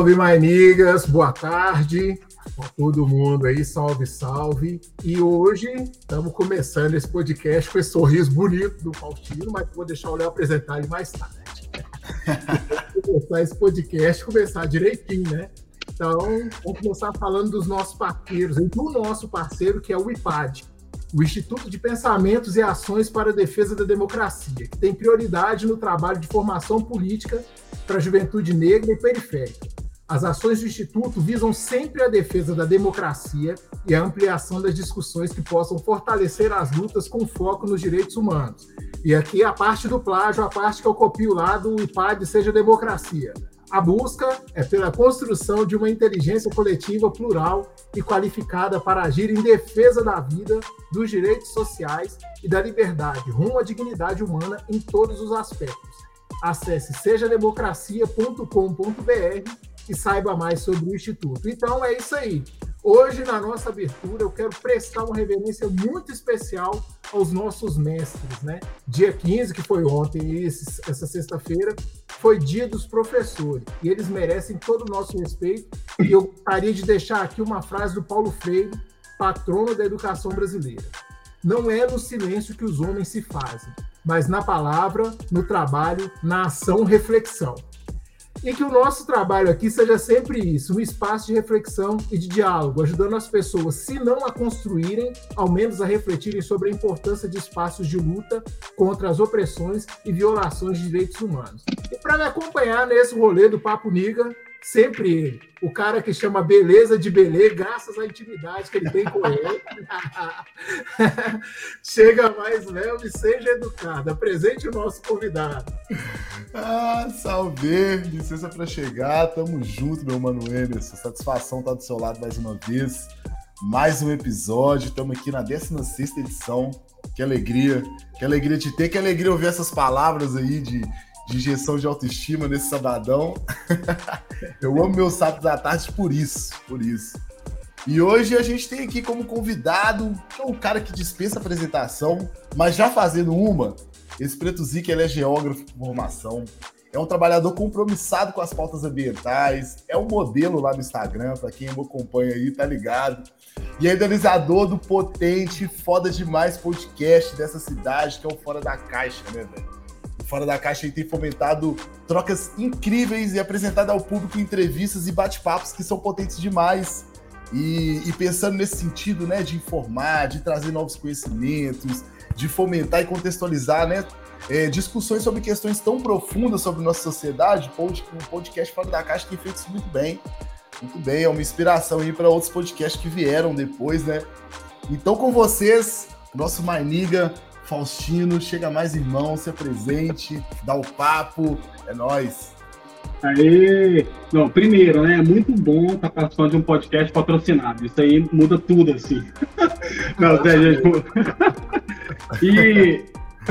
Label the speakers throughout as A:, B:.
A: Salve, mainigas, boa tarde a todo mundo aí, salve, salve. E hoje estamos começando esse podcast com esse sorriso bonito do Faustino, mas vou deixar o Léo apresentar ele mais tarde. começar esse podcast, começar direitinho, né? Então, vamos começar falando dos nossos parceiros, e do nosso parceiro, que é o IPAD, o Instituto de Pensamentos e Ações para a Defesa da Democracia, que tem prioridade no trabalho de formação política para a juventude negra e periférica. As ações do Instituto visam sempre a defesa da democracia e a ampliação das discussões que possam fortalecer as lutas com foco nos direitos humanos. E aqui a parte do plágio, a parte que eu copio lá do IPAD Seja Democracia. A busca é pela construção de uma inteligência coletiva plural e qualificada para agir em defesa da vida, dos direitos sociais e da liberdade, rumo à dignidade humana em todos os aspectos. Acesse sejademocracia.com.br e saiba mais sobre o Instituto. Então é isso aí. Hoje, na nossa abertura, eu quero prestar uma reverência muito especial aos nossos mestres, né? Dia 15, que foi ontem, essa sexta-feira, foi dia dos professores, e eles merecem todo o nosso respeito. E eu gostaria de deixar aqui uma frase do Paulo Freire, patrono da educação brasileira. Não é no silêncio que os homens se fazem, mas na palavra, no trabalho, na ação, reflexão e que o nosso trabalho aqui seja sempre isso, um espaço de reflexão e de diálogo, ajudando as pessoas, se não a construírem, ao menos a refletirem sobre a importância de espaços de luta contra as opressões e violações de direitos humanos. E para me acompanhar nesse rolê do Papo Niga, sempre. O cara que chama beleza de beleza, graças à intimidade que ele tem com ele. Chega mais leve e seja educado. Apresente o nosso convidado.
B: Ah, salve! Licença para chegar. Tamo junto, meu mano Emerson. Satisfação estar tá do seu lado mais uma vez. Mais um episódio. Estamos aqui na 16 edição. Que alegria. Que alegria de ter. Que alegria ouvir essas palavras aí de de injeção de autoestima nesse sabadão. Eu amo meus sábados à tarde por isso, por isso. E hoje a gente tem aqui como convidado é um cara que dispensa apresentação, mas já fazendo uma, esse Preto Zica, ele é geógrafo de formação, é um trabalhador compromissado com as pautas ambientais, é um modelo lá no Instagram, para quem me acompanha aí, tá ligado? E é idealizador do potente, foda demais podcast dessa cidade, que é o Fora da Caixa, né, velho? Fora da Caixa tem fomentado trocas incríveis e apresentado ao público entrevistas e bate-papos que são potentes demais. E, e, pensando nesse sentido, né, de informar, de trazer novos conhecimentos, de fomentar e contextualizar, né, é, discussões sobre questões tão profundas sobre nossa sociedade, um podcast Fora da Caixa tem feito isso muito bem. Muito bem, é uma inspiração aí para outros podcasts que vieram depois, né? Então, com vocês, nosso Mainiga, Faustino, chega mais irmão, se apresente, dá o papo, é nós.
C: Aê! Não, primeiro, né? É muito bom estar tá participando de um podcast patrocinado. Isso aí muda tudo, assim. Não, sério, E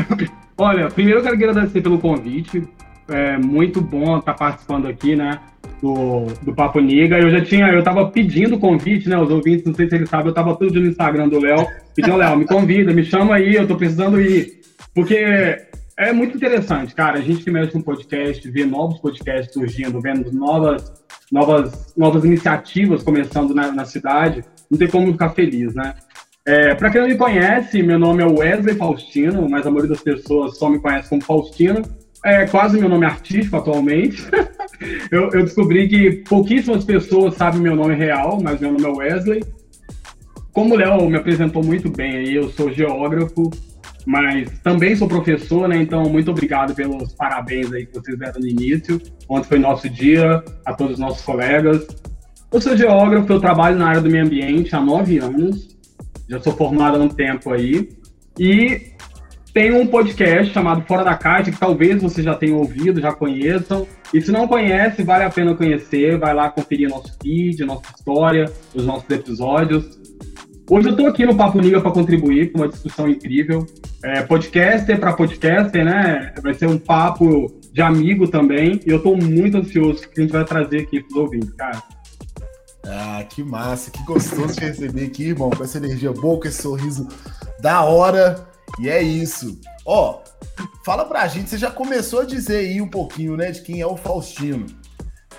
C: olha, primeiro eu quero agradecer pelo convite. É muito bom estar tá participando aqui, né? Do, do Papo Niga. Eu já tinha, eu tava pedindo convite, né? Os ouvintes, não sei se eles sabem, eu tava tudo no Instagram do Léo, pedindo, Léo, me convida, me chama aí, eu tô precisando ir. Porque é muito interessante, cara. A gente que mexe com podcast, vê novos podcasts surgindo, vendo novas, novas, novas iniciativas começando na, na cidade, não tem como ficar feliz, né? É, para quem não me conhece, meu nome é Wesley Faustino, mas a maioria das pessoas só me conhece como Faustino. É quase meu nome artístico atualmente. eu, eu, descobri que pouquíssimas pessoas sabem meu nome real, mas meu nome é Wesley. Como o Léo me apresentou muito bem aí, eu sou geógrafo, mas também sou professor, né? Então, muito obrigado pelos parabéns aí que vocês deram no início. Ontem foi nosso dia, a todos os nossos colegas. Eu sou geógrafo, eu trabalho na área do meio ambiente há nove anos, já sou formado há um tempo aí. E tem um podcast chamado Fora da Caixa, que talvez você já tenha ouvido, já conheçam. E se não conhece, vale a pena conhecer. Vai lá conferir nosso feed, nossa história, os nossos episódios. Hoje eu estou aqui no Papo Niga para contribuir com uma discussão incrível. É, podcaster para podcaster, né? Vai ser um papo de amigo também. E eu estou muito ansioso que a gente vai trazer aqui para os ouvintes, cara.
B: Ah, que massa, que gostoso de receber aqui, irmão, com essa energia boa, com esse sorriso da hora. E é isso. Ó, fala pra gente, você já começou a dizer aí um pouquinho, né, de quem é o Faustino.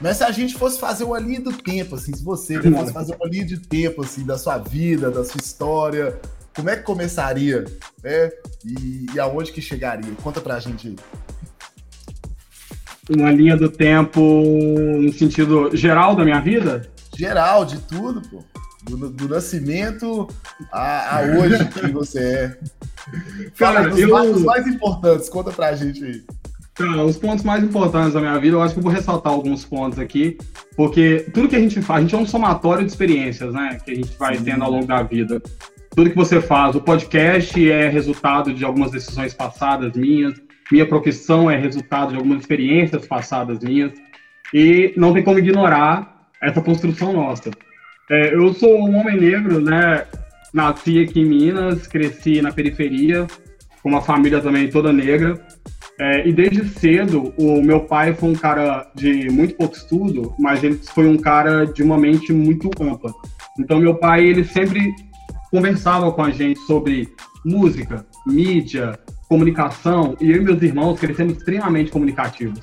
B: Mas se a gente fosse fazer uma linha do tempo, assim, se você fosse fazer uma linha de tempo, assim, da sua vida, da sua história, como é que começaria, né? E, e aonde que chegaria? Conta pra gente aí.
C: Uma linha do tempo no sentido geral da minha vida?
B: Geral, de tudo, pô. Do, do nascimento a, a, hoje que você é. Fala Cara, dos eu... mais importantes, conta pra gente aí.
C: Tá, os pontos mais importantes da minha vida, eu acho que eu vou ressaltar alguns pontos aqui, porque tudo que a gente faz, a gente é um somatório de experiências, né, que a gente vai Sim. tendo ao longo da vida. Tudo que você faz, o podcast é resultado de algumas decisões passadas minhas, minha profissão é resultado de algumas experiências passadas minhas, e não tem como ignorar essa construção nossa. É, eu sou um homem negro, né, nasci aqui em Minas, cresci na periferia, com uma família também toda negra, é, e desde cedo, o meu pai foi um cara de muito pouco estudo, mas ele foi um cara de uma mente muito ampla. Então, meu pai, ele sempre conversava com a gente sobre música, mídia, comunicação, e eu e meus irmãos crescemos extremamente comunicativos.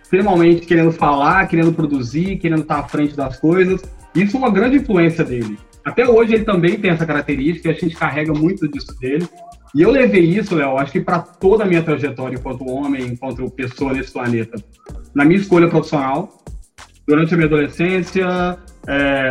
C: Extremamente querendo falar, querendo produzir, querendo estar à frente das coisas. Isso é uma grande influência dele. Até hoje ele também tem essa característica, a gente carrega muito disso dele. E eu levei isso, Léo, acho que para toda a minha trajetória enquanto homem, enquanto pessoa nesse planeta. Na minha escolha profissional, durante a minha adolescência, é,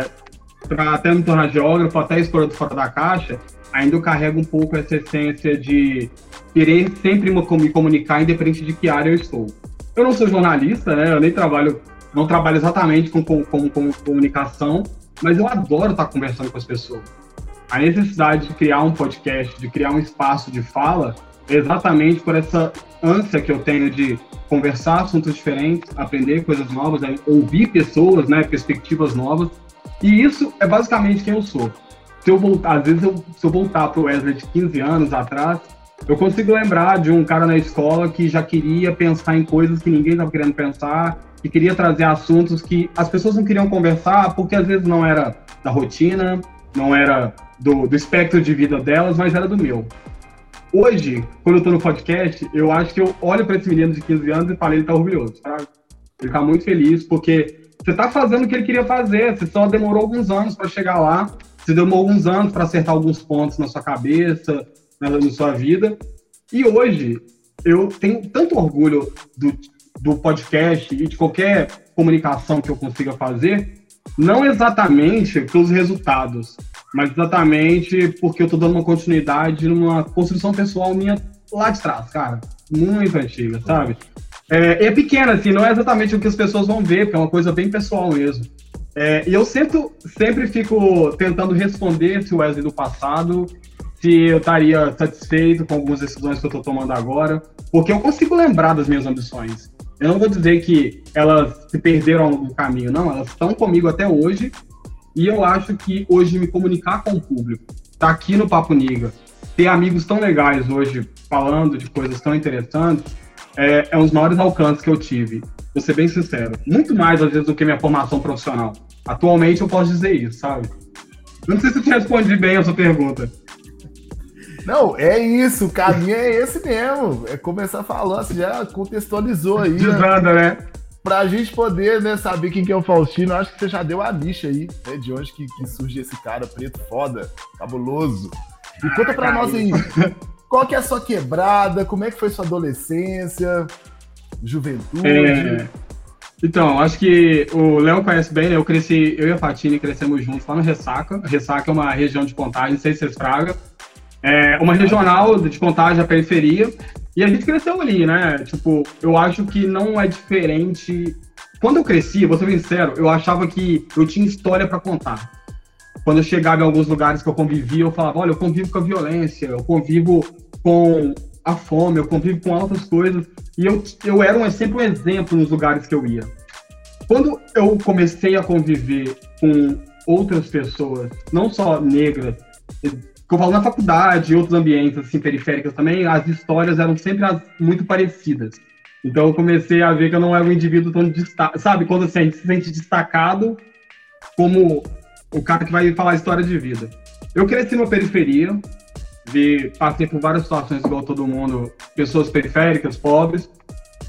C: para até me tornar geógrafo, até escolha fora da caixa, ainda eu carrego um pouco essa essência de querer sempre me comunicar, independente de que área eu estou. Eu não sou jornalista, né? Eu nem trabalho, não trabalho exatamente com, com, com, com comunicação, mas eu adoro estar conversando com as pessoas a necessidade de criar um podcast, de criar um espaço de fala, é exatamente por essa ânsia que eu tenho de conversar assuntos diferentes, aprender coisas novas, né, ouvir pessoas, né, perspectivas novas. E isso é basicamente quem eu sou. Se eu voltar, às vezes, eu, se eu voltar para o Wesley de 15 anos atrás, eu consigo lembrar de um cara na escola que já queria pensar em coisas que ninguém estava querendo pensar, que queria trazer assuntos que as pessoas não queriam conversar porque às vezes não era da rotina, não era do, do espectro de vida delas, mas era do meu. Hoje, quando eu tô no podcast, eu acho que eu olho para esse menino de 15 anos e falo, ele tá orgulhoso, sabe? Ele tá muito feliz, porque você tá fazendo o que ele queria fazer, você só demorou alguns anos para chegar lá, você demorou alguns anos para acertar alguns pontos na sua cabeça, na, na sua vida. E hoje, eu tenho tanto orgulho do, do podcast e de qualquer comunicação que eu consiga fazer, não exatamente pelos resultados, mas exatamente porque eu tô dando uma continuidade numa construção pessoal minha lá de trás, cara. Muito antiga, sabe? É, é pequena, assim, não é exatamente o que as pessoas vão ver, porque é uma coisa bem pessoal mesmo. É, e eu sempre, sempre fico tentando responder se o Wesley do passado, se eu estaria satisfeito com algumas decisões que eu estou tomando agora, porque eu consigo lembrar das minhas ambições. Eu não vou dizer que elas se perderam no caminho, não, elas estão comigo até hoje e eu acho que hoje me comunicar com o público, estar tá aqui no Papo Niga, ter amigos tão legais hoje falando de coisas tão interessantes, é, é um dos maiores alcances que eu tive. Vou ser bem sincero. Muito mais, às vezes, do que minha formação profissional. Atualmente eu posso dizer isso, sabe? Não sei se eu te respondi bem a sua pergunta.
B: Não, é isso, o caminho é esse mesmo. É começar falando, você já contextualizou aí.
C: Desanda, né? né?
B: pra gente poder né, saber quem que é o Faustino, acho que você já deu a nicha aí, né, de onde que, que, surge esse cara preto foda, cabuloso. E conta pra nós aí, qual que é a sua quebrada, como é que foi sua adolescência, juventude? É...
C: Então, acho que o Léo conhece bem, né? Eu cresci, eu e a Fatine crescemos juntos lá no Ressaca. Ressaca é uma região de contagem, não sei se vocês fraga. É uma regional de contagem, a periferia. E a gente cresceu ali, né? Tipo, eu acho que não é diferente. Quando eu cresci, vou ser sincero, eu achava que eu tinha história para contar. Quando eu chegava em alguns lugares que eu convivia, eu falava: olha, eu convivo com a violência, eu convivo com a fome, eu convivo com outras coisas. E eu, eu era um, sempre um exemplo nos lugares que eu ia. Quando eu comecei a conviver com outras pessoas, não só negras, que eu falo na faculdade, em outros ambientes assim, periféricos também, as histórias eram sempre as, muito parecidas. Então eu comecei a ver que eu não era um indivíduo tão destacado, sabe, quando assim, a gente se sente destacado como o cara que vai falar história de vida. Eu cresci numa periferia, vi, passei por várias situações igual todo mundo, pessoas periféricas, pobres,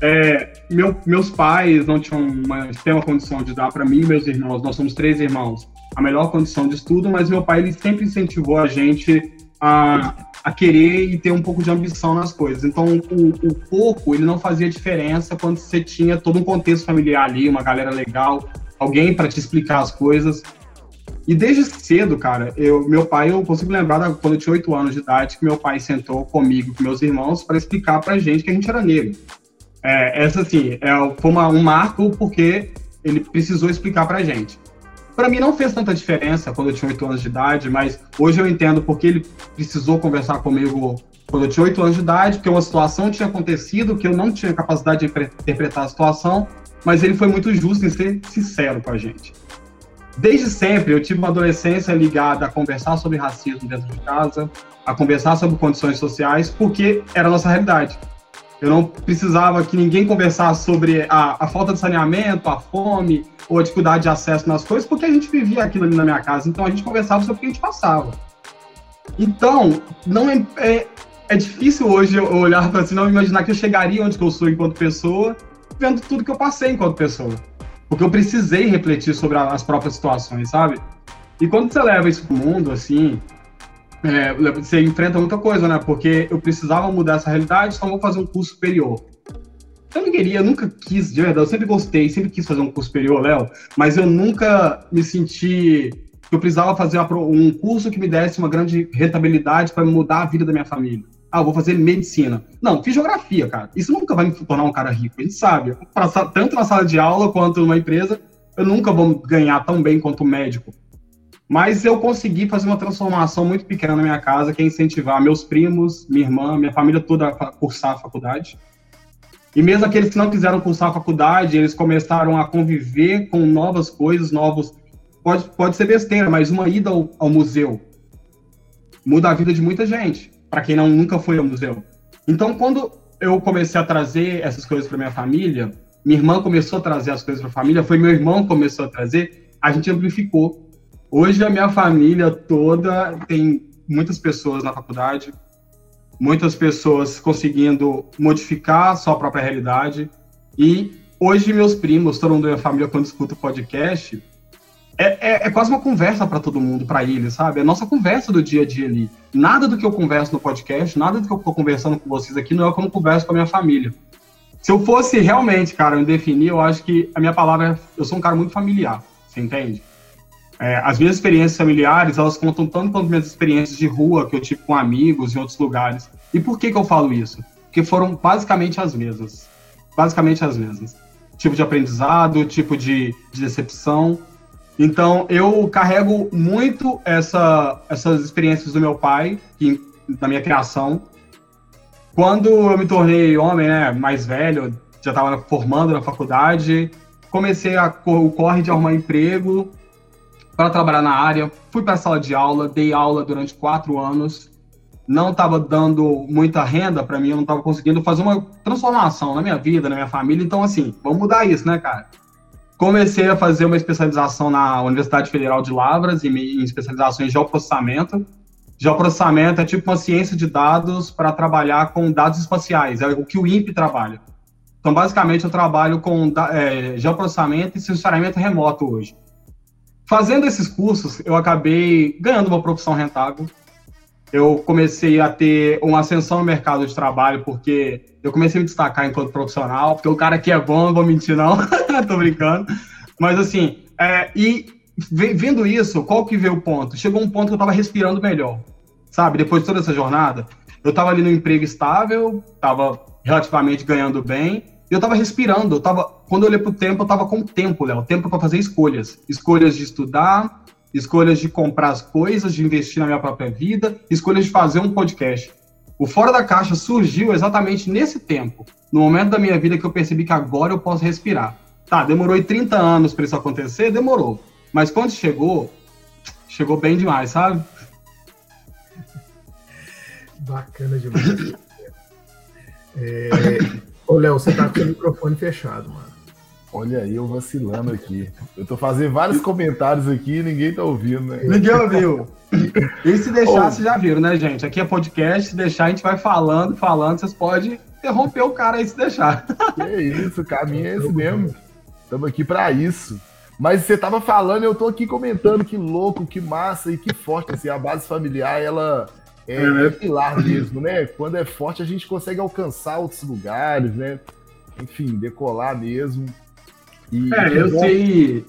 C: é, meu, meus pais não tinham uma, uma condição de dar para mim e meus irmãos, nós somos três irmãos, a melhor condição de estudo, mas meu pai ele sempre incentivou a gente a, a querer e ter um pouco de ambição nas coisas. Então, o, o pouco, ele não fazia diferença quando você tinha todo um contexto familiar ali, uma galera legal, alguém para te explicar as coisas. E desde cedo, cara, eu, meu pai, eu consigo lembrar da, quando eu tinha oito anos de idade, que meu pai sentou comigo, com meus irmãos, para explicar pra gente que a gente era negro. É, essa, assim, é, foi uma, um marco porque ele precisou explicar pra gente. Para mim não fez tanta diferença quando eu tinha oito anos de idade, mas hoje eu entendo porque ele precisou conversar comigo quando eu tinha oito anos de idade, porque uma situação tinha acontecido que eu não tinha capacidade de interpretar a situação, mas ele foi muito justo em ser sincero com a gente. Desde sempre eu tive uma adolescência ligada a conversar sobre racismo dentro de casa, a conversar sobre condições sociais, porque era a nossa realidade. Eu não precisava que ninguém conversasse sobre a, a, falta de saneamento, a fome ou a dificuldade de acesso nas coisas, porque a gente vivia aquilo ali na minha casa. Então a gente conversava sobre o que a gente passava. Então, não é, é, é difícil hoje eu olhar para assim, não imaginar que eu chegaria onde eu sou enquanto pessoa, vendo tudo que eu passei enquanto pessoa. Porque eu precisei refletir sobre as próprias situações, sabe? E quando você leva isso pro mundo, assim, é, você enfrenta muita coisa, né? Porque eu precisava mudar essa realidade, então vou fazer um curso superior. Eu não queria, eu nunca quis, de verdade, eu sempre gostei, sempre quis fazer um curso superior, Léo, mas eu nunca me senti que eu precisava fazer um curso que me desse uma grande rentabilidade para mudar a vida da minha família. Ah, vou fazer medicina. Não, fiz geografia, cara. Isso nunca vai me tornar um cara rico, a gente sabe. Tanto na sala de aula quanto numa empresa, eu nunca vou ganhar tão bem quanto médico. Mas eu consegui fazer uma transformação muito pequena na minha casa, que é incentivar meus primos, minha irmã, minha família toda a cursar a faculdade. E mesmo aqueles que não quiseram cursar a faculdade, eles começaram a conviver com novas coisas, novos. Pode, pode ser besteira, mas uma ida ao, ao museu muda a vida de muita gente, para quem não nunca foi ao museu. Então, quando eu comecei a trazer essas coisas para minha família, minha irmã começou a trazer as coisas para a família, foi meu irmão que começou a trazer, a gente amplificou. Hoje a minha família toda tem muitas pessoas na faculdade, muitas pessoas conseguindo modificar a sua própria realidade. E hoje meus primos, todo mundo da minha família, quando escuta o podcast, é, é, é quase uma conversa para todo mundo, para eles, sabe? É a nossa conversa do dia a dia ali. Nada do que eu converso no podcast, nada do que eu estou conversando com vocês aqui, não é como converso com a minha família. Se eu fosse realmente, cara, me definir, eu acho que a minha palavra é, eu sou um cara muito familiar, você entende? É, as minhas experiências familiares, elas contam tanto quanto minhas experiências de rua que eu tive com amigos em outros lugares. E por que, que eu falo isso? Porque foram basicamente as mesmas. Basicamente as mesmas. Tipo de aprendizado, tipo de, de decepção. Então, eu carrego muito essa, essas experiências do meu pai, que, da minha criação. Quando eu me tornei homem, né, mais velho, já estava formando na faculdade, comecei a, o corre de arrumar emprego, para trabalhar na área, fui para a sala de aula, dei aula durante quatro anos, não estava dando muita renda para mim, eu não estava conseguindo fazer uma transformação na minha vida, na minha família, então assim, vamos mudar isso, né, cara? Comecei a fazer uma especialização na Universidade Federal de Lavras, em, especialização em geoprocessamento. Geoprocessamento é tipo uma ciência de dados para trabalhar com dados espaciais, é o que o INPE trabalha. Então, basicamente, eu trabalho com é, geoprocessamento e sensoriamento remoto hoje. Fazendo esses cursos, eu acabei ganhando uma profissão rentável. Eu comecei a ter uma ascensão no mercado de trabalho, porque eu comecei a me destacar enquanto profissional, porque o cara que é bom, não vou mentir não, tô brincando. Mas assim, é, e vendo isso, qual que veio o ponto? Chegou um ponto que eu tava respirando melhor, sabe? Depois de toda essa jornada, eu tava ali no emprego estável, tava relativamente ganhando bem, eu tava respirando, eu tava, quando eu olhei pro tempo, eu tava com tempo, Léo, tempo para fazer escolhas, escolhas de estudar, escolhas de comprar as coisas, de investir na minha própria vida, escolhas de fazer um podcast. O Fora da Caixa surgiu exatamente nesse tempo, no momento da minha vida que eu percebi que agora eu posso respirar. Tá, demorou 30 anos para isso acontecer? Demorou. Mas quando chegou, chegou bem demais, sabe?
A: Bacana demais. é, Ô, Léo, você tá com o microfone fechado, mano.
B: Olha aí, eu vacilando aqui. Eu tô fazendo vários comentários aqui e ninguém tá ouvindo, né?
C: Ninguém ouviu. E se deixar, vocês já viram, né, gente? Aqui é podcast, se deixar, a gente vai falando, falando, vocês podem interromper o cara aí se deixar.
B: Que isso, o caminho é esse mesmo. Estamos aqui para isso. Mas você tava falando, eu tô aqui comentando que louco, que massa e que forte. Assim, a base familiar, ela é, é, é pilar mesmo, né? Quando é forte, a gente consegue alcançar outros lugares, né? Enfim, decolar mesmo.
C: E, é, eu bom... sei.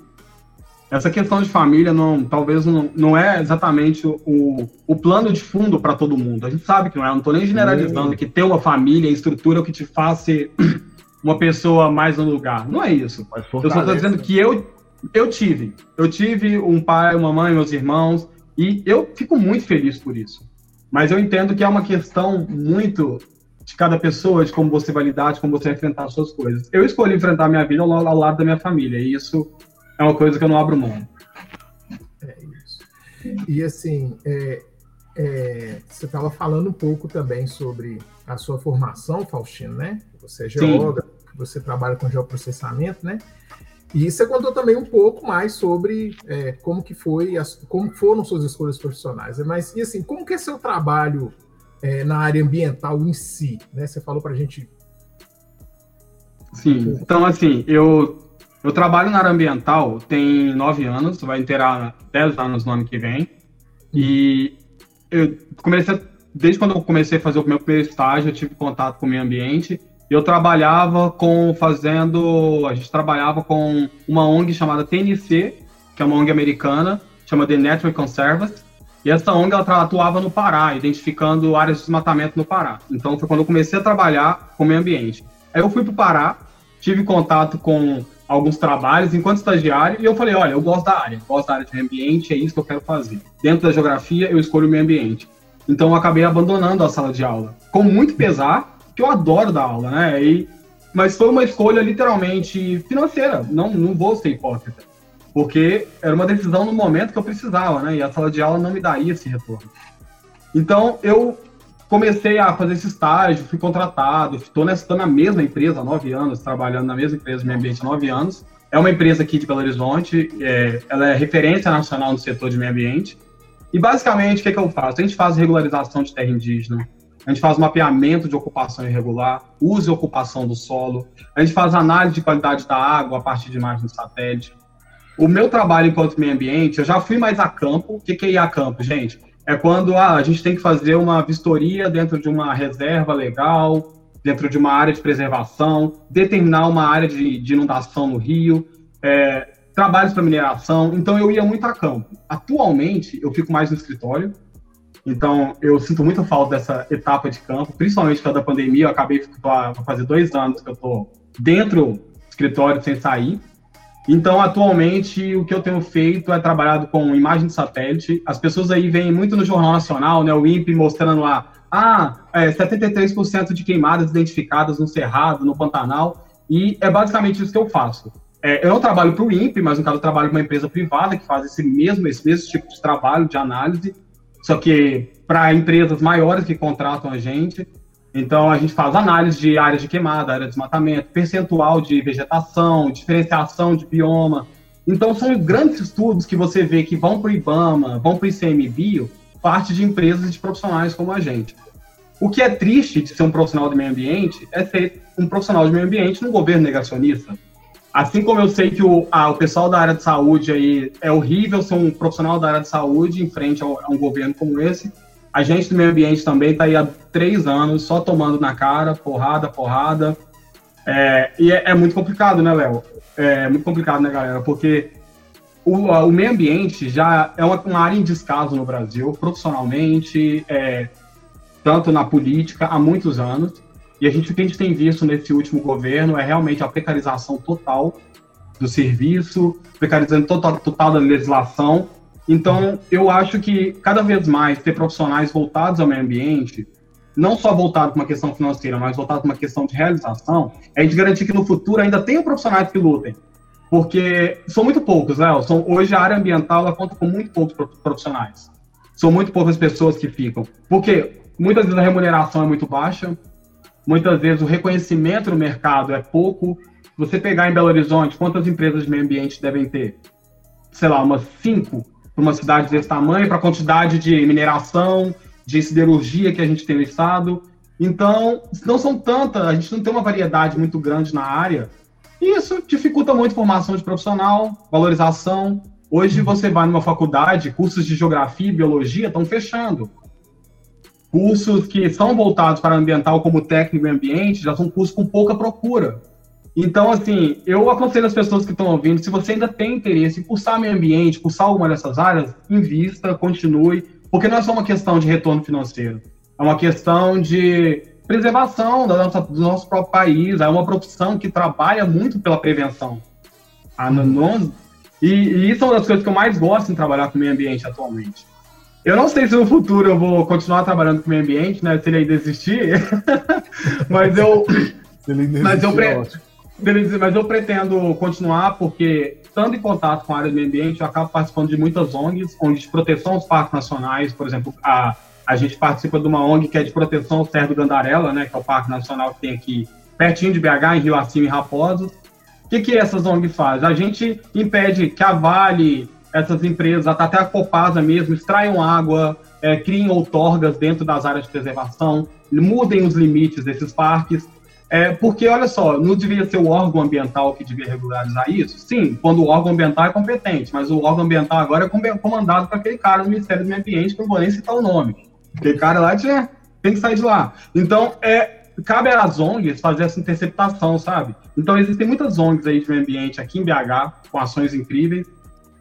C: Essa questão de família não, talvez não, não é exatamente o, o plano de fundo para todo mundo. A gente sabe que não é. Não estou nem generalizando que ter uma família, estrutura, é o que te faz ser uma pessoa mais no lugar. Não é isso. Eu só estou dizendo que eu, eu tive. Eu tive um pai, uma mãe, meus irmãos, e eu fico muito feliz por isso. Mas eu entendo que é uma questão muito de cada pessoa, de como você vai lidar, de como você vai enfrentar as suas coisas. Eu escolhi enfrentar a minha vida ao, ao lado da minha família, e isso é uma coisa que eu não abro mão.
A: É isso. E assim, é, é, você estava falando um pouco também sobre a sua formação, Faustino, né? Você é geógrafo, você trabalha com geoprocessamento, né? E você contou também um pouco mais sobre é, como que foi, as, como foram suas escolhas profissionais. Mas e assim, como que é seu trabalho é, na área ambiental em si? Né? Você falou para a gente.
C: Sim. Então assim, eu eu trabalho na área ambiental tem nove anos, vai inteirar dez anos no ano que vem. E eu comecei, desde quando eu comecei a fazer o meu primeiro estágio, eu tive contato com o meio ambiente. Eu trabalhava com, fazendo, a gente trabalhava com uma ONG chamada TNC, que é uma ONG americana, chama The Network Conservancy. E essa ONG ela atuava no Pará, identificando áreas de desmatamento no Pará. Então foi quando eu comecei a trabalhar com o meio ambiente. Aí eu fui para o Pará, tive contato com alguns trabalhos enquanto estagiário e eu falei, olha, eu gosto da área, gosto da área de meio ambiente, é isso que eu quero fazer. Dentro da geografia, eu escolho o meio ambiente. Então eu acabei abandonando a sala de aula, com muito pesar, que eu adoro dar aula, né? E, mas foi uma escolha literalmente financeira, não, não vou ser hipócrita, porque era uma decisão no momento que eu precisava, né? E a sala de aula não me daria esse retorno. Então eu comecei a fazer esse estágio, fui contratado, estou na mesma empresa há nove anos, trabalhando na mesma empresa, meio ambiente há nove anos. É uma empresa aqui de Belo Horizonte, é, ela é referência nacional no setor de meio ambiente. E basicamente, o que, é que eu faço? A gente faz regularização de terra indígena, a gente faz mapeamento de ocupação irregular, uso e ocupação do solo, a gente faz análise de qualidade da água a partir de imagens de satélite. O meu trabalho enquanto meio ambiente, eu já fui mais a campo. O que, que é ir a campo, gente? é quando ah, a gente tem que fazer uma vistoria dentro de uma reserva legal, dentro de uma área de preservação, determinar uma área de, de inundação no rio, é, trabalhos para mineração. Então eu ia muito a campo. Atualmente eu fico mais no escritório, então eu sinto muita falta dessa etapa de campo, principalmente causa da pandemia. Eu acabei de fazer dois anos que eu estou dentro do escritório sem sair. Então, atualmente, o que eu tenho feito é trabalhado com imagem de satélite. As pessoas aí veem muito no Jornal Nacional, né, o INPE mostrando lá, ah, é, 73% de queimadas identificadas no Cerrado, no Pantanal, e é basicamente isso que eu faço. É, eu não trabalho para o INPE, mas no caso eu trabalho com uma empresa privada que faz esse mesmo, esse mesmo tipo de trabalho de análise, só que para empresas maiores que contratam a gente. Então, a gente faz análise de áreas de queimada, área de desmatamento, percentual de vegetação, diferenciação de bioma. Então, são grandes estudos que você vê que vão para o IBAMA, vão para o ICMBio, parte de empresas e de profissionais como a gente. O que é triste de ser um profissional de meio ambiente é ser um profissional de meio ambiente num governo negacionista. Assim como eu sei que o, o pessoal da área de saúde aí é horrível ser um profissional da área de saúde em frente a um governo como esse, a gente do meio ambiente também está aí há três anos só tomando na cara, porrada, porrada. É, e é, é, muito complicado, né, Léo? É muito complicado, né, galera? Porque o, o meio ambiente já é uma, uma, área em descaso no Brasil, profissionalmente, é, tanto na política, há muitos anos. E a gente, o que a gente tem visto nesse último governo é realmente a precarização total do serviço, precarizando total, total da legislação então, eu acho que cada vez mais ter profissionais voltados ao meio ambiente, não só voltados para uma questão financeira, mas voltados para uma questão de realização, é de garantir que no futuro ainda tenham profissionais que lutem. Porque são muito poucos, Léo. São, hoje a área ambiental ela conta com muito poucos profissionais. São muito poucas pessoas que ficam. Porque muitas vezes a remuneração é muito baixa, muitas vezes o reconhecimento no mercado é pouco. Você pegar em Belo Horizonte, quantas empresas de meio ambiente devem ter? Sei lá, umas cinco para uma cidade desse tamanho, para a quantidade de mineração, de siderurgia que a gente tem no estado. Então, não são tantas, a gente não tem uma variedade muito grande na área, e isso dificulta muito a formação de profissional, valorização. Hoje você vai numa faculdade, cursos de geografia e biologia estão fechando. Cursos que são voltados para ambiental, como técnico e ambiente, já são cursos com pouca procura. Então, assim, eu aconselho as pessoas que estão ouvindo, se você ainda tem interesse em cursar meio ambiente, cursar alguma dessas áreas, invista, continue, porque não é só uma questão de retorno financeiro, é uma questão de preservação da nossa, do nosso próprio país, é uma profissão que trabalha muito pela prevenção. Ah, não, e, e isso é uma das coisas que eu mais gosto em trabalhar com o meio ambiente atualmente. Eu não sei se no futuro eu vou continuar trabalhando com o meio ambiente, né? Se ele ainda existir, mas eu. mas eu, pre... Mas eu pretendo continuar, porque, estando em contato com a área do meio ambiente, eu acabo participando de muitas ONGs, ONGs de proteção aos parques nacionais, por exemplo, a, a gente participa de uma ONG que é de proteção ao Cerro do Gandarela, né, que é o parque nacional que tem aqui pertinho de BH, em Rio Acima e Raposos. O que, que essas ONGs fazem? A gente impede que a Vale, essas empresas, até a Copasa mesmo, extraiam água, é, criem outorgas dentro das áreas de preservação, mudem os limites desses parques, é, porque, olha só, não devia ser o órgão ambiental que devia regularizar isso? Sim, quando o órgão ambiental é competente, mas o órgão ambiental agora é comandado por aquele cara do Ministério do Meio Ambiente, que eu não vou nem citar o nome. Aquele cara lá tinha, tem que sair de lá. Então, é, cabe às ONGs fazer essa interceptação, sabe? Então, existem muitas ONGs aí de meio ambiente aqui em BH, com ações incríveis.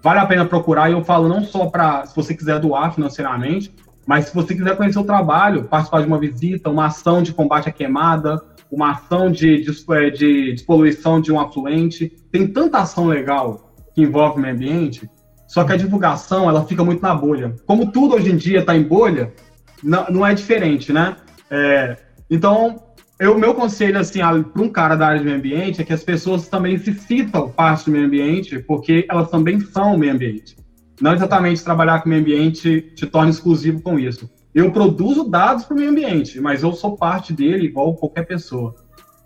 C: Vale a pena procurar, e eu falo não só para, se você quiser doar financeiramente, mas se você quiser conhecer o trabalho, participar de uma visita, uma ação de combate à queimada, uma ação de, de, é, de, de poluição de um afluente. Tem tanta ação legal que envolve o meio ambiente, só que a divulgação ela fica muito na bolha. Como tudo hoje em dia está em bolha, não, não, é diferente, né? É, então, o meu conselho assim para um cara da área de meio ambiente é que as pessoas também se citam parte do meio ambiente, porque elas também são o meio ambiente. Não exatamente trabalhar com o meio ambiente te torna exclusivo com isso. Eu produzo dados para o meio ambiente, mas eu sou parte dele igual qualquer pessoa.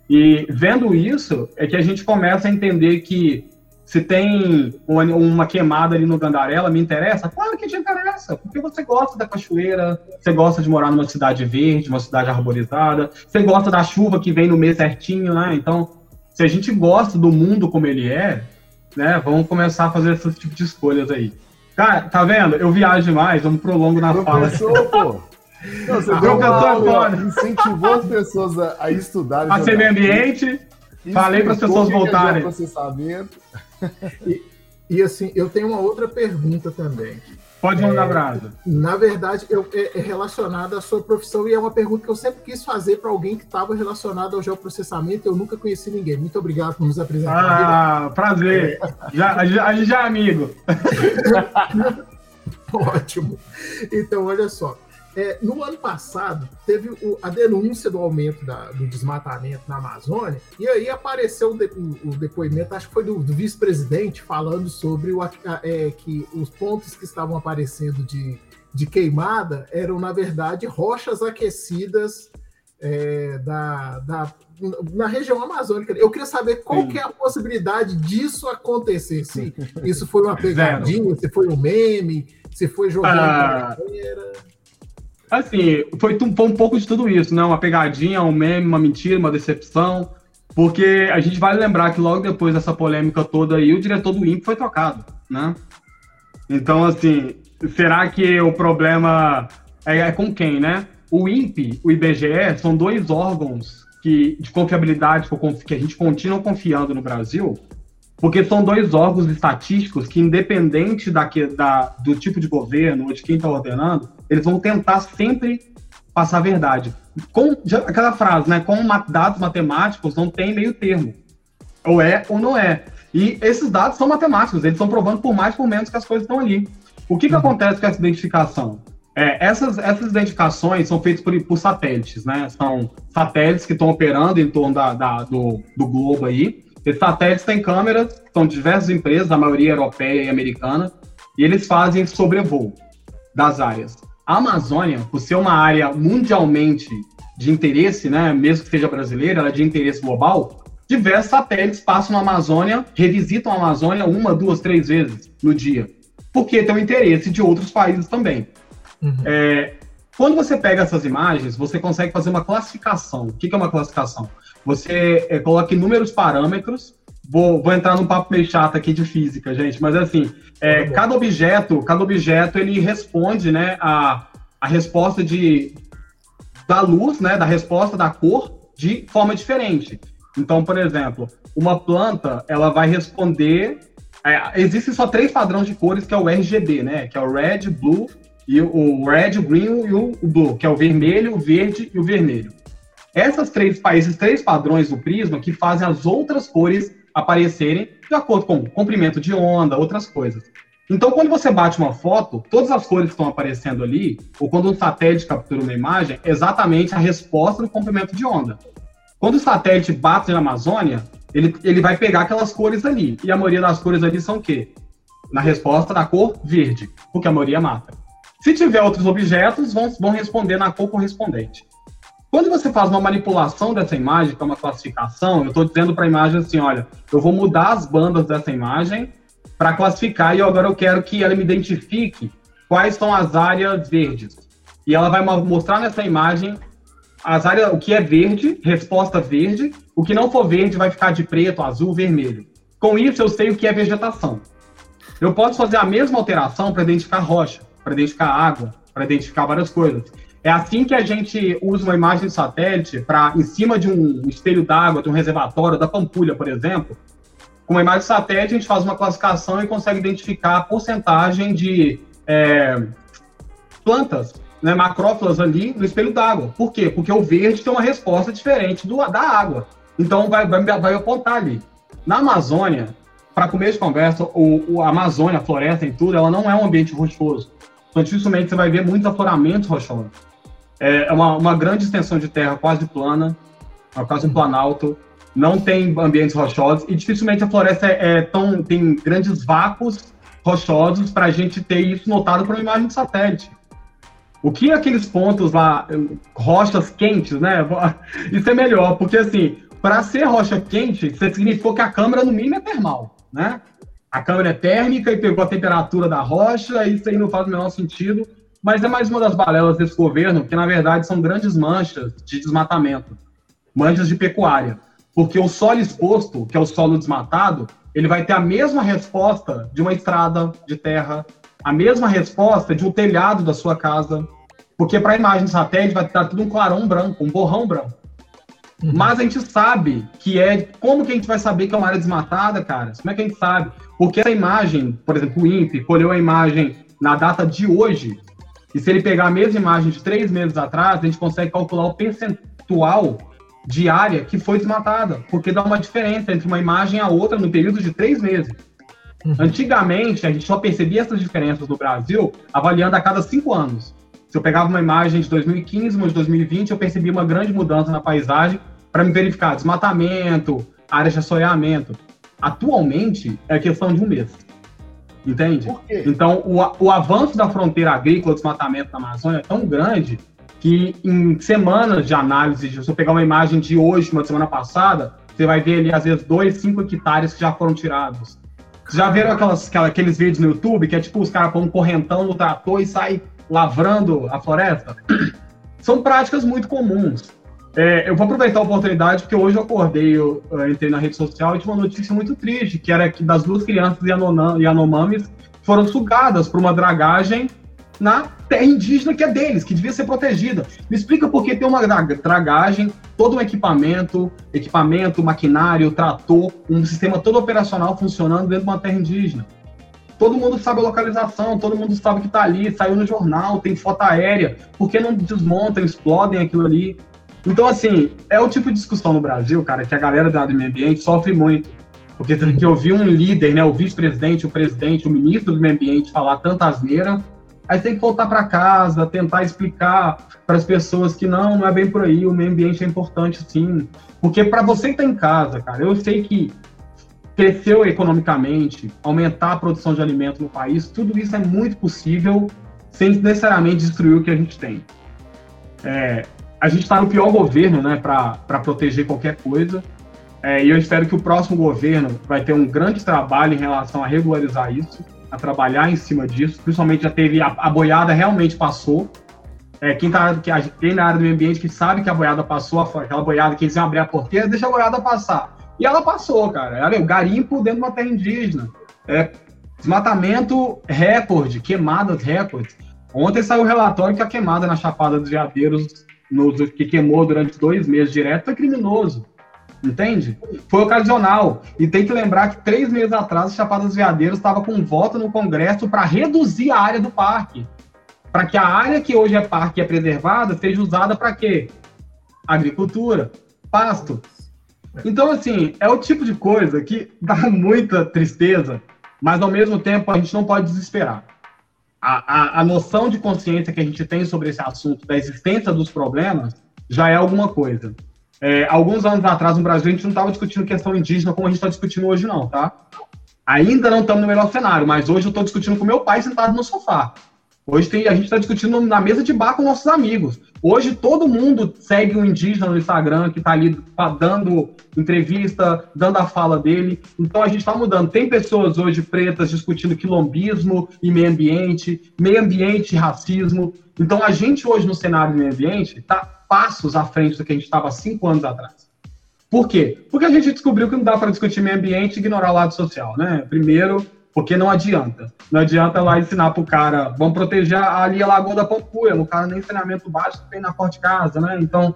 C: E vendo isso, é que a gente começa a entender que se tem uma, queimada ali no Gandarela, me interessa? Claro que te interessa, porque você gosta da cachoeira, você gosta de morar numa cidade verde, uma cidade arborizada, você gosta da chuva que vem no mês certinho, né? Então, se a gente gosta do mundo como ele é, né, vamos começar a fazer esse tipo de escolhas aí. Cara, tá vendo? Eu viajo demais, eu me prolongo na
B: Professor,
C: fala.
B: Pô. Não, você deu aula, incentivou as pessoas a, a estudarem.
C: A ser meio ambiente, falei para as pessoas voltarem.
B: Processamento.
A: E, e assim, eu tenho uma outra pergunta também.
C: Pode mandar é, brasa.
A: Na verdade, eu, é, é relacionada à sua profissão e é uma pergunta que eu sempre quis fazer para alguém que estava relacionado ao geoprocessamento. Eu nunca conheci ninguém. Muito obrigado por nos apresentar.
C: Ah, prazer. É. Já, gente já é amigo.
A: Ótimo. Então, olha só. É, no ano passado, teve o, a denúncia do aumento da, do desmatamento na Amazônia, e aí apareceu o, de, o, depoimento, acho que foi do, do vice-presidente, falando sobre o, é, que os pontos que estavam aparecendo de, de queimada eram, na verdade, rochas aquecidas é, da, da, na região amazônica. Eu queria saber qual que é a possibilidade disso acontecer. Se isso foi uma pegadinha, se foi um meme, se foi jogando. Ah.
C: Assim, foi, foi um pouco de tudo isso, né? Uma pegadinha, um meme, uma mentira, uma decepção. Porque a gente vai lembrar que logo depois dessa polêmica toda aí, o diretor do INPE foi trocado, né? Então, assim, será que o problema é, é com quem, né? O INPE, o IBGE, são dois órgãos que, de confiabilidade que a gente continua confiando no Brasil, porque são dois órgãos estatísticos que, independente da, da, do tipo de governo ou de quem está ordenando, eles vão tentar sempre passar a verdade. Com já, aquela frase, né? Com dados matemáticos não tem meio termo. Ou é ou não é. E esses dados são matemáticos, eles estão provando por mais por menos que as coisas estão ali. O que, que uhum. acontece com essa identificação? É, essas, essas identificações são feitas por, por satélites, né? São satélites que estão operando em torno da, da do, do globo aí, esses satélites têm câmeras, são de diversas empresas, a maioria europeia e americana, e eles fazem sobrevoo das áreas. A Amazônia, por ser uma área mundialmente de interesse, né, mesmo que seja brasileira, ela é de interesse global, diversos satélites passam na Amazônia, revisitam a Amazônia uma, duas, três vezes no dia. porque tem o interesse de outros países também. Uhum. É, quando você pega essas imagens, você consegue fazer uma classificação. O que é uma classificação? Você é, coloca inúmeros parâmetros. Vou, vou entrar num papo meio chato aqui de física, gente, mas assim, é, tá cada objeto, cada objeto ele responde, né, a, a resposta de da luz, né, da resposta da cor de forma diferente. Então, por exemplo, uma planta, ela vai responder. É, existem só três padrões de cores que é o RGB, né? Que é o red, blue e o red, o green e o, blue, que é o vermelho, o verde e o vermelho. Essas três, esses três padrões do prisma que fazem as outras cores aparecerem de acordo com comprimento de onda, outras coisas. Então, quando você bate uma foto, todas as cores que estão aparecendo ali, ou quando um satélite captura uma imagem, é exatamente a resposta do comprimento de onda. Quando o satélite bate na Amazônia, ele, ele vai pegar aquelas cores ali. E a maioria das cores ali são o quê? Na resposta da cor verde, porque a maioria mata. Se tiver outros objetos, vão, vão responder na cor correspondente. Quando você faz uma manipulação dessa imagem, que é uma classificação, eu estou dizendo para a imagem assim, olha, eu vou mudar as bandas dessa imagem para classificar e agora eu quero que ela me identifique quais são as áreas verdes. E ela vai mostrar nessa imagem as áreas, o que é verde, resposta verde, o que não for verde vai ficar de preto, azul, vermelho. Com isso, eu sei o que é vegetação. Eu posso fazer a mesma alteração para identificar rocha, para identificar água, para identificar várias coisas. É assim que a gente usa uma imagem de satélite para, em cima de um espelho d'água, de um reservatório, da Pampulha, por exemplo, com uma imagem de satélite a gente faz uma classificação e consegue identificar a porcentagem de é, plantas né, macrófilas ali no espelho d'água. Por quê? Porque o verde tem uma resposta diferente do, da água. Então vai, vai, vai apontar ali. Na Amazônia, para começo de conversa, o, o, a Amazônia, a floresta e tudo, ela não é um ambiente rochoso. Então, dificilmente você vai ver muitos afloramentos rochosos. É, é uma, uma grande extensão de terra quase plana, quase um planalto. Não tem ambientes rochosos e dificilmente a floresta é, é tão, tem grandes vácuos rochosos para a gente ter isso notado por uma imagem de satélite. O que aqueles pontos lá, rochas quentes, né? Isso é melhor, porque assim, para ser rocha quente, isso significou que a câmera, no mínimo, é termal, né? A câmera é térmica e pegou a temperatura da rocha, isso aí não faz o menor sentido. Mas é mais uma das balelas desse governo, que na verdade são grandes manchas de desmatamento, manchas de pecuária. Porque o solo exposto, que é o solo desmatado, ele vai ter a mesma resposta de uma estrada de terra, a mesma resposta de um telhado da sua casa, porque para a imagem de satélite vai estar tudo um clarão branco, um borrão branco. Uhum. Mas a gente sabe que é. Como que a gente vai saber que é uma área desmatada, cara? Como é que a gente sabe? Porque essa imagem, por exemplo, o INPE colheu a imagem na data de hoje, e se ele pegar a mesma imagem de três meses atrás, a gente consegue calcular o percentual de área que foi desmatada, porque dá uma diferença entre uma imagem e a outra no período de três meses. Uhum. Antigamente, a gente só percebia essas diferenças no Brasil avaliando a cada cinco anos. Se eu pegava uma imagem de 2015, uma de 2020, eu percebia uma grande mudança na paisagem para me verificar desmatamento, áreas de assoreamento. Atualmente, é questão de um mês. Entende? Então, o, o avanço da fronteira agrícola, desmatamento na Amazônia é tão grande que em semanas de análise, se você pegar uma imagem de hoje, uma semana passada, você vai ver ali, às vezes, dois, cinco hectares que já foram tirados. Já viram aquelas, aqueles vídeos no YouTube que é tipo os caras põem um correntão no trator e saem lavrando a floresta? São práticas muito comuns. É, eu vou aproveitar a oportunidade porque hoje eu acordei, eu, eu entrei na rede social e tinha uma notícia muito triste, que era que das duas crianças Yanomamis foram sugadas por uma dragagem na terra indígena que é deles, que devia ser protegida. Me explica por que tem uma dragagem, todo um equipamento, equipamento, maquinário, trator, um sistema todo operacional funcionando dentro de uma terra indígena. Todo mundo sabe a localização, todo mundo sabe que está ali, saiu no jornal, tem foto aérea, por que não desmontam, explodem aquilo ali? Então, assim, é o tipo de discussão no Brasil, cara, que a galera da do meio ambiente sofre muito. Porque tem que ouvir um líder, né, o vice-presidente, o presidente, o ministro do meio ambiente falar tanta asneira, Aí tem que voltar para casa, tentar explicar para as pessoas que não, não é bem por aí, o meio ambiente é importante sim. Porque para você que está em casa, cara, eu sei que cresceu economicamente, aumentar a produção de alimento no país, tudo isso é muito possível sem necessariamente destruir o que a gente tem. É, a gente está no pior governo né, para proteger qualquer coisa, é, e eu espero que o próximo governo vai ter um grande trabalho em relação a regularizar isso a trabalhar em cima disso, principalmente já teve, a, a boiada realmente passou. É, quem tá que, quem na área do meio ambiente que sabe que a boiada passou, aquela boiada que eles iam abrir a porteira, deixa a boiada passar. E ela passou, cara. Olha, o garimpo dentro de uma terra indígena. É, desmatamento recorde, queimadas recordes. Ontem saiu o relatório que a queimada na Chapada dos Veadeiros, no, que queimou durante dois meses direto, foi criminoso. Entende? Foi ocasional. E tem que lembrar que três meses atrás, Chapada dos Veadeiros estava com voto no Congresso para reduzir a área do parque. Para que a área que hoje é parque e é preservada seja usada para quê? Agricultura, pasto. Então, assim, é o tipo de coisa que dá muita tristeza, mas ao mesmo tempo a gente não pode desesperar. A, a, a noção de consciência que a gente tem sobre esse assunto, da existência dos problemas, já é alguma coisa. É, alguns anos atrás no Brasil a gente não estava discutindo questão indígena como a gente está discutindo hoje, não, tá? Ainda não estamos no melhor cenário, mas hoje eu estou discutindo com meu pai sentado no sofá. Hoje tem, a gente está discutindo na mesa de bar com nossos amigos. Hoje todo mundo segue um indígena no Instagram que está ali dando entrevista, dando a fala dele. Então a gente está mudando. Tem pessoas hoje pretas discutindo quilombismo e meio ambiente, meio ambiente e racismo. Então a gente hoje no cenário do meio ambiente está passos à frente do que a gente estava cinco anos atrás. Por quê? Porque a gente descobriu que não dá para discutir meio ambiente e ignorar o lado social, né? Primeiro, porque não adianta. Não adianta lá ensinar para o cara, vamos proteger ali a Lagoa da Pampuia, no cara nem treinamento básico tem na porta de casa, né? Então,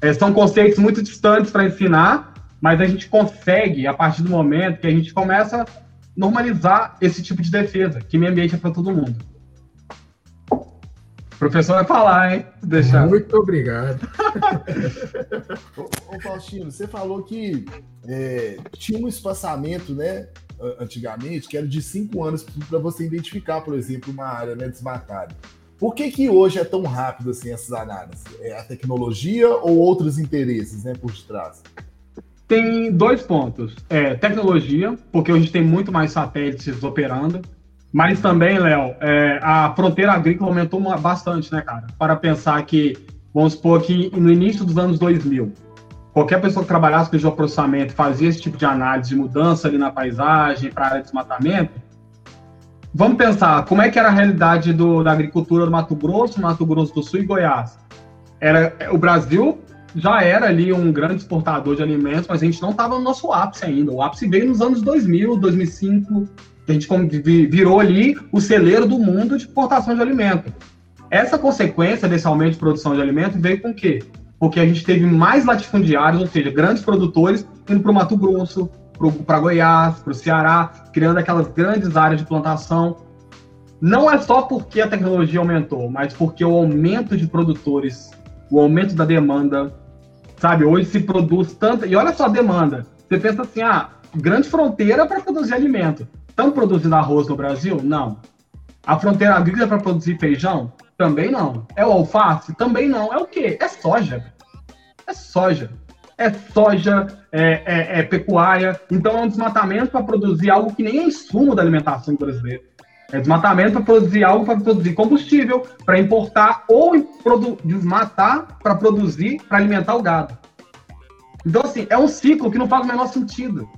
C: é, são conceitos muito distantes para ensinar, mas a gente consegue, a partir do momento que a gente começa a normalizar esse tipo de defesa, que meio ambiente é para todo mundo. O professor vai falar, hein?
A: Deixar. Muito obrigado.
B: ô, ô, Faustino, você falou que é, tinha um espaçamento, né? Antigamente, que era de cinco anos para você identificar, por exemplo, uma área né, desmatada. Por que, que hoje é tão rápido assim essas análises? É a tecnologia ou outros interesses né, por detrás?
C: Tem dois pontos. É, tecnologia, porque hoje tem muito mais satélites operando. Mas também, Léo, é, a fronteira agrícola aumentou bastante, né, cara? Para pensar que, vamos supor que no início dos anos 2000, qualquer pessoa que trabalhasse com geoprocessamento, fazia esse tipo de análise de mudança ali na paisagem, para área de desmatamento, vamos pensar como é que era a realidade do, da agricultura do Mato Grosso, Mato Grosso do Sul e Goiás. Era, o Brasil já era ali um grande exportador de alimentos, mas a gente não estava no nosso ápice ainda. O ápice veio nos anos 2000, 2005, a gente virou ali o celeiro do mundo de exportação de alimento. Essa consequência desse aumento de produção de alimento veio com o quê? Porque a gente teve mais latifundiários, ou seja, grandes produtores indo para o Mato Grosso, para Goiás, para o Ceará, criando aquelas grandes áreas de plantação. Não é só porque a tecnologia aumentou, mas porque o aumento de produtores, o aumento da demanda, sabe? Hoje se produz tanta. E olha só a demanda. Você pensa assim, ah, grande fronteira para produzir alimento. Estão produzindo arroz no Brasil? Não. A fronteira agrícola para produzir feijão? Também não. É o alface? Também não. É o quê? É soja. É soja. É soja, é, é, é pecuária. Então é um desmatamento para produzir algo que nem é insumo da alimentação brasileira. É desmatamento para produzir algo para produzir combustível, para importar ou desmatar para produzir, para alimentar o gado. Então, assim, é um ciclo que não faz o menor sentido.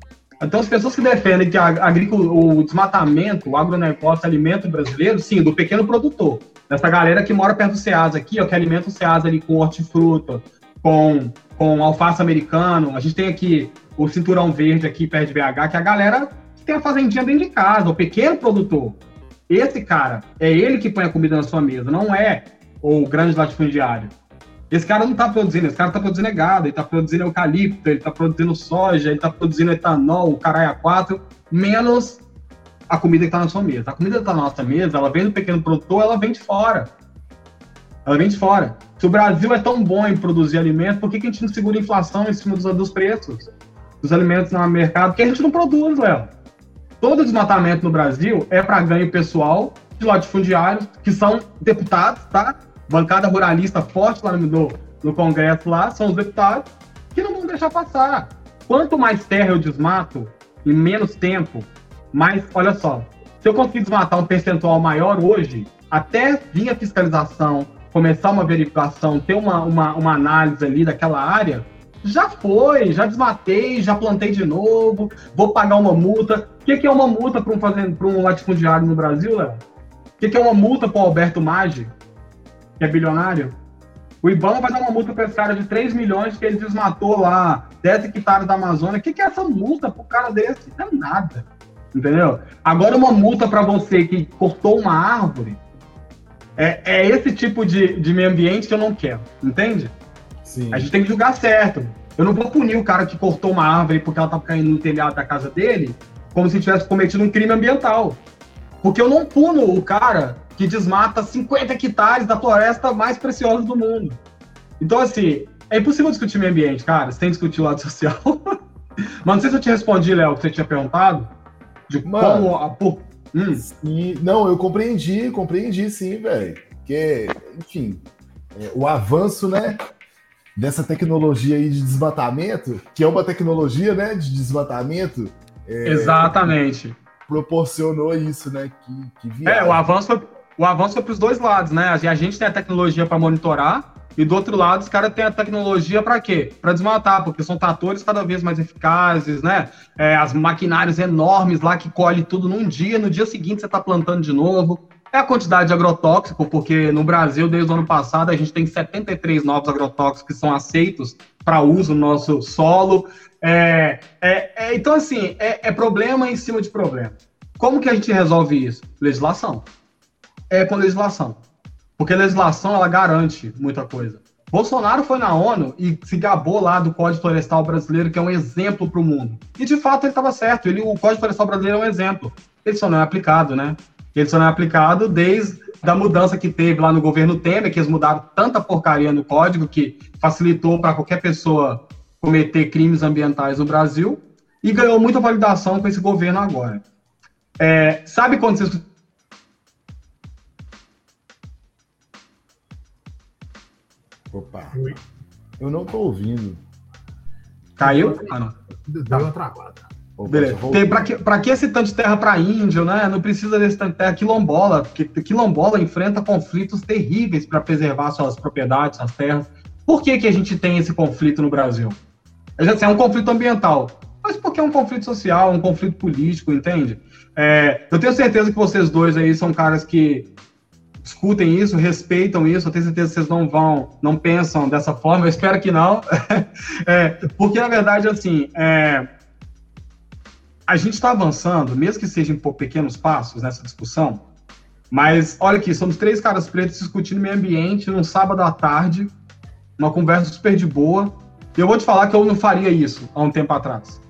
C: Então, as pessoas que defendem que a o desmatamento, o agronegócio, alimento brasileiro, sim, do pequeno produtor. Dessa galera que mora perto do Ceasa aqui, ó, que alimenta o Ceasa ali com hortifruta, com, com alface americano. A gente tem aqui o cinturão verde aqui perto de BH, que é a galera que tem a fazendinha dentro de casa, o pequeno produtor. Esse cara, é ele que põe a comida na sua mesa, não é o grande latifundiário. Esse cara não está produzindo, esse cara está produzindo é gado, ele está produzindo eucalipto, ele está produzindo soja, ele está produzindo etanol, o caralho a quatro, menos a comida que está na sua mesa. A comida que está na nossa mesa, ela vem do pequeno produtor, ela vem de fora. Ela vem de fora. Se o Brasil é tão bom em produzir alimentos, por que, que a gente não segura a inflação em cima dos, dos preços dos alimentos no mercado? Porque a gente não produz, Léo. Todo desmatamento no Brasil é para ganho pessoal de latifundiários, que são deputados, tá? bancada ruralista forte lá no, no Congresso lá, são os deputados que não vão deixar passar. Quanto mais terra eu desmato, em menos tempo, mais, olha só, se eu conseguir desmatar um percentual maior hoje, até vir a fiscalização, começar uma verificação, ter uma, uma, uma análise ali daquela área, Já foi, já desmatei, já plantei de novo, vou pagar uma multa. O que, que é uma multa para um, um latifundiário no Brasil, Léo? O que, que é uma multa para o Alberto Maggi, que é bilionário? O IBAMA vai dar uma multa para esse cara de 3 milhões que ele desmatou lá 10 hectares da Amazônia. O que, que é essa multa para o cara desse? Não é nada. Entendeu? Agora, uma multa para você que cortou uma árvore, é, é esse tipo de, de meio ambiente que eu não quero. Entende? Sim. A gente tem que julgar certo. Eu não vou punir o cara que cortou uma árvore porque ela tá caindo no telhado da casa dele, como se tivesse cometido um crime ambiental. Porque eu não puno o cara que desmata 50 hectares da floresta mais preciosa do mundo. Então, assim, é impossível discutir meio ambiente, cara. Você tem que discutir o lado social. Mas não sei se eu te respondi, Léo, que você tinha perguntado. De Mano, como. A,
B: hum. sim, não, eu compreendi, compreendi sim, velho. Porque, enfim, é, o avanço, né, dessa tecnologia aí de desmatamento, que é uma tecnologia, né, de desmatamento.
C: É, Exatamente.
B: Proporcionou isso, né?
C: Que, que é, o avanço foi o avanço foi para os dois lados, né? A gente tem a tecnologia para monitorar e do outro lado os caras têm a tecnologia para quê? Para desmatar, porque são tratores cada vez mais eficazes, né? É, as maquinários enormes lá que colhe tudo num dia, no dia seguinte você está plantando de novo. É a quantidade de agrotóxico, porque no Brasil, desde o ano passado, a gente tem 73 novos agrotóxicos que são aceitos para uso no nosso solo. É, é, é, então, assim, é, é problema em cima de problema. Como que a gente resolve isso? Legislação é com legislação. Porque a legislação, ela garante muita coisa. Bolsonaro foi na ONU e se gabou lá do Código Florestal Brasileiro, que é um exemplo para o mundo. E de fato ele estava certo. Ele, o Código Florestal Brasileiro é um exemplo. Ele só não é aplicado, né? Ele só não é aplicado desde a mudança que teve lá no governo Temer, que eles mudaram tanta porcaria no código que facilitou para qualquer pessoa cometer crimes ambientais no Brasil e ganhou muita validação com esse governo agora. É, sabe quando vocês
B: Opa. Oi. Eu não tô ouvindo.
C: Caiu? Ah, não. Deu tá. uma travada. Beleza. Tem, pra, que, pra que esse tanto de terra para índio, né? Não precisa desse tanto de terra quilombola, porque quilombola enfrenta conflitos terríveis para preservar suas propriedades, suas terras. Por que, que a gente tem esse conflito no Brasil? É um conflito ambiental, mas porque é um conflito social, um conflito político, entende? É, eu tenho certeza que vocês dois aí são caras que discutem isso, respeitam isso. Eu tenho certeza que vocês não vão, não pensam dessa forma. Eu espero que não, é, porque na verdade assim, é, a gente está avançando, mesmo que sejam por pequenos passos nessa discussão. Mas olha aqui, somos três caras pretos discutindo meio ambiente num sábado à tarde, uma conversa super de boa. Eu vou te falar que eu não faria isso há um tempo atrás.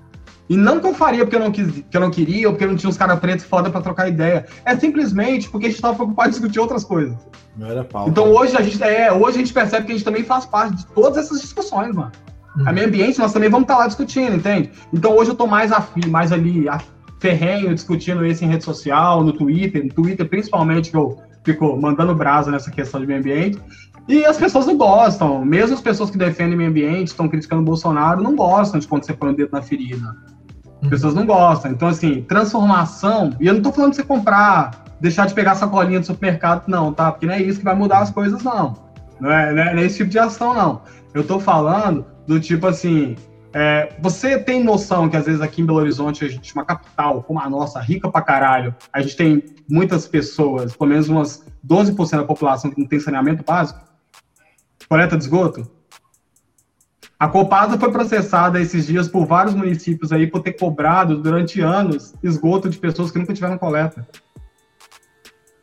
C: E não que eu faria porque eu não, quis, que eu não queria ou porque não tinha uns caras pretos foda pra trocar ideia. É simplesmente porque a gente tava preocupado em discutir outras coisas. Não era pauta. Então hoje a gente é, hoje a gente percebe que a gente também faz parte de todas essas discussões, mano. Uhum. A meio ambiente nós também vamos estar tá lá discutindo, entende? Então hoje eu tô mais afim, mais ali, a, ferrenho, discutindo isso em rede social, no Twitter, no Twitter principalmente, que eu fico mandando brasa nessa questão de meio ambiente. E as pessoas não gostam, mesmo as pessoas que defendem meio ambiente, estão criticando o Bolsonaro, não gostam de quando você põe o dedo na ferida. As pessoas não gostam. Então, assim, transformação. E eu não tô falando de você comprar, deixar de pegar sacolinha do supermercado, não, tá? Porque não é isso que vai mudar as coisas, não. Não é, não é, não é esse tipo de ação, não. Eu tô falando do tipo assim. É, você tem noção que às vezes aqui em Belo Horizonte, a gente, uma capital como a nossa, rica pra caralho, a gente tem muitas pessoas, pelo menos umas 12% da população que não tem saneamento básico? Coleta de esgoto? A Copasa foi processada esses dias por vários municípios aí por ter cobrado durante anos esgoto de pessoas que nunca tiveram coleta.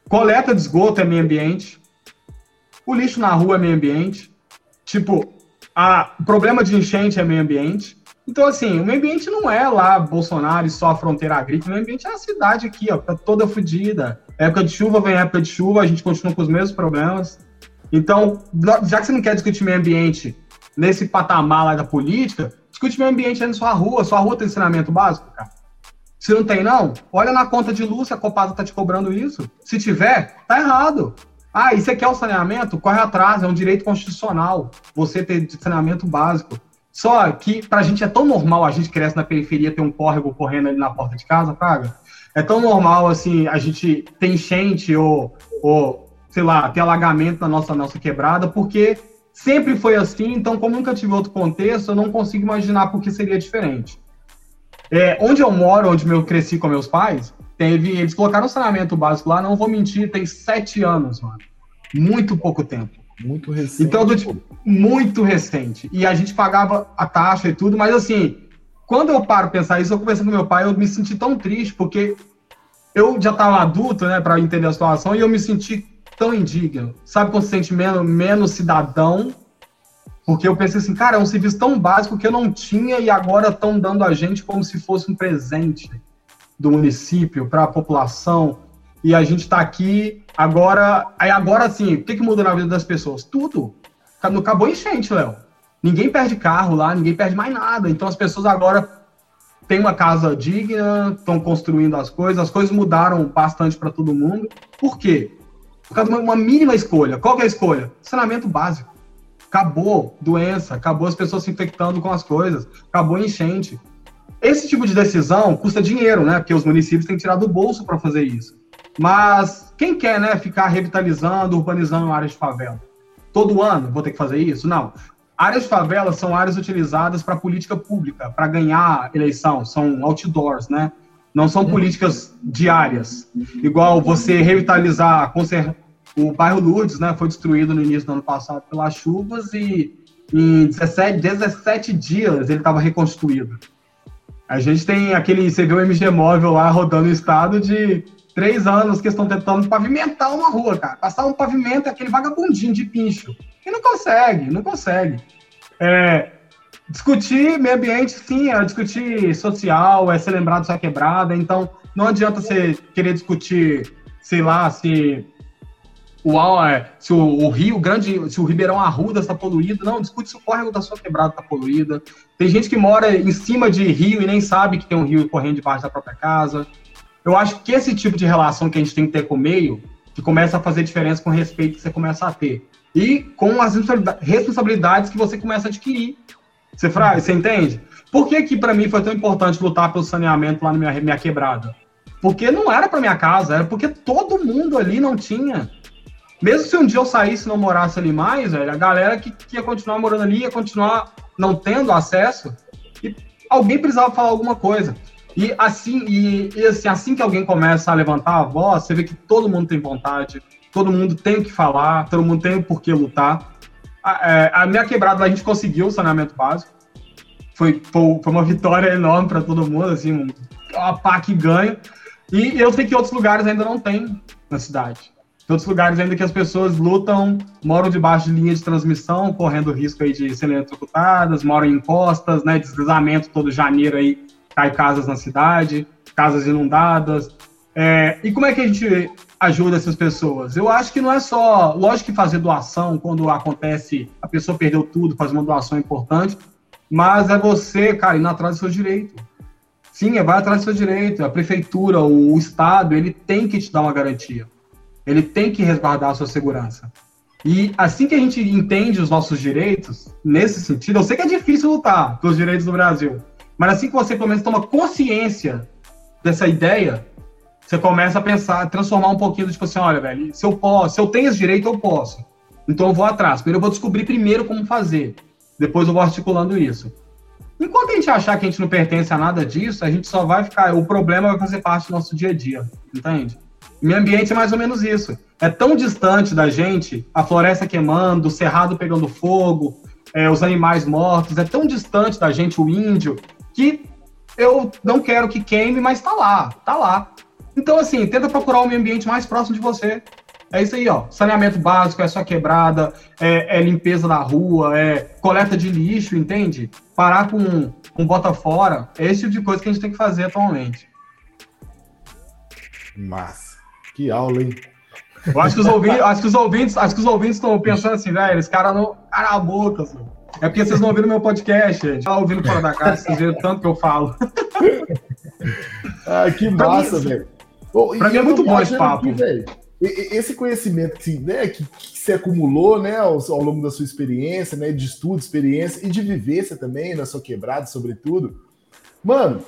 C: Coleta de esgoto é meio ambiente. O lixo na rua é meio ambiente. Tipo, a, o problema de enchente é meio ambiente. Então, assim, o meio ambiente não é lá Bolsonaro e só a fronteira agrícola. O meio ambiente é a cidade aqui, ó, tá toda fodida. Época de chuva vem época de chuva, a gente continua com os mesmos problemas. Então, já que você não quer discutir meio ambiente nesse patamar lá da política, discute meio ambiente na sua rua. Sua rua tem ensinamento básico, cara? Se não tem, não, olha na conta de luz se a Copasa tá te cobrando isso. Se tiver, tá errado. Ah, e você quer o saneamento? Corre atrás, é um direito constitucional você ter saneamento básico. Só que pra gente é tão normal, a gente cresce na periferia, ter um córrego correndo ali na porta de casa, praga. É tão normal, assim, a gente ter enchente ou, ou sei lá, ter alagamento na nossa, nossa quebrada, porque sempre foi assim, então, como nunca tive outro contexto, eu não consigo imaginar por que seria diferente. É, onde eu moro, onde eu cresci com meus pais, teve, eles colocaram saneamento básico lá, não vou mentir, tem sete anos, mano. Muito pouco tempo.
B: Muito recente.
C: Então, do, tipo, muito recente. E a gente pagava a taxa e tudo, mas assim, quando eu paro pensar isso, eu conversando com meu pai, eu me senti tão triste, porque eu já estava adulto, né, para entender a situação, e eu me senti tão indigno. Sabe quando se sente menos, menos cidadão? Porque eu pensei assim, cara, é um serviço tão básico que eu não tinha e agora estão dando a gente como se fosse um presente do município para a população. E a gente está aqui agora. Aí agora sim, o que, que muda na vida das pessoas? Tudo. Acabou enchente, Léo. Ninguém perde carro lá, ninguém perde mais nada. Então as pessoas agora têm uma casa digna, estão construindo as coisas, as coisas mudaram bastante para todo mundo. Por quê? Por causa de uma mínima escolha. Qual é a escolha? Saneamento básico. Acabou doença, acabou as pessoas se infectando com as coisas, acabou enchente. Esse tipo de decisão custa dinheiro, né? Porque os municípios têm que tirar do bolso para fazer isso. Mas quem quer, né, ficar revitalizando, urbanizando áreas de favela? Todo ano vou ter que fazer isso? Não. Áreas de favela são áreas utilizadas para política pública, para ganhar eleição, são outdoors, né? Não são políticas diárias. Igual você revitalizar, conser... o bairro Lourdes, né, foi destruído no início do ano passado pelas chuvas e em 17, 17 dias ele estava reconstruído. A gente tem aquele, você vê o MG Móvel lá rodando o estado de três anos que estão tentando pavimentar uma rua, cara. Passar um pavimento é aquele vagabundinho de pincho. E não consegue, não consegue. É, discutir meio ambiente, sim, é discutir social, é ser lembrado sua quebrada. Então, não adianta você querer discutir, sei lá, se o, é, se o, o, Rio Grande, se o Ribeirão Arruda está poluído, não, discute se o córrego da sua quebrada está poluída. Tem gente que mora em cima de rio e nem sabe que tem um rio correndo debaixo da própria casa. Eu acho que esse tipo de relação que a gente tem que ter com o meio, que começa a fazer diferença com o respeito que você começa a ter. E com as responsabilidades que você começa a adquirir. Você, você entende? Por que que para mim foi tão importante lutar pelo saneamento lá na minha, minha quebrada? Porque não era para minha casa, era porque todo mundo ali não tinha. Mesmo se um dia eu saísse e não morasse ali mais, velho, a galera que, que ia continuar morando ali ia continuar não tendo acesso e alguém precisava falar alguma coisa. E assim, e, e assim, assim que alguém começa a levantar a voz, você vê que todo mundo tem vontade, todo mundo tem o que falar, todo mundo tem o porquê lutar. A, é, a minha quebrada a gente conseguiu o saneamento básico. Foi, foi, uma vitória enorme para todo mundo, assim, um, uma pá que ganha. E eu sei que outros lugares ainda não tem na cidade. Tem outros lugares ainda que as pessoas lutam, moram debaixo de linha de transmissão, correndo risco aí de serem eletrocutadas, moram em encostas, né, deslizamento todo janeiro aí, cai casas na cidade, casas inundadas. É, e como é que a gente ajuda essas pessoas? Eu acho que não é só, lógico que fazer doação quando acontece, a pessoa perdeu tudo, fazer uma doação importante, mas é você, cara, indo atrás do seu direito. Sim, é vai atrás do seu direito. A prefeitura, o Estado, ele tem que te dar uma garantia. Ele tem que resguardar a sua segurança. E assim que a gente entende os nossos direitos, nesse sentido, eu sei que é difícil lutar pelos direitos do Brasil, mas assim que você pelo menos toma consciência dessa ideia, você começa a pensar, transformar um pouquinho, tipo assim, olha, velho, se eu posso, se eu tenho esse direito, eu posso. Então eu vou atrás. Primeiro eu vou descobrir primeiro como fazer. Depois eu vou articulando isso. Enquanto a gente achar que a gente não pertence a nada disso, a gente só vai ficar. O problema vai fazer parte do nosso dia a dia, entende? Meio ambiente é mais ou menos isso. É tão distante da gente, a floresta queimando, o cerrado pegando fogo, é, os animais mortos, é tão distante da gente o índio, que eu não quero que queime, mas tá lá, tá lá. Então, assim, tenta procurar o meio ambiente mais próximo de você. É isso aí, ó. Saneamento básico, é só quebrada, é, é limpeza da rua, é coleta de lixo, entende? Parar com, com bota fora. É esse tipo de coisa que a gente tem que fazer atualmente.
B: Massa. Que aula, hein?
C: Eu acho que os ouvintes, acho que os ouvintes, acho que os ouvintes estão pensando assim, velho, esse cara não. Cara a boca, assim. É porque vocês não ouviram meu podcast, gente. Tá ouvindo fora da casa, vocês viram tanto que eu falo.
B: ah, que massa, velho.
C: Pra mim é muito bom esse papo.
B: Aqui, esse conhecimento que, né, que, que se acumulou né, ao, ao, longo da sua experiência, né, de estudo, experiência e de vivência também, na sua quebrada, sobretudo. Mano,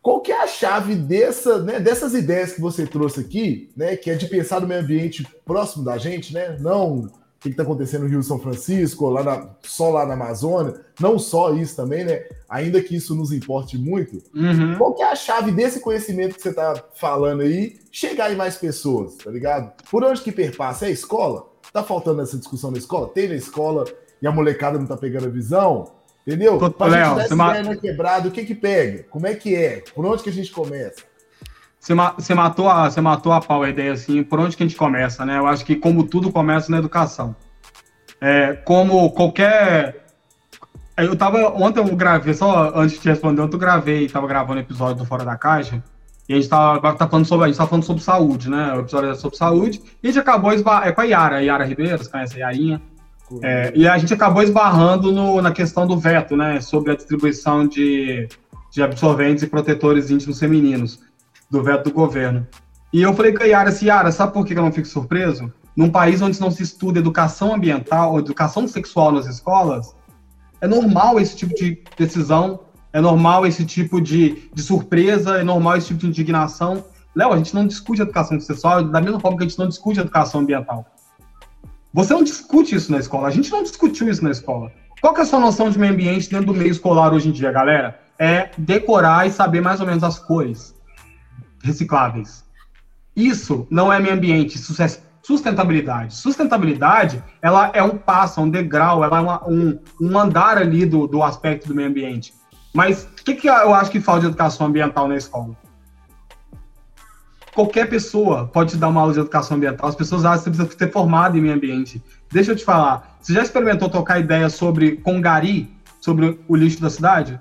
B: qual que é a chave dessa, né, dessas ideias que você trouxe aqui, né, que é de pensar no meio ambiente próximo da gente, né, não que está acontecendo no Rio São Francisco, lá na, só lá na Amazônia, não só isso também, né? Ainda que isso nos importe muito, uhum. qual que é a chave desse conhecimento que você está falando aí chegar em mais pessoas, tá ligado? Por onde que perpassa? É a escola? Tá faltando essa discussão na escola? Tem na escola e a molecada não tá pegando a visão? Entendeu?
C: Pra Léo,
B: gente dar quebrada, o que que pega? Como é que é? Por onde que a gente começa?
C: Você, você, matou a, você matou a pau a ideia assim, por onde que a gente começa, né? Eu acho que como tudo começa na educação. É, como qualquer. Eu tava. Ontem eu gravei, só antes de responder, ontem eu gravei, tava gravando episódio do Fora da Caixa. E a gente tava, tá falando sobre, a gente tá falando sobre saúde, né? O episódio é sobre saúde. E a gente acabou esbar... é com a Yara, Yara Ribeiro, você conhece a Yarinha? É, e a gente acabou esbarrando no, na questão do veto, né? Sobre a distribuição de, de absorventes e protetores íntimos femininos do veto do governo. E eu falei com a Yara assim, Yara, sabe por que eu não fico surpreso? Num país onde não se estuda educação ambiental ou educação sexual nas escolas, é normal esse tipo de decisão, é normal esse tipo de, de surpresa, é normal esse tipo de indignação. Léo, a gente não discute educação sexual da mesma forma que a gente não discute educação ambiental. Você não discute isso na escola, a gente não discutiu isso na escola. Qual que é a sua noção de meio ambiente dentro do meio escolar hoje em dia, galera? É decorar e saber mais ou menos as cores recicláveis. Isso não é meio ambiente, isso é sustentabilidade. Sustentabilidade, ela é um passo, um degrau, ela é uma, um, um andar ali do, do aspecto do meio ambiente. Mas o que, que eu acho que falta de educação ambiental na escola? Qualquer pessoa pode te dar uma aula de educação ambiental. As pessoas acham que você precisa ser formado em meio ambiente. Deixa eu te falar. Você já experimentou tocar ideia sobre Congari, sobre o lixo da cidade?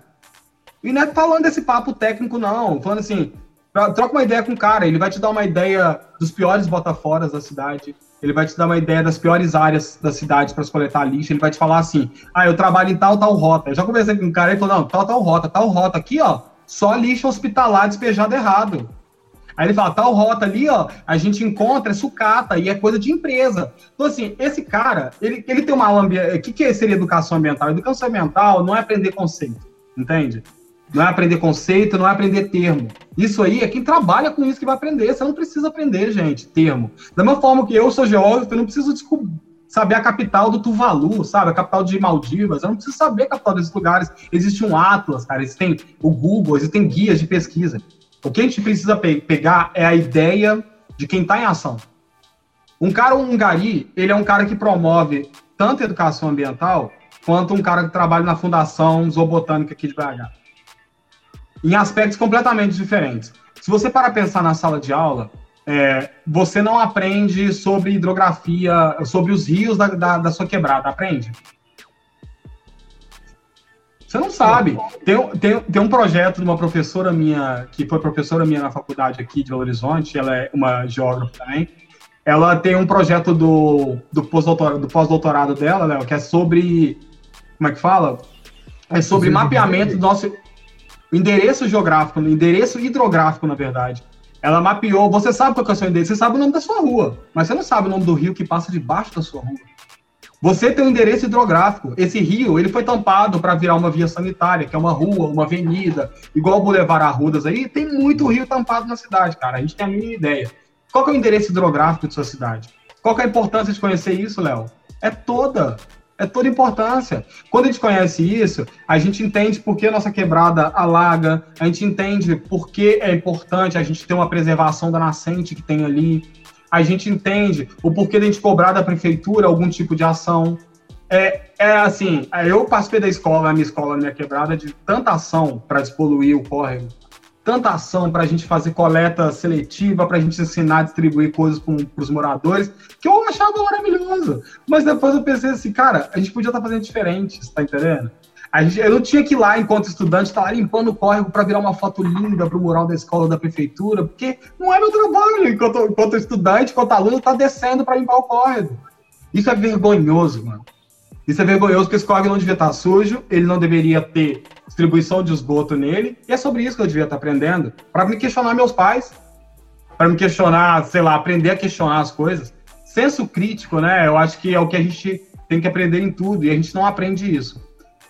C: E não é falando desse papo técnico, não. Falando assim, Troca uma ideia com o cara, ele vai te dar uma ideia dos piores botaforas da cidade, ele vai te dar uma ideia das piores áreas da cidade para coletar lixo, ele vai te falar assim: ah, eu trabalho em tal, tal rota. Eu já conversei com um cara e falou: não, tal, tal rota, tal rota aqui, ó, só lixo hospitalar despejado errado. Aí ele fala, tal rota ali, ó, a gente encontra, é sucata, e é coisa de empresa. Então, assim, esse cara, ele, ele tem uma. O que, que seria educação ambiental? Educação ambiental não é aprender conceito, entende? Não é aprender conceito, não é aprender termo. Isso aí é quem trabalha com isso que vai aprender. Você não precisa aprender, gente, termo. Da mesma forma que eu sou geógrafo, eu não preciso saber a capital do Tuvalu, sabe? A capital de Maldivas. Eu não preciso saber a capital desses lugares. Existe um Atlas, cara. Existem o Google, existem guias de pesquisa. O que a gente precisa pe pegar é a ideia de quem está em ação. Um cara, um gari, ele é um cara que promove tanto educação ambiental quanto um cara que trabalha na Fundação Zoobotânica aqui de BH em aspectos completamente diferentes. Se você para pensar na sala de aula, é, você não aprende sobre hidrografia, sobre os rios da, da, da, sua quebrada, aprende? Você não sabe. Tem, tem, tem um projeto de uma professora minha, que foi professora minha na faculdade aqui de Belo Horizonte, ela é uma geógrafa também. Ela tem um projeto do, do pós-doutorado pós dela, Léo, que é sobre. Como é que fala? É sobre mapeamento do nosso o endereço geográfico, o endereço hidrográfico, na verdade. Ela mapeou, você sabe qual é o seu endereço, você sabe o nome da sua rua, mas você não sabe o nome do rio que passa debaixo da sua rua. Você tem um endereço hidrográfico. Esse rio, ele foi tampado para virar uma via sanitária, que é uma rua, uma avenida, igual o Boulevard Arrudas aí, tem muito rio tampado na cidade, cara. A gente tem a mínima ideia. Qual é o endereço hidrográfico de sua cidade? Qual é a importância de conhecer isso, Léo? É toda. É toda importância. Quando a gente conhece isso, a gente entende por que a nossa quebrada alaga, a gente entende por que é importante a gente ter uma preservação da nascente que tem ali, a gente entende o porquê de a gente cobrar da prefeitura algum tipo de ação. É, é assim, eu participei da escola, a minha escola, a minha quebrada, de tanta ação para despoluir o córrego, tanta ação para a gente fazer coleta seletiva, para a gente ensinar a distribuir coisas para os moradores, que eu achava maravilhoso. Mas depois eu pensei assim, cara, a gente podia estar tá fazendo diferente, você tá entendendo? A gente, eu não tinha que ir lá, enquanto estudante, estar tá limpando o córrego para virar uma foto linda para o mural da escola da prefeitura, porque não é meu trabalho. Enquanto, enquanto estudante, enquanto aluno, tá descendo para limpar o córrego. Isso é vergonhoso, mano. Isso é vergonhoso porque esse córrego não devia estar sujo, ele não deveria ter distribuição de esgoto nele, e é sobre isso que eu devia estar aprendendo, para me questionar meus pais, para me questionar, sei lá, aprender a questionar as coisas. Senso crítico, né? Eu acho que é o que a gente tem que aprender em tudo, e a gente não aprende isso.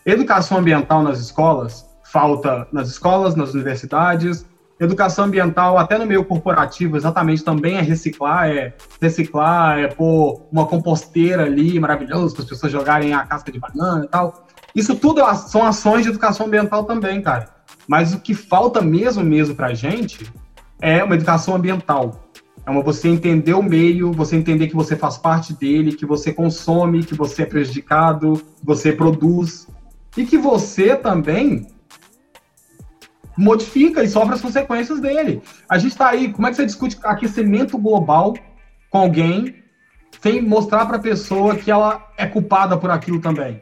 C: Educação ambiental nas escolas, falta nas escolas, nas universidades, Educação ambiental, até no meio corporativo, exatamente também é reciclar, é reciclar, é pôr uma composteira ali maravilhosa para as pessoas jogarem a casca de banana e tal. Isso tudo é são ações de educação ambiental também, cara. Mas o que falta mesmo, mesmo para a gente é uma educação ambiental. É uma você entender o meio, você entender que você faz parte dele, que você consome, que você é prejudicado, que você produz e que você também modifica e sofre as consequências dele. A gente está aí, como é que você discute aquecimento global com alguém sem mostrar para a pessoa que ela é culpada por aquilo também?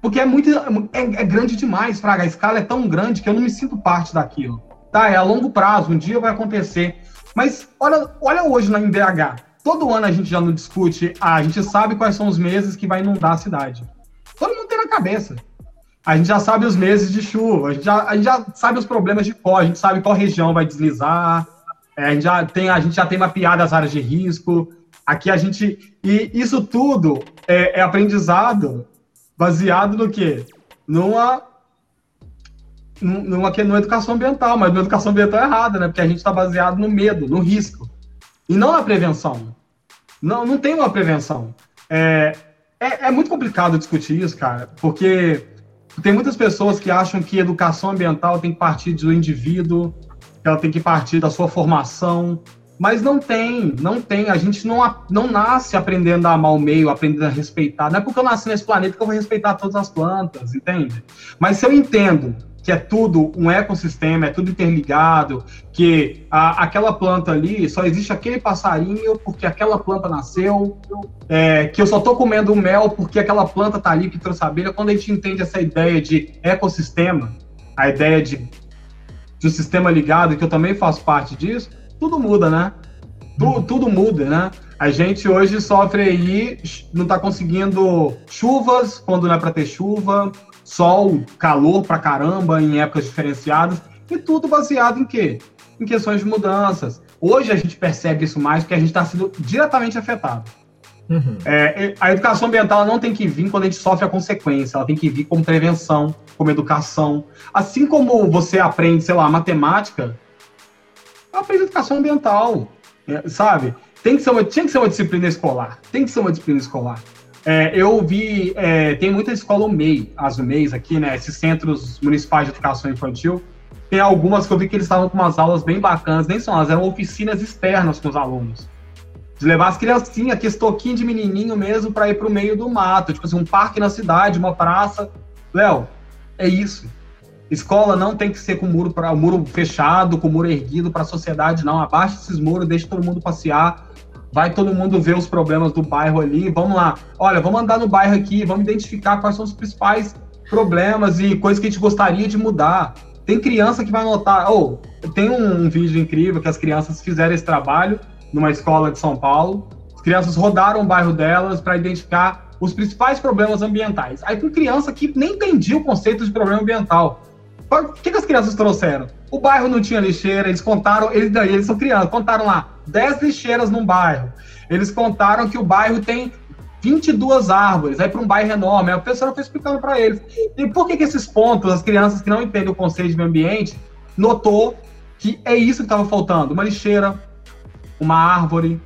C: Porque é muito é, é, grande demais, Fraga. A escala é tão grande que eu não me sinto parte daquilo. Tá, é a longo prazo, um dia vai acontecer. Mas olha, olha hoje na MBH. Todo ano a gente já não discute, ah, a gente sabe quais são os meses que vai inundar a cidade. Todo mundo tem na cabeça. A gente já sabe os meses de chuva, a gente já, a gente já sabe os problemas de qual, a gente sabe qual região vai deslizar, é, a, gente já tem, a gente já tem mapeado as áreas de risco. Aqui a gente. E isso tudo é, é aprendizado baseado no quê? Numa, numa, numa educação ambiental, mas numa educação ambiental errada, né? Porque a gente está baseado no medo, no risco, e não na prevenção. Não, não tem uma prevenção. É, é, é muito complicado discutir isso, cara, porque tem muitas pessoas que acham que educação ambiental tem que partir do indivíduo, que ela tem que partir da sua formação, mas não tem, não tem. A gente não, não nasce aprendendo a amar o meio, aprendendo a respeitar. Não é porque eu nasci nesse planeta que eu vou respeitar todas as plantas, entende? Mas se eu entendo que é tudo um ecossistema, é tudo interligado, que a, aquela planta ali só existe aquele passarinho porque aquela planta nasceu, é, que eu só estou comendo mel porque aquela planta está ali que trouxe a abelha. Quando a gente entende essa ideia de ecossistema, a ideia de, de um sistema ligado, que eu também faço parte disso, tudo muda, né? Tu, tudo muda, né? A gente hoje sofre aí, não está conseguindo chuvas quando não é para ter chuva, sol, calor pra caramba em épocas diferenciadas, e tudo baseado em quê? Em questões de mudanças. Hoje a gente percebe isso mais porque a gente está sendo diretamente afetado. Uhum. É, a educação ambiental não tem que vir quando a gente sofre a consequência, ela tem que vir como prevenção, como educação. Assim como você aprende, sei lá, matemática, aprende educação ambiental, é, sabe? Tem que ser uma, tinha que ser uma disciplina escolar, tem que ser uma disciplina escolar. É, eu vi, é, tem muita escola MEI, as MEIs aqui, né? Esses centros municipais de educação infantil. Tem algumas que eu vi que eles estavam com umas aulas bem bacanas, nem são elas, eram oficinas externas com os alunos. De levar as criancinhas, aquele estoquinho de menininho mesmo, para ir para o meio do mato. Tipo assim, um parque na cidade, uma praça. Léo, é isso. Escola não tem que ser com muro para muro fechado, com muro erguido para a sociedade, não. Abaixa esses muros, deixa todo mundo passear. Vai todo mundo ver os problemas do bairro ali. Vamos lá. Olha, vamos andar no bairro aqui, vamos identificar quais são os principais problemas e coisas que a gente gostaria de mudar. Tem criança que vai notar. Oh, tem um, um vídeo incrível que as crianças fizeram esse trabalho numa escola de São Paulo. As crianças rodaram o bairro delas para identificar os principais problemas ambientais. Aí com criança que nem entendia o conceito de problema ambiental. O que, que as crianças trouxeram? O bairro não tinha lixeira, eles contaram, eles, daí, eles são crianças, contaram lá 10 lixeiras num bairro. Eles contaram que o bairro tem 22 árvores, aí para um bairro enorme. A professora foi explicando para eles. E por que, que esses pontos, as crianças que não entendem o conceito de meio ambiente, notou que é isso que estava faltando: uma lixeira, uma árvore.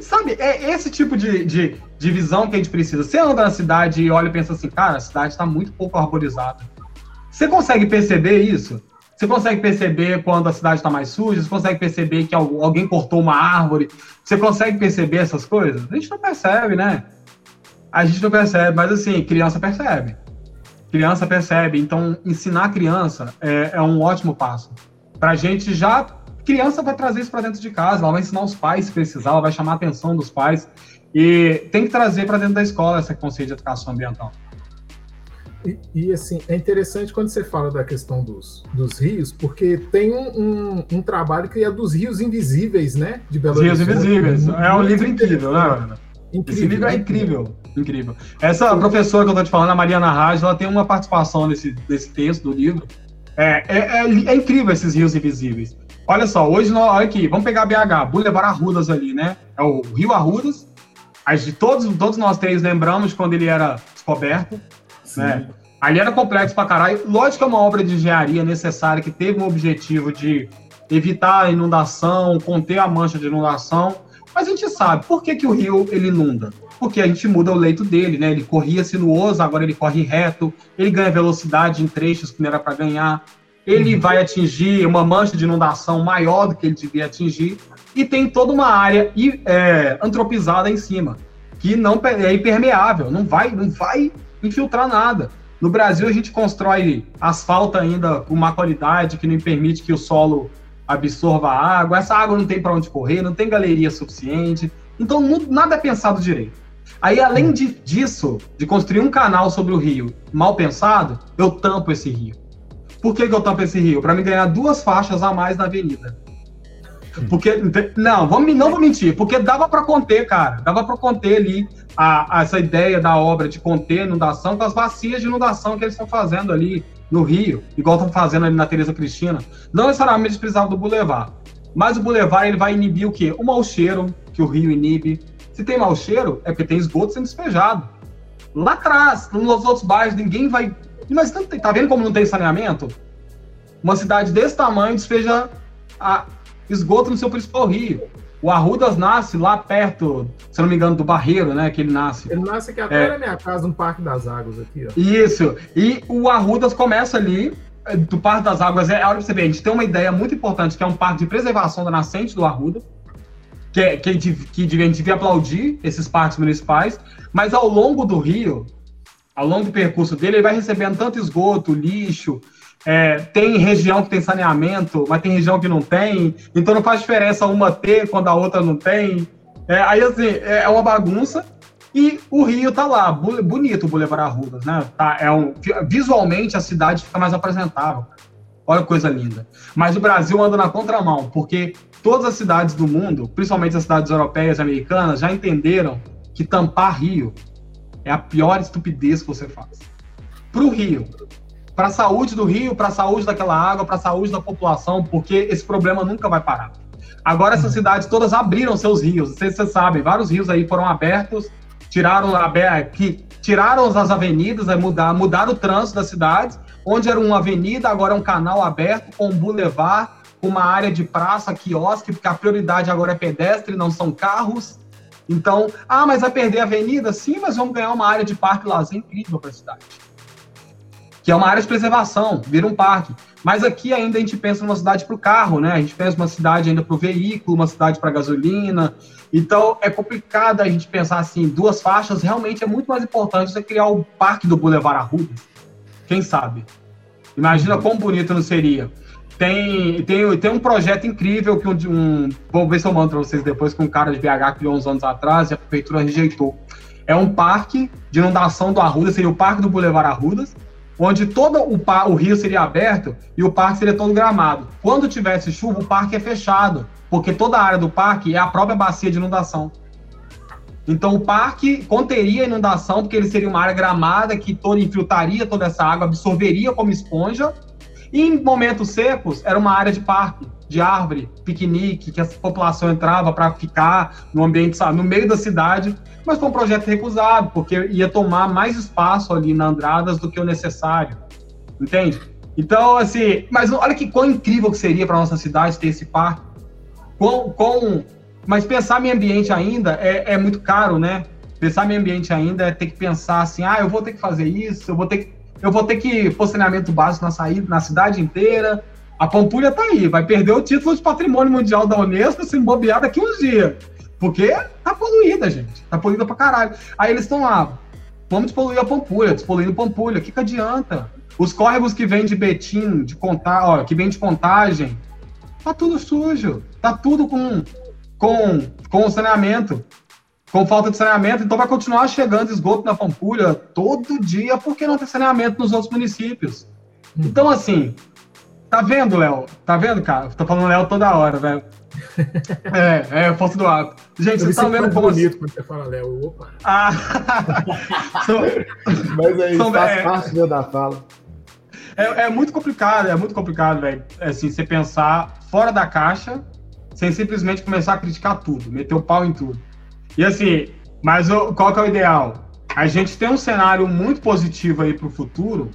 C: Sabe, é esse tipo de, de, de visão que a gente precisa. Você anda na cidade e olha e pensa assim, cara, a cidade está muito pouco arborizada você consegue perceber isso? Você consegue perceber quando a cidade está mais suja? Você consegue perceber que alguém cortou uma árvore? Você consegue perceber essas coisas? A gente não percebe, né? A gente não percebe, mas assim, criança percebe. Criança percebe. Então, ensinar a criança é, é um ótimo passo. Para a gente já. Criança vai trazer isso para dentro de casa, ela vai ensinar os pais se precisar, ela vai chamar a atenção dos pais. E tem que trazer para dentro da escola esse conceito de educação ambiental.
A: E, e, assim, é interessante quando você fala da questão dos, dos rios, porque tem um, um, um trabalho que é dos rios invisíveis, né?
C: De Belo Rios Invisíveis. É um livro incrível, né, Ana? Incrível, Esse livro é incrível. Incrível. Essa professora que eu tô te falando, a Mariana Raj, ela tem uma participação nesse, nesse texto do livro. É, é, é, é incrível esses rios invisíveis. Olha só, hoje, olha aqui, vamos pegar BH, Boulevard Arrudas ali, né? É o Rio Arrudas. de todos, todos nós três lembramos quando ele era descoberto né? Ali era complexo pra caralho. Lógico que é uma obra de engenharia necessária que teve um objetivo de evitar a inundação, conter a mancha de inundação. Mas a gente sabe por que, que o rio ele inunda. Porque a gente muda o leito dele, né? Ele corria sinuoso, agora ele corre reto, ele ganha velocidade em trechos que não era para ganhar, ele uhum. vai atingir uma mancha de inundação maior do que ele devia atingir, e tem toda uma área é, antropizada em cima, que não é impermeável, não vai, não vai infiltrar nada. No Brasil, a gente constrói asfalto ainda com má qualidade, que não permite que o solo absorva a água. Essa água não tem para onde correr, não tem galeria suficiente. Então, nada é pensado direito. Aí, além de, disso, de construir um canal sobre o rio mal pensado, eu tampo esse rio. Por que, que eu tampo esse rio? Para me ganhar duas faixas a mais na avenida. Porque, não, vamos, não vou mentir, porque dava para conter, cara. Dava para conter ali a, a, essa ideia da obra de conter inundação com as bacias de inundação que eles estão fazendo ali no Rio, igual estão fazendo ali na Teresa Cristina. Não necessariamente precisava do Boulevard. Mas o Boulevard ele vai inibir o quê? O mau cheiro que o Rio inibe. Se tem mau cheiro, é porque tem esgoto sendo despejado. Lá atrás, nos outros bairros, ninguém vai. Mas tá vendo como não tem saneamento? Uma cidade desse tamanho despeja a esgoto no seu principal rio. O Arrudas nasce lá perto, se não me engano, do Barreiro, né? Que ele nasce.
A: Ele nasce aqui até é. na minha casa, no Parque das Águas aqui, ó.
C: Isso. E o Arrudas começa ali, é, do Parque das Águas. É a hora de você ver, a gente tem uma ideia muito importante, que é um parque de preservação da nascente do Arruda, que, é, que, que a gente devia aplaudir esses parques municipais, mas ao longo do rio, ao longo do percurso dele, ele vai recebendo tanto esgoto, lixo, é, tem região que tem saneamento, mas tem região que não tem. Então não faz diferença uma ter quando a outra não tem. É, aí, assim, é, é uma bagunça. E o Rio tá lá, bonito o Boulevard Arrudas, né? Tá, é um, visualmente a cidade fica mais apresentável. Olha que coisa linda. Mas o Brasil anda na contramão, porque todas as cidades do mundo, principalmente as cidades europeias e americanas, já entenderam que tampar Rio é a pior estupidez que você faz. Para o Rio, para a saúde do rio, para a saúde daquela água, para a saúde da população, porque esse problema nunca vai parar. Agora essas uhum. cidades todas abriram seus rios, vocês, vocês sabem, vários rios aí foram abertos, tiraram que tiraram as avenidas, é mudar, mudaram o trânsito das cidades, onde era uma avenida, agora é um canal aberto com um bulevar, uma área de praça, quiosque, porque a prioridade agora é pedestre, não são carros. Então, ah, mas vai perder a avenida? Sim, mas vamos ganhar uma área de parque lazer incrível para a cidade que é uma área de preservação, vira um parque. Mas aqui ainda a gente pensa numa cidade para o carro, né? A gente pensa numa cidade ainda para o veículo, uma cidade para gasolina. Então é complicado a gente pensar assim, duas faixas. Realmente é muito mais importante você criar o parque do Boulevard Arrudas. Quem sabe? Imagina uhum. quão bonito não seria. Tem, tem, tem um projeto incrível que um, um vou ver se eu mando para vocês depois com um cara de BH criou uns anos atrás e a prefeitura rejeitou. É um parque de inundação do Arruda, seria o Parque do Boulevard Arrudas, onde todo o, o, rio seria aberto e o parque seria todo gramado. Quando tivesse chuva, o parque é fechado, porque toda a área do parque é a própria bacia de inundação. Então o parque conteria inundação, porque ele seria uma área gramada que toda infiltraria toda essa água, absorveria como esponja. E em momentos secos, era uma área de parque, de árvore, piquenique, que a população entrava para ficar no ambiente, sabe, no meio da cidade mas foi um projeto recusado, porque ia tomar mais espaço ali na Andradas do que o necessário, entende? Então, assim, mas olha que quão incrível que seria para nossa cidade ter esse parque. Com, com, mas pensar meio ambiente ainda é, é muito caro, né? Pensar meio ambiente ainda é ter que pensar assim, ah, eu vou ter que fazer isso, eu vou ter que, eu vou ter que pôr saneamento básico na, saída, na cidade inteira. A Pampulha tá aí, vai perder o título de patrimônio mundial da Unesco se bobear daqui uns dias. Porque tá poluída, gente. Tá poluída pra caralho. Aí eles estão lá, vamos despoluir a Pampulha, despoluindo Pampulha. O que, que adianta? Os córregos que vêm de Betim, de contar, ó, que vem de contagem, tá tudo sujo. Tá tudo com, com, com saneamento. Com falta de saneamento, então vai continuar chegando esgoto na Pampulha todo dia, porque não tem saneamento nos outros municípios. Então, assim, tá vendo, Léo? Tá vendo, cara? Tô falando Léo toda hora, velho. É, é, foto do ato. Gente, vocês estão vendo como. bonito quando você fala Léo. Opa. Ah.
B: Mas aí, são, faz é, parte né, da fala.
C: É, é muito complicado, é muito complicado, velho. Assim, você pensar fora da caixa, sem simplesmente começar a criticar tudo, meter o pau em tudo. E assim, mas o, qual que é o ideal? a gente tem um cenário muito positivo aí para o futuro,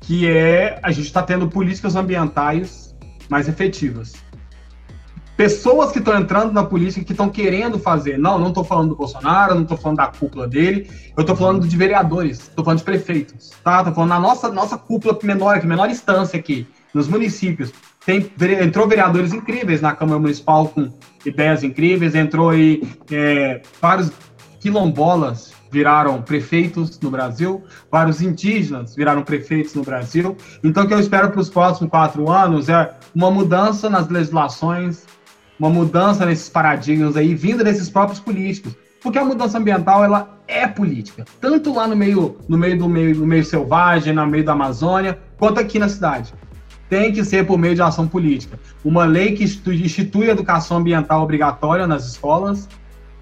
C: que é a gente está tendo políticas ambientais mais efetivas. Pessoas que estão entrando na política, que estão querendo fazer. Não, não estou falando do Bolsonaro, não estou falando da cúpula dele, eu estou falando de vereadores, estou falando de prefeitos, tá? Estou falando na nossa, nossa cúpula menor aqui, menor instância aqui, nos municípios. Tem, entrou vereadores incríveis na Câmara Municipal com ideias incríveis, entrou aí é, vários quilombolas viraram prefeitos no Brasil, vários indígenas viraram prefeitos no Brasil. Então, o que eu espero para os próximos quatro anos é uma mudança nas legislações, uma mudança nesses paradigmas aí, vinda desses próprios políticos. Porque a mudança ambiental, ela é política. Tanto lá no meio, no meio do meio, no meio selvagem, no meio da Amazônia, quanto aqui na cidade. Tem que ser por meio de ação política. Uma lei que institui educação ambiental obrigatória nas escolas,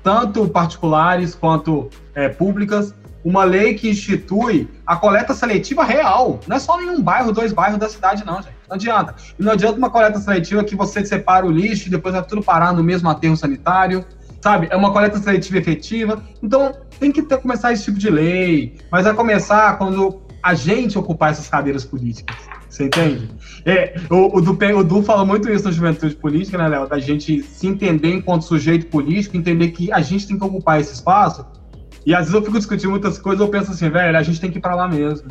C: tanto particulares quanto é, públicas, uma lei que institui a coleta seletiva real. Não é só em um bairro, dois bairros da cidade, não, gente. Não adianta. E não adianta uma coleta seletiva que você separa o lixo e depois vai tudo parar no mesmo aterro sanitário. Sabe? É uma coleta seletiva efetiva. Então, tem que ter, começar esse tipo de lei. Mas vai começar quando a gente ocupar essas cadeiras políticas. Você entende? É, o, o, du, o Du fala muito isso na juventude política, né, Léo? Da gente se entender enquanto sujeito político, entender que a gente tem que ocupar esse espaço. E às vezes eu fico discutindo muitas coisas, eu penso assim, velho, a gente tem que ir pra lá mesmo.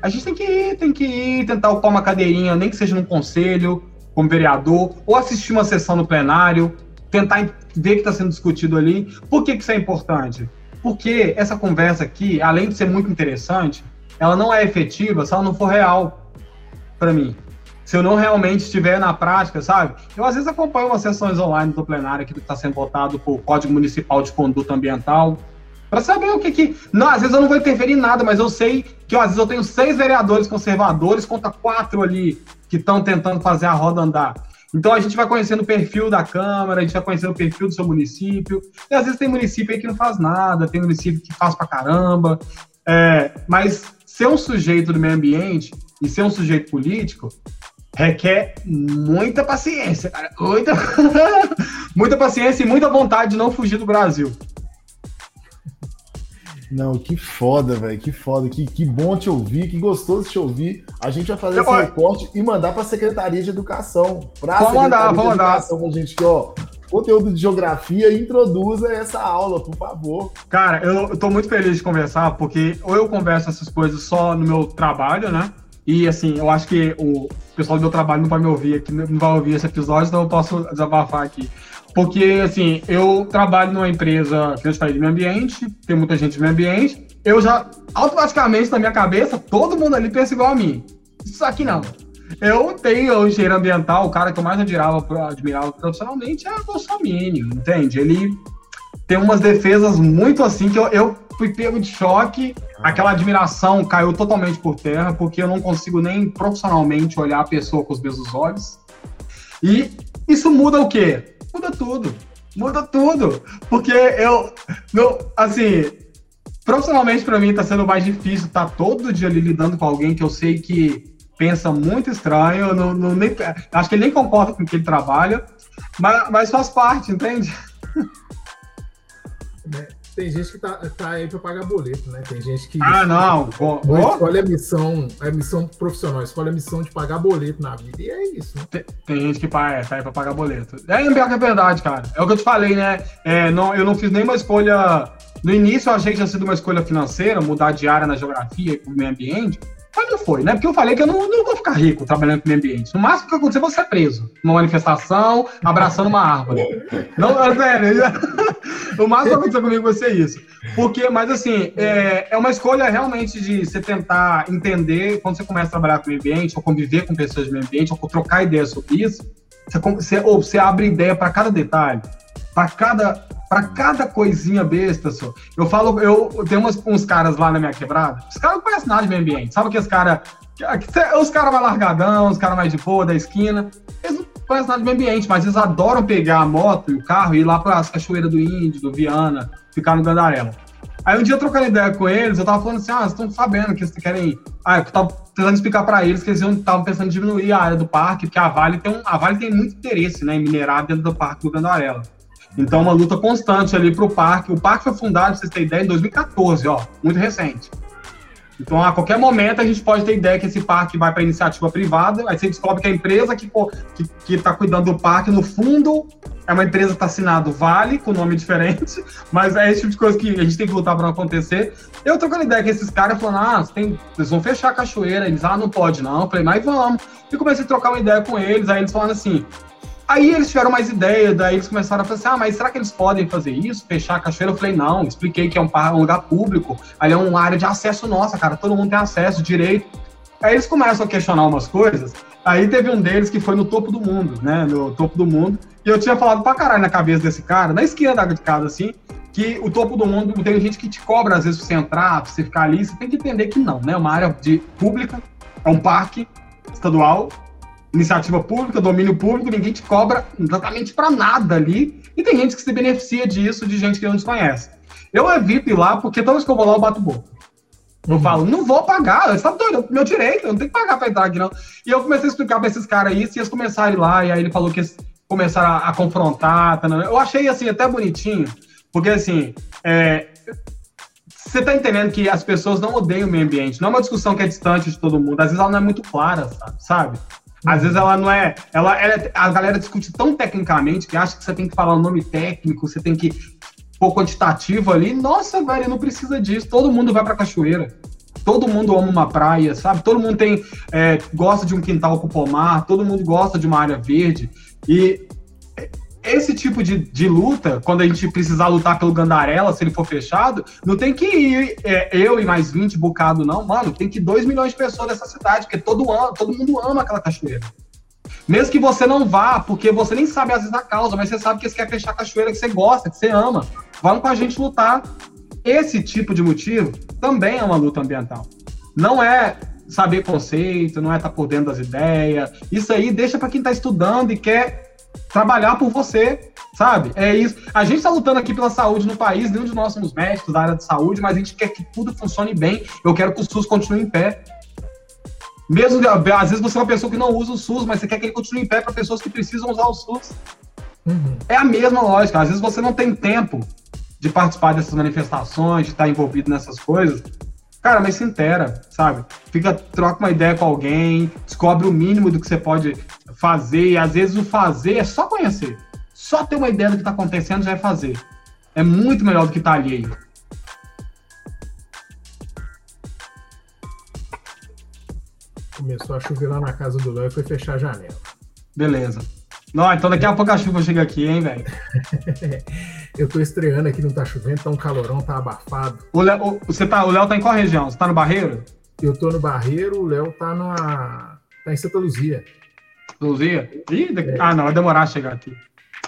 C: A gente tem que ir, tem que ir, tentar ocupar uma cadeirinha, nem que seja num conselho, como vereador, ou assistir uma sessão no plenário, tentar ver o que está sendo discutido ali. Por que, que isso é importante? Porque essa conversa aqui, além de ser muito interessante, ela não é efetiva se ela não for real para mim. Se eu não realmente estiver na prática, sabe? Eu às vezes acompanho umas sessões online do plenário que está sendo votado por Código Municipal de Conduta Ambiental, para saber o que que. Não, às vezes eu não vou interferir em nada, mas eu sei que ó, às vezes eu tenho seis vereadores conservadores contra quatro ali que estão tentando fazer a roda andar. Então a gente vai conhecendo o perfil da Câmara, a gente vai conhecendo o perfil do seu município. E às vezes tem município aí que não faz nada, tem município que faz pra caramba. É, mas ser um sujeito do meio ambiente e ser um sujeito político requer muita paciência, cara. Muita, muita paciência e muita vontade de não fugir do Brasil.
B: Não, que foda, velho. Que foda. Que, que bom te ouvir, que gostoso te ouvir. A gente vai fazer esse recorte e mandar para a Secretaria de Educação. Pra
C: vamos mandar, vamos mandar.
B: A gente que, ó, conteúdo de geografia, introduza essa aula, por favor.
C: Cara, eu, eu tô muito feliz de conversar, porque ou eu converso essas coisas só no meu trabalho, né? E assim, eu acho que o pessoal do meu trabalho não vai me ouvir aqui, não vai ouvir esse episódio, então eu posso desabafar aqui. Porque, assim, eu trabalho numa empresa que eu falei de meio ambiente, tem muita gente de meio ambiente, eu já, automaticamente, na minha cabeça, todo mundo ali pensa igual a mim. Isso aqui não. Eu tenho o engenheiro ambiental, o cara que eu mais admirava, admirava profissionalmente é o Bolsonaro, entende? Ele tem umas defesas muito assim que eu, eu fui pego de choque, aquela admiração caiu totalmente por terra, porque eu não consigo nem profissionalmente olhar a pessoa com os mesmos olhos. E isso muda o quê? Muda tudo. Muda tudo. Porque eu, meu, assim, profissionalmente para mim tá sendo mais difícil tá todo dia ali lidando com alguém que eu sei que pensa muito estranho, não, não, nem, acho que ele nem concorda com o que ele trabalha, mas, mas faz parte, entende?
A: Né? Tem gente que tá, tá aí para pagar boleto, né? Tem gente que.
C: Ah, não!
A: Não escolhe a missão, a missão profissional, escolhe a missão de pagar boleto na vida. E é isso, né?
C: Tem, tem gente que é, tá aí para pagar boleto. É, é verdade, cara. É o que eu te falei, né? É, não, eu não fiz nenhuma escolha. No início eu achei que tinha sido uma escolha financeira, mudar de área na geografia e o meio ambiente. Não foi, né? Porque eu falei que eu não, não vou ficar rico trabalhando com o meio ambiente. No máximo que acontecer, eu vou ser preso. Numa manifestação, abraçando uma árvore. Não, é sério. o máximo que acontecer comigo vai ser isso. Porque, mas assim, é, é uma escolha realmente de você tentar entender, quando você começa a trabalhar com o meio ambiente, ou conviver com pessoas do meio ambiente, ou trocar ideias sobre isso, você, você, ou você abre ideia para cada detalhe, para cada para cada coisinha besta, só. Eu falo, eu tenho umas, uns caras lá na minha quebrada, os caras não conhecem nada de meio ambiente. Sabe que os caras. Os caras mais largadão, os caras mais de boa da esquina. Eles não conhecem nada de meio ambiente, mas eles adoram pegar a moto e o carro e ir lá para as cachoeiras do Índio, do Viana, ficar no Gandarela. Aí um dia trocando ideia com eles, eu tava falando assim, ah, vocês estão sabendo que eles querem. Ah, eu tava tentando explicar para eles que eles estavam pensando em diminuir a área do parque, porque a Vale tem um, a Vale tem muito interesse né, em minerar dentro do parque do Gandarela. Então, uma luta constante ali para o parque. O parque foi fundado, pra vocês terem ideia, em 2014, ó, muito recente. Então, a qualquer momento, a gente pode ter ideia que esse parque vai para iniciativa privada, aí você descobre que a empresa que está cuidando do parque, no fundo, é uma empresa que está assinado Vale, com nome diferente, mas é esse tipo de coisa que a gente tem que lutar para não acontecer. Eu trocando ideia com esses caras, falando, ah, tem, eles vão fechar a cachoeira, eles, ah, não pode não. Eu falei, mas vamos. E comecei a trocar uma ideia com eles, aí eles falando assim, Aí eles tiveram mais ideia, daí eles começaram a pensar, ah, mas será que eles podem fazer isso? Fechar a cachoeira? Eu falei, não, expliquei que é um, um lugar público, ali é uma área de acesso nossa, cara, todo mundo tem acesso, direito. Aí eles começam a questionar umas coisas, aí teve um deles que foi no topo do mundo, né, no topo do mundo, e eu tinha falado pra caralho na cabeça desse cara, na esquina da de casa, assim, que o topo do mundo tem gente que te cobra, às vezes, pra você entrar, pra você ficar ali, você tem que entender que não, né, é uma área de pública, é um parque estadual, iniciativa pública, domínio público, ninguém te cobra exatamente para nada ali. E tem gente que se beneficia disso, de gente que não desconhece. Eu evito ir lá porque toda vez que eu vou lá, eu bato boca. Eu uhum. falo, não vou pagar, você tá doido, meu direito, eu não tenho que pagar pra entrar aqui, não. E eu comecei a explicar pra esses caras isso, e eles começaram a ir lá, e aí ele falou que eles começaram a, a confrontar. Tá, eu achei, assim, até bonitinho, porque, assim, é, você tá entendendo que as pessoas não odeiam o meio ambiente, não é uma discussão que é distante de todo mundo, às vezes ela não é muito clara, sabe? Às vezes ela não é, ela, ela, é, a galera discute tão tecnicamente que acha que você tem que falar o um nome técnico, você tem que pôr quantitativo ali. Nossa, velho, não precisa disso. Todo mundo vai pra cachoeira. Todo mundo ama uma praia, sabe? Todo mundo tem é, gosta de um quintal com pomar, todo mundo gosta de uma área verde. E esse tipo de, de luta, quando a gente precisar lutar pelo Gandarela, se ele for fechado, não tem que ir é, eu e mais 20 bocado, não. Mano, tem que ir 2 milhões de pessoas dessa cidade, porque todo, todo mundo ama aquela cachoeira. Mesmo que você não vá, porque você nem sabe às vezes a causa, mas você sabe que você quer fechar a cachoeira que você gosta, que você ama. Vamos com a gente lutar. Esse tipo de motivo também é uma luta ambiental. Não é saber conceito, não é estar por dentro das ideias. Isso aí deixa para quem está estudando e quer trabalhar por você, sabe? É isso. A gente está lutando aqui pela saúde no país, nenhum de nós somos médicos da área de saúde, mas a gente quer que tudo funcione bem. Eu quero que o SUS continue em pé. Mesmo, às vezes você é uma pessoa que não usa o SUS, mas você quer que ele continue em pé para pessoas que precisam usar o SUS. Uhum. É a mesma lógica. Às vezes você não tem tempo de participar dessas manifestações, de estar envolvido nessas coisas. Cara, mas se intera, sabe? Fica, troca uma ideia com alguém, descobre o mínimo do que você pode fazer, e às vezes o fazer é só conhecer. Só ter uma ideia do que está acontecendo já é fazer. É muito melhor do que estar tá alheio.
A: Começou a chover lá na casa do Léo e foi fechar a janela.
C: Beleza. Não, então daqui a pouco a chuva chega aqui, hein, velho?
A: eu tô estreando aqui, não tá chovendo, tá um calorão, tá abafado.
C: O Léo, você tá, o Léo tá em qual região? Você tá no Barreiro?
A: Eu tô no Barreiro, o Léo tá na. tá em Santa Luzia.
C: Luzia? Ih, é. Ah, não, vai demorar a chegar aqui.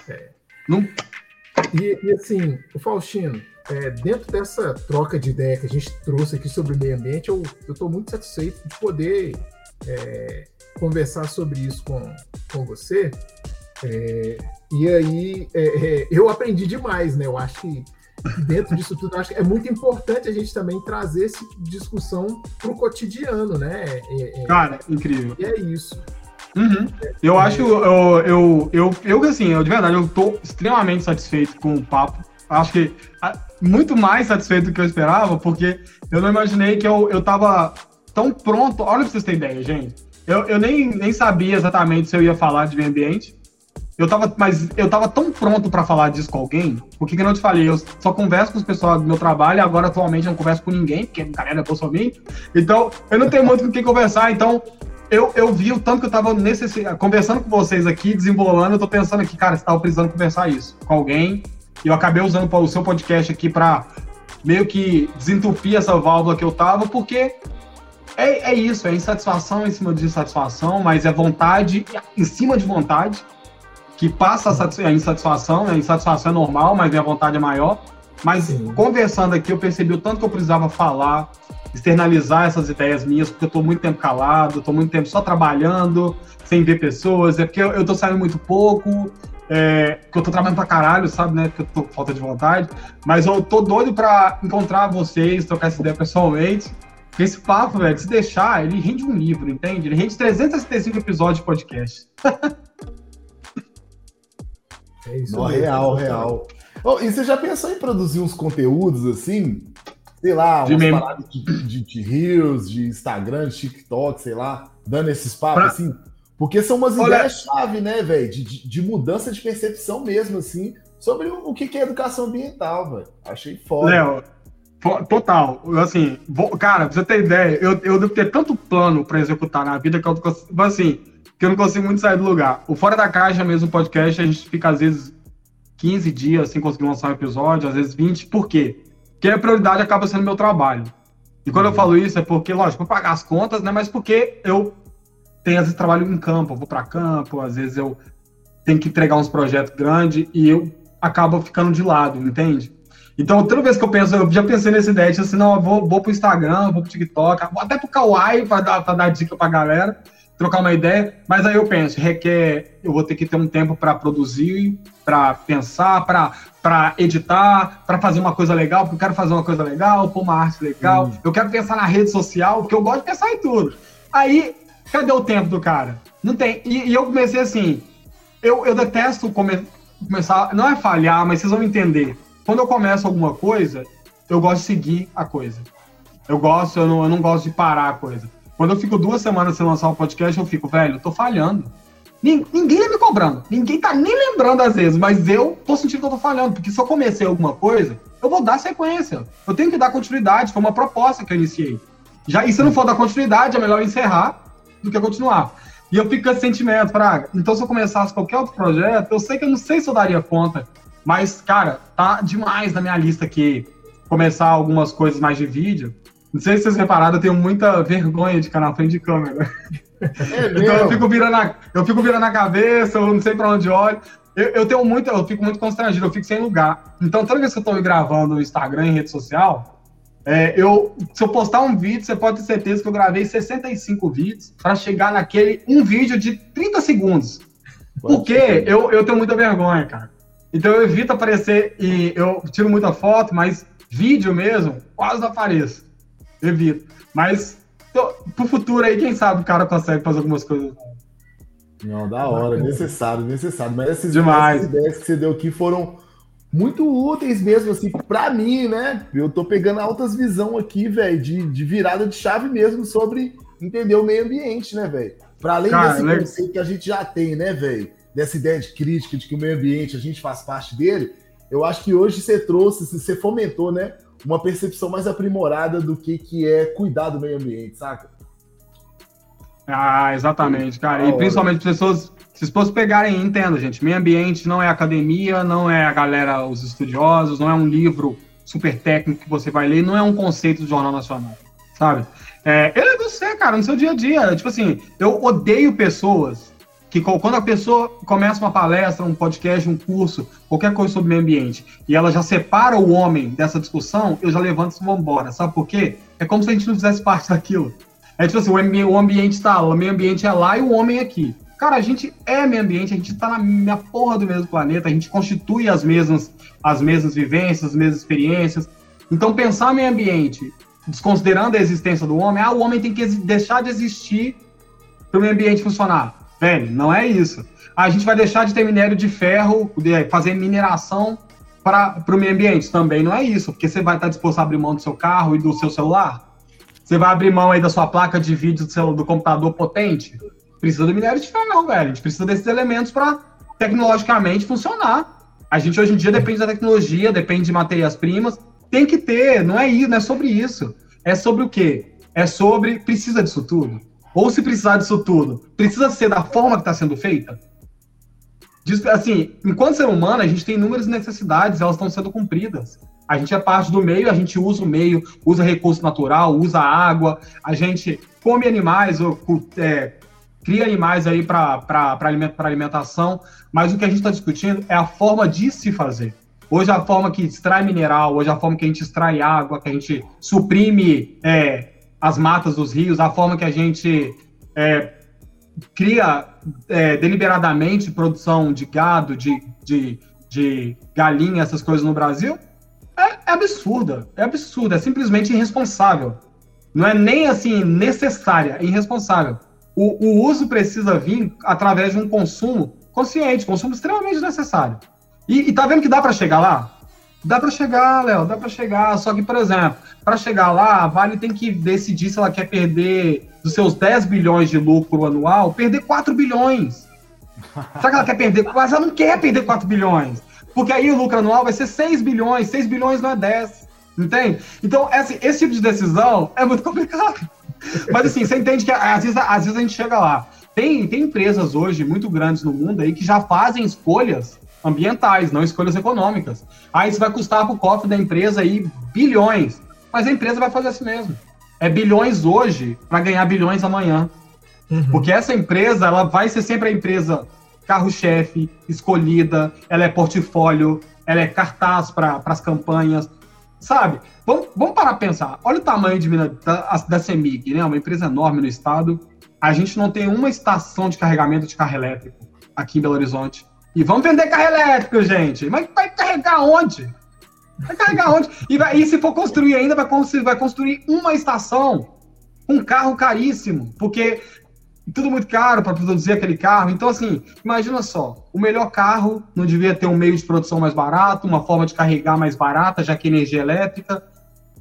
C: É.
A: Não... E, e assim, o Faustino, é, dentro dessa troca de ideia que a gente trouxe aqui sobre o meio ambiente, eu estou muito satisfeito de poder é, conversar sobre isso com, com você. É, e aí, é, é, eu aprendi demais, né? Eu acho que dentro disso tudo, acho que é muito importante a gente também trazer essa discussão para o cotidiano, né?
C: É, Cara, incrível.
A: E é isso.
C: Uhum. Eu acho, eu, eu, eu, eu, assim, eu, de verdade, eu tô extremamente satisfeito com o papo. Acho que muito mais satisfeito do que eu esperava, porque eu não imaginei que eu, eu tava tão pronto. Olha pra vocês terem ideia, gente. Eu, eu nem, nem sabia exatamente se eu ia falar de meio ambiente. Eu tava, mas eu tava tão pronto para falar disso com alguém, porque que eu não te falei, eu só converso com os pessoal do meu trabalho, agora atualmente eu não converso com ninguém, porque a galera é bolsominion. Então, eu não tenho muito com quem conversar, então eu, eu vi o tanto que eu tava necess... conversando com vocês aqui, desembolando, eu tô pensando aqui, cara, você tava precisando conversar isso com alguém, e eu acabei usando o seu podcast aqui para meio que desentupir essa válvula que eu tava, porque é, é isso, é insatisfação em cima de insatisfação, mas é vontade em cima de vontade, que passa a, a insatisfação, né? a insatisfação é normal, mas a vontade é maior. Mas Sim. conversando aqui, eu percebi o tanto que eu precisava falar, externalizar essas ideias minhas, porque eu estou muito tempo calado, estou muito tempo só trabalhando, sem ver pessoas, é porque eu, estou saindo muito pouco, é, porque eu estou trabalhando pra caralho, sabe, né? Porque eu tô com falta de vontade. Mas eu tô doido para encontrar vocês, trocar essa ideia pessoalmente. Porque esse papo, velho, se deixar, ele rende um livro, entende? Ele rende 365 episódios de podcast.
B: É isso real, real. Oh, e você já pensou em produzir uns conteúdos assim? Sei lá, de umas paradas de, de, de Reels, de Instagram, de TikTok, sei lá, dando esses papos pra... assim? Porque são umas ideias-chave, né, velho? De, de, de, mudança de percepção mesmo, assim, sobre o, o que, que é educação ambiental, velho. Achei foda. Léo,
C: Total. Assim, vou, cara, pra você ter ideia, eu, eu devo ter tanto plano para executar na vida que eu, assim, que eu não consigo muito sair do lugar. O Fora da Caixa mesmo, podcast, a gente fica às vezes 15 dias sem conseguir lançar um episódio, às vezes 20. Por quê? Porque a prioridade acaba sendo meu trabalho. E quando eu falo isso é porque, lógico, eu pagar as contas, né? Mas porque eu tenho, às vezes, trabalho em campo, eu vou para campo, às vezes eu tenho que entregar uns projetos grandes e eu acabo ficando de lado, entende? Então, toda vez que eu penso, eu já pensei nessa ideia, tipo assim, não, eu vou, vou pro Instagram, vou pro TikTok, vou até pro Kawaii para dar, dar dica pra galera, trocar uma ideia, mas aí eu penso, requer, eu vou ter que ter um tempo para produzir, para pensar, para editar, para fazer uma coisa legal, porque eu quero fazer uma coisa legal, pôr uma arte legal, hum. eu quero pensar na rede social, porque eu gosto de pensar em tudo. Aí, cadê o tempo do cara? Não tem. E, e eu comecei assim, eu, eu detesto come, começar, não é falhar, mas vocês vão entender quando eu começo alguma coisa, eu gosto de seguir a coisa. Eu gosto, eu não, eu não gosto de parar a coisa. Quando eu fico duas semanas sem lançar um podcast, eu fico, velho, eu tô falhando. Ninguém é me cobrando. Ninguém tá nem lembrando às vezes, mas eu tô sentindo que eu tô falhando. Porque se eu comecei alguma coisa, eu vou dar sequência. Eu tenho que dar continuidade. Foi uma proposta que eu iniciei. Já, e se não for dar continuidade, é melhor encerrar do que continuar. E eu fico com esse sentimento, Praga. Então, se eu começasse qualquer outro projeto, eu sei que eu não sei se eu daria conta mas, cara, tá demais na minha lista aqui começar algumas coisas mais de vídeo. Não sei se vocês repararam, eu tenho muita vergonha de ficar na frente de câmera. É então eu fico, virando a, eu fico virando a cabeça, eu não sei para onde olho. Eu, eu, tenho muito, eu fico muito constrangido, eu fico sem lugar. Então, toda vez que eu estou gravando no Instagram, em rede social, é, eu, se eu postar um vídeo, você pode ter certeza que eu gravei 65 vídeos para chegar naquele um vídeo de 30 segundos. Porque eu, eu tenho muita vergonha, cara. Então eu evito aparecer e eu tiro muita foto, mas vídeo mesmo, quase não apareço. Evito. Mas tô, pro futuro aí, quem sabe o cara consegue fazer algumas coisas.
B: Não, da hora, necessário, necessário. Mas essas, Demais. essas ideias que você deu aqui foram muito úteis mesmo, assim, para mim, né? Eu tô pegando altas visão aqui, velho, de, de virada de chave mesmo sobre entender o meio ambiente, né, velho? Para além Cara, desse né? conceito que a gente já tem, né, velho? dessa ideia de crítica, de que o meio ambiente, a gente faz parte dele, eu acho que hoje você trouxe, você fomentou, né, uma percepção mais aprimorada do que, que é cuidar do meio ambiente, saca?
C: Ah, exatamente, cara. E principalmente pessoas, se as pessoas pegarem, entenda, gente, meio ambiente não é academia, não é a galera, os estudiosos, não é um livro super técnico que você vai ler, não é um conceito do Jornal Nacional, sabe? É, ele é você, cara, no seu dia a dia. Tipo assim, eu odeio pessoas que quando a pessoa começa uma palestra, um podcast, um curso, qualquer coisa sobre meio ambiente, e ela já separa o homem dessa discussão, eu já levanto e vou embora. Sabe por quê? É como se a gente não fizesse parte daquilo. É tipo assim, o ambiente está lá, o meio ambiente é lá e o homem é aqui. Cara, a gente é meio ambiente, a gente está na, na porra do mesmo planeta, a gente constitui as mesmas, as mesmas vivências, as mesmas experiências. Então, pensar meio ambiente, desconsiderando a existência do homem, ah, o homem tem que deixar de existir para o meio ambiente funcionar. Velho, não é isso. A gente vai deixar de ter minério de ferro, de fazer mineração para o meio ambiente. Também não é isso, porque você vai estar disposto a abrir mão do seu carro e do seu celular? Você vai abrir mão aí da sua placa de vídeo do, seu, do computador potente? Precisa do minério de ferro, velho. A gente precisa desses elementos para tecnologicamente funcionar. A gente hoje em dia depende da tecnologia, depende de matérias-primas. Tem que ter, não é isso, não é sobre isso. É sobre o quê? É sobre precisa disso tudo. Ou se precisar disso tudo, precisa ser da forma que está sendo feita? Diz, assim, enquanto ser humano, a gente tem inúmeras necessidades, elas estão sendo cumpridas. A gente é parte do meio, a gente usa o meio, usa recurso natural, usa água, a gente come animais, ou, é, cria animais aí para aliment, alimentação, mas o que a gente está discutindo é a forma de se fazer. Hoje a forma que extrai mineral, hoje a forma que a gente extrai água, que a gente suprime é, as matas dos rios, a forma que a gente é, cria é, deliberadamente produção de gado, de, de, de galinha, essas coisas no Brasil, é, é absurda. É absurda, é simplesmente irresponsável. Não é nem assim necessária, é irresponsável. O, o uso precisa vir através de um consumo consciente, consumo extremamente necessário. E, e tá vendo que dá para chegar lá? Dá para chegar, Léo, dá para chegar. Só que, por exemplo, para chegar lá, a Vale tem que decidir se ela quer perder dos seus 10 bilhões de lucro anual, perder 4 bilhões. Será que ela quer perder? Mas ela não quer perder 4 bilhões. Porque aí o lucro anual vai ser 6 bilhões. 6 bilhões não é 10. Entende? Então, esse, esse tipo de decisão é muito complicado. Mas assim, você entende que às vezes, às vezes a gente chega lá. Tem, tem empresas hoje muito grandes no mundo aí que já fazem escolhas ambientais, não escolhas econômicas. Aí isso vai custar para o cofre da empresa aí bilhões. Mas a empresa vai fazer assim mesmo. É bilhões hoje para ganhar bilhões amanhã. Uhum. Porque essa empresa, ela vai ser sempre a empresa carro-chefe, escolhida, ela é portfólio, ela é cartaz para as campanhas, sabe? Vamos, vamos parar para pensar. Olha o tamanho de, da, da CEMIG, né? Uma empresa enorme no estado. A gente não tem uma estação de carregamento de carro elétrico aqui em Belo Horizonte. E vamos vender carro elétrico, gente. Mas vai carregar onde? Vai carregar onde? E, vai, e se for construir ainda, vai construir, vai construir uma estação, um carro caríssimo, porque tudo muito caro para produzir aquele carro. Então, assim, imagina só, o melhor carro não devia ter um meio de produção mais barato, uma forma de carregar mais barata, já que energia elétrica.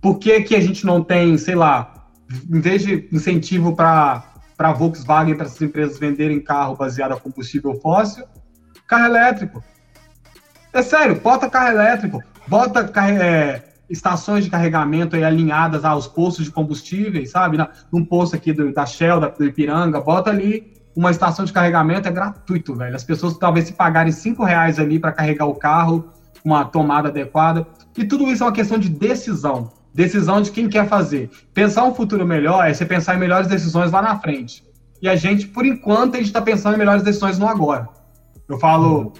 C: Por que, que a gente não tem, sei lá, em vez de incentivo para para Volkswagen, para essas empresas venderem carro baseado a combustível fóssil, carro elétrico. É sério, bota carro elétrico, bota é, estações de carregamento aí alinhadas aos postos de combustíveis, sabe? Na, num posto aqui do, da Shell, da, do Ipiranga, bota ali uma estação de carregamento, é gratuito, velho. As pessoas talvez se pagarem cinco reais ali para carregar o carro, uma tomada adequada. E tudo isso é uma questão de decisão. Decisão de quem quer fazer. Pensar um futuro melhor é você pensar em melhores decisões lá na frente. E a gente, por enquanto, a gente está pensando em melhores decisões no agora. Eu falo,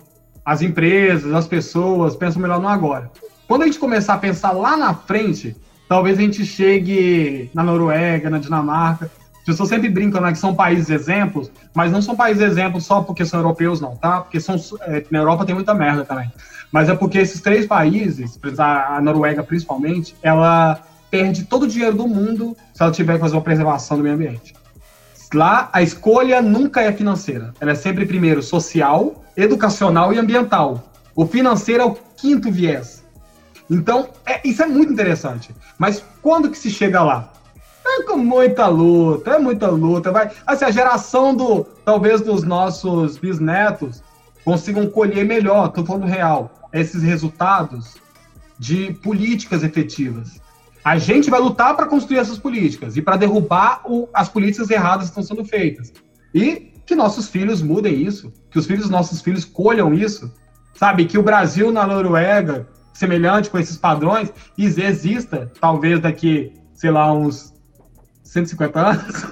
C: as empresas, as pessoas pensam melhor no agora. Quando a gente começar a pensar lá na frente, talvez a gente chegue na Noruega, na Dinamarca. As pessoas sempre brincam né, que são países exemplos, mas não são países exemplos só porque são europeus, não, tá? Porque são, é, na Europa tem muita merda também. Mas é porque esses três países, a Noruega principalmente, ela perde todo o dinheiro do mundo se ela tiver que fazer uma preservação do meio ambiente. Lá, a escolha nunca é financeira. Ela é sempre, primeiro, social, educacional e ambiental. O financeiro é o quinto viés. Então, é, isso é muito interessante. Mas quando que se chega lá? É com muita luta, é muita luta. Vai, assim, a geração do, talvez, dos nossos bisnetos consigam colher melhor, estou falando real, esses resultados de políticas efetivas. A gente vai lutar para construir essas políticas e para derrubar o, as políticas erradas que estão sendo feitas. E que nossos filhos mudem isso, que os filhos dos nossos filhos colham isso, sabe? Que o Brasil na Noruega, semelhante com esses padrões, exista, talvez daqui, sei lá, uns 150 anos.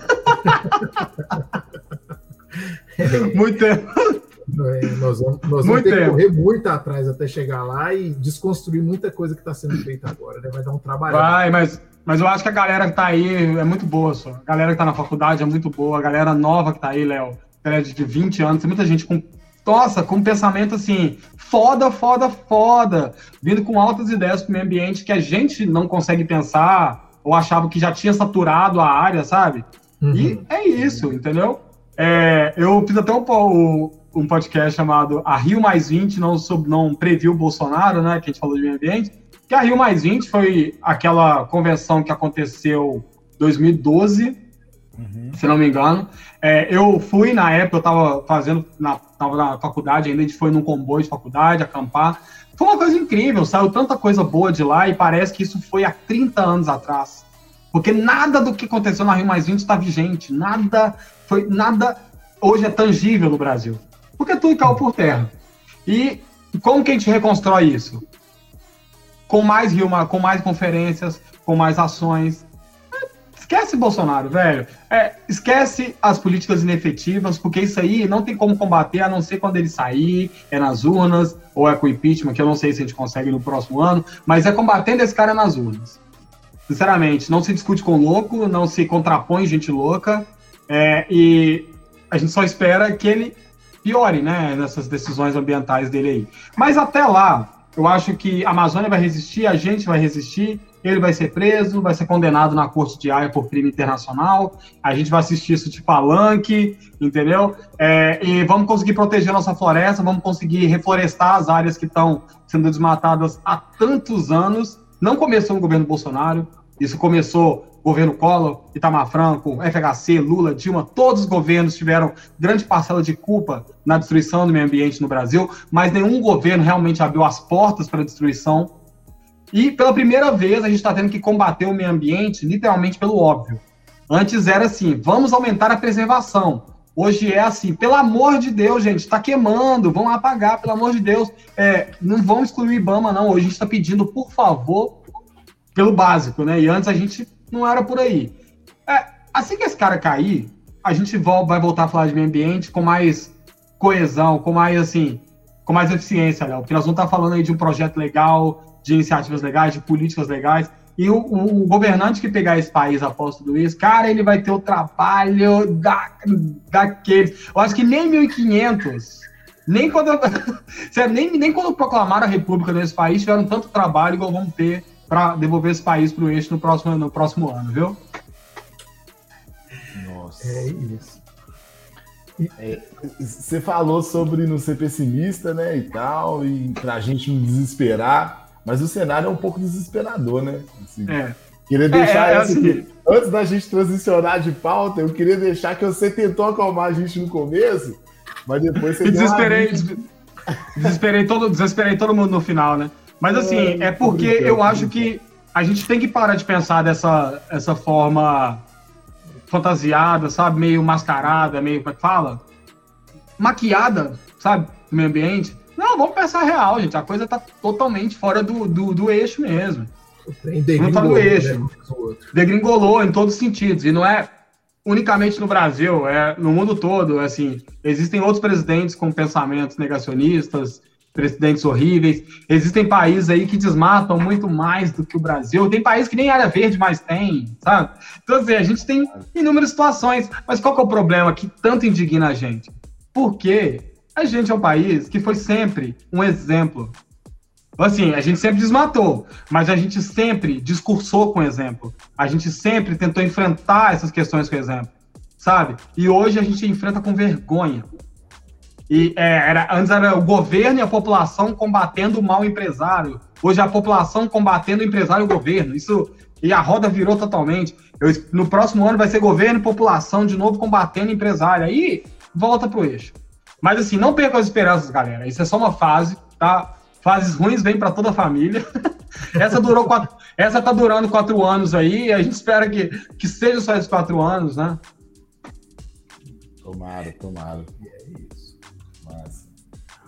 C: Muito tempo.
A: É, nós vamos, nós vamos ter que correr muito atrás até chegar lá e desconstruir muita coisa que está sendo feita agora. Né? Vai dar um trabalho.
C: Vai, mas, mas eu acho que a galera que está aí é muito boa, só. A galera que está na faculdade é muito boa. A galera nova que está aí, Léo, de 20 anos, tem muita gente com. Nossa, com um pensamento assim, foda, foda, foda, vindo com altas ideias para o meio ambiente que a gente não consegue pensar ou achava que já tinha saturado a área, sabe? Uhum. E é isso, entendeu? É, eu fiz até um, um podcast chamado A Rio Mais 20, não, não previu o Bolsonaro, né? Que a gente falou de meio ambiente. Que a Rio Mais 20 foi aquela convenção que aconteceu em 2012, uhum. se não me engano. É, eu fui na época, eu estava fazendo, na, tava na faculdade ainda, a gente foi num comboio de faculdade, acampar. Foi uma coisa incrível, saiu tanta coisa boa de lá e parece que isso foi há 30 anos atrás. Porque nada do que aconteceu na Rio Mais 20 está vigente, nada foi nada hoje é tangível no Brasil porque tudo caiu por terra. E como que a gente reconstrói isso? Com mais Rio, com mais conferências, com mais ações. Esquece Bolsonaro, velho. É, esquece as políticas inefetivas, porque isso aí não tem como combater a não ser quando ele sair, é nas urnas, ou é com impeachment, que eu não sei se a gente consegue no próximo ano, mas é combatendo esse cara nas urnas. Sinceramente, não se discute com louco, não se contrapõe gente louca, é, e a gente só espera que ele piore, né, nessas decisões ambientais dele aí. Mas até lá, eu acho que a Amazônia vai resistir, a gente vai resistir, ele vai ser preso, vai ser condenado na corte de Haia por crime internacional, a gente vai assistir isso de palanque, entendeu? É, e vamos conseguir proteger nossa floresta, vamos conseguir reflorestar as áreas que estão sendo desmatadas há tantos anos. Não começou no governo Bolsonaro, isso começou governo Collor, Itamar Franco, FHC, Lula, Dilma, todos os governos tiveram grande parcela de culpa na destruição do meio ambiente no Brasil, mas nenhum governo realmente abriu as portas para a destruição. E pela primeira vez a gente está tendo que combater o meio ambiente literalmente pelo óbvio. Antes era assim, vamos aumentar a preservação. Hoje é assim, pelo amor de Deus, gente, está queimando, vão apagar, pelo amor de Deus. É, não vão excluir o IBAMA, não. Hoje a gente está pedindo, por favor, pelo básico, né? E antes a gente não era por aí. É, assim que esse cara cair, a gente vai voltar a falar de meio ambiente com mais coesão, com mais assim, com mais eficiência, Léo. Porque nós vamos estar falando aí de um projeto legal, de iniciativas legais, de políticas legais. E o, o, o, governante que pegar esse país após tudo isso, cara, ele vai ter o trabalho da, daqueles. Eu acho que nem 1.500, nem quando, nem, nem quando proclamaram a República nesse país tiveram tanto trabalho igual vamos ter para devolver esse país para o eixo no próximo, no próximo ano, viu?
B: Nossa. É isso. É, você falou sobre não ser pessimista, né, e tal, e pra gente não desesperar, mas o cenário é um pouco desesperador, né? Assim, é. Queria deixar é, é, assim, antes da gente transicionar de pauta, eu queria deixar que você tentou acalmar a gente no começo, mas depois você
C: desesperei, desesperei todo, desesperei todo mundo no final, né? Mas assim, é, é porque eu acho que a gente tem que parar de pensar dessa essa forma fantasiada, sabe? Meio mascarada, meio, como é que fala? Maquiada, sabe? Do meio ambiente. Não, vamos pensar real, gente. A coisa tá totalmente fora do, do, do eixo mesmo. Não tá no eixo. Né? Degringolou em todos os sentidos. E não é unicamente no Brasil, é no mundo todo. Assim, existem outros presidentes com pensamentos negacionistas, presidentes horríveis. Existem países aí que desmatam muito mais do que o Brasil. Tem países que nem área verde mais tem, sabe? Então, assim, a gente tem inúmeras situações. Mas qual que é o problema que tanto indigna a gente? Porque a gente é um país que foi sempre um exemplo. Assim, a gente sempre desmatou, mas a gente sempre discursou com exemplo. A gente sempre tentou enfrentar essas questões com exemplo, sabe? E hoje a gente enfrenta com vergonha. E é, era, antes era o governo e a população combatendo o mal empresário. Hoje é a população combatendo o empresário e o governo. Isso e a roda virou totalmente. Eu, no próximo ano vai ser governo e população de novo combatendo empresário. Aí volta pro eixo. Mas assim, não perca as esperanças, galera. Isso é só uma fase, tá? Fases ruins vêm para toda a família. essa durou quatro, essa tá durando quatro anos aí. a gente espera que, que seja só esses quatro anos, né?
B: Tomara, tomara.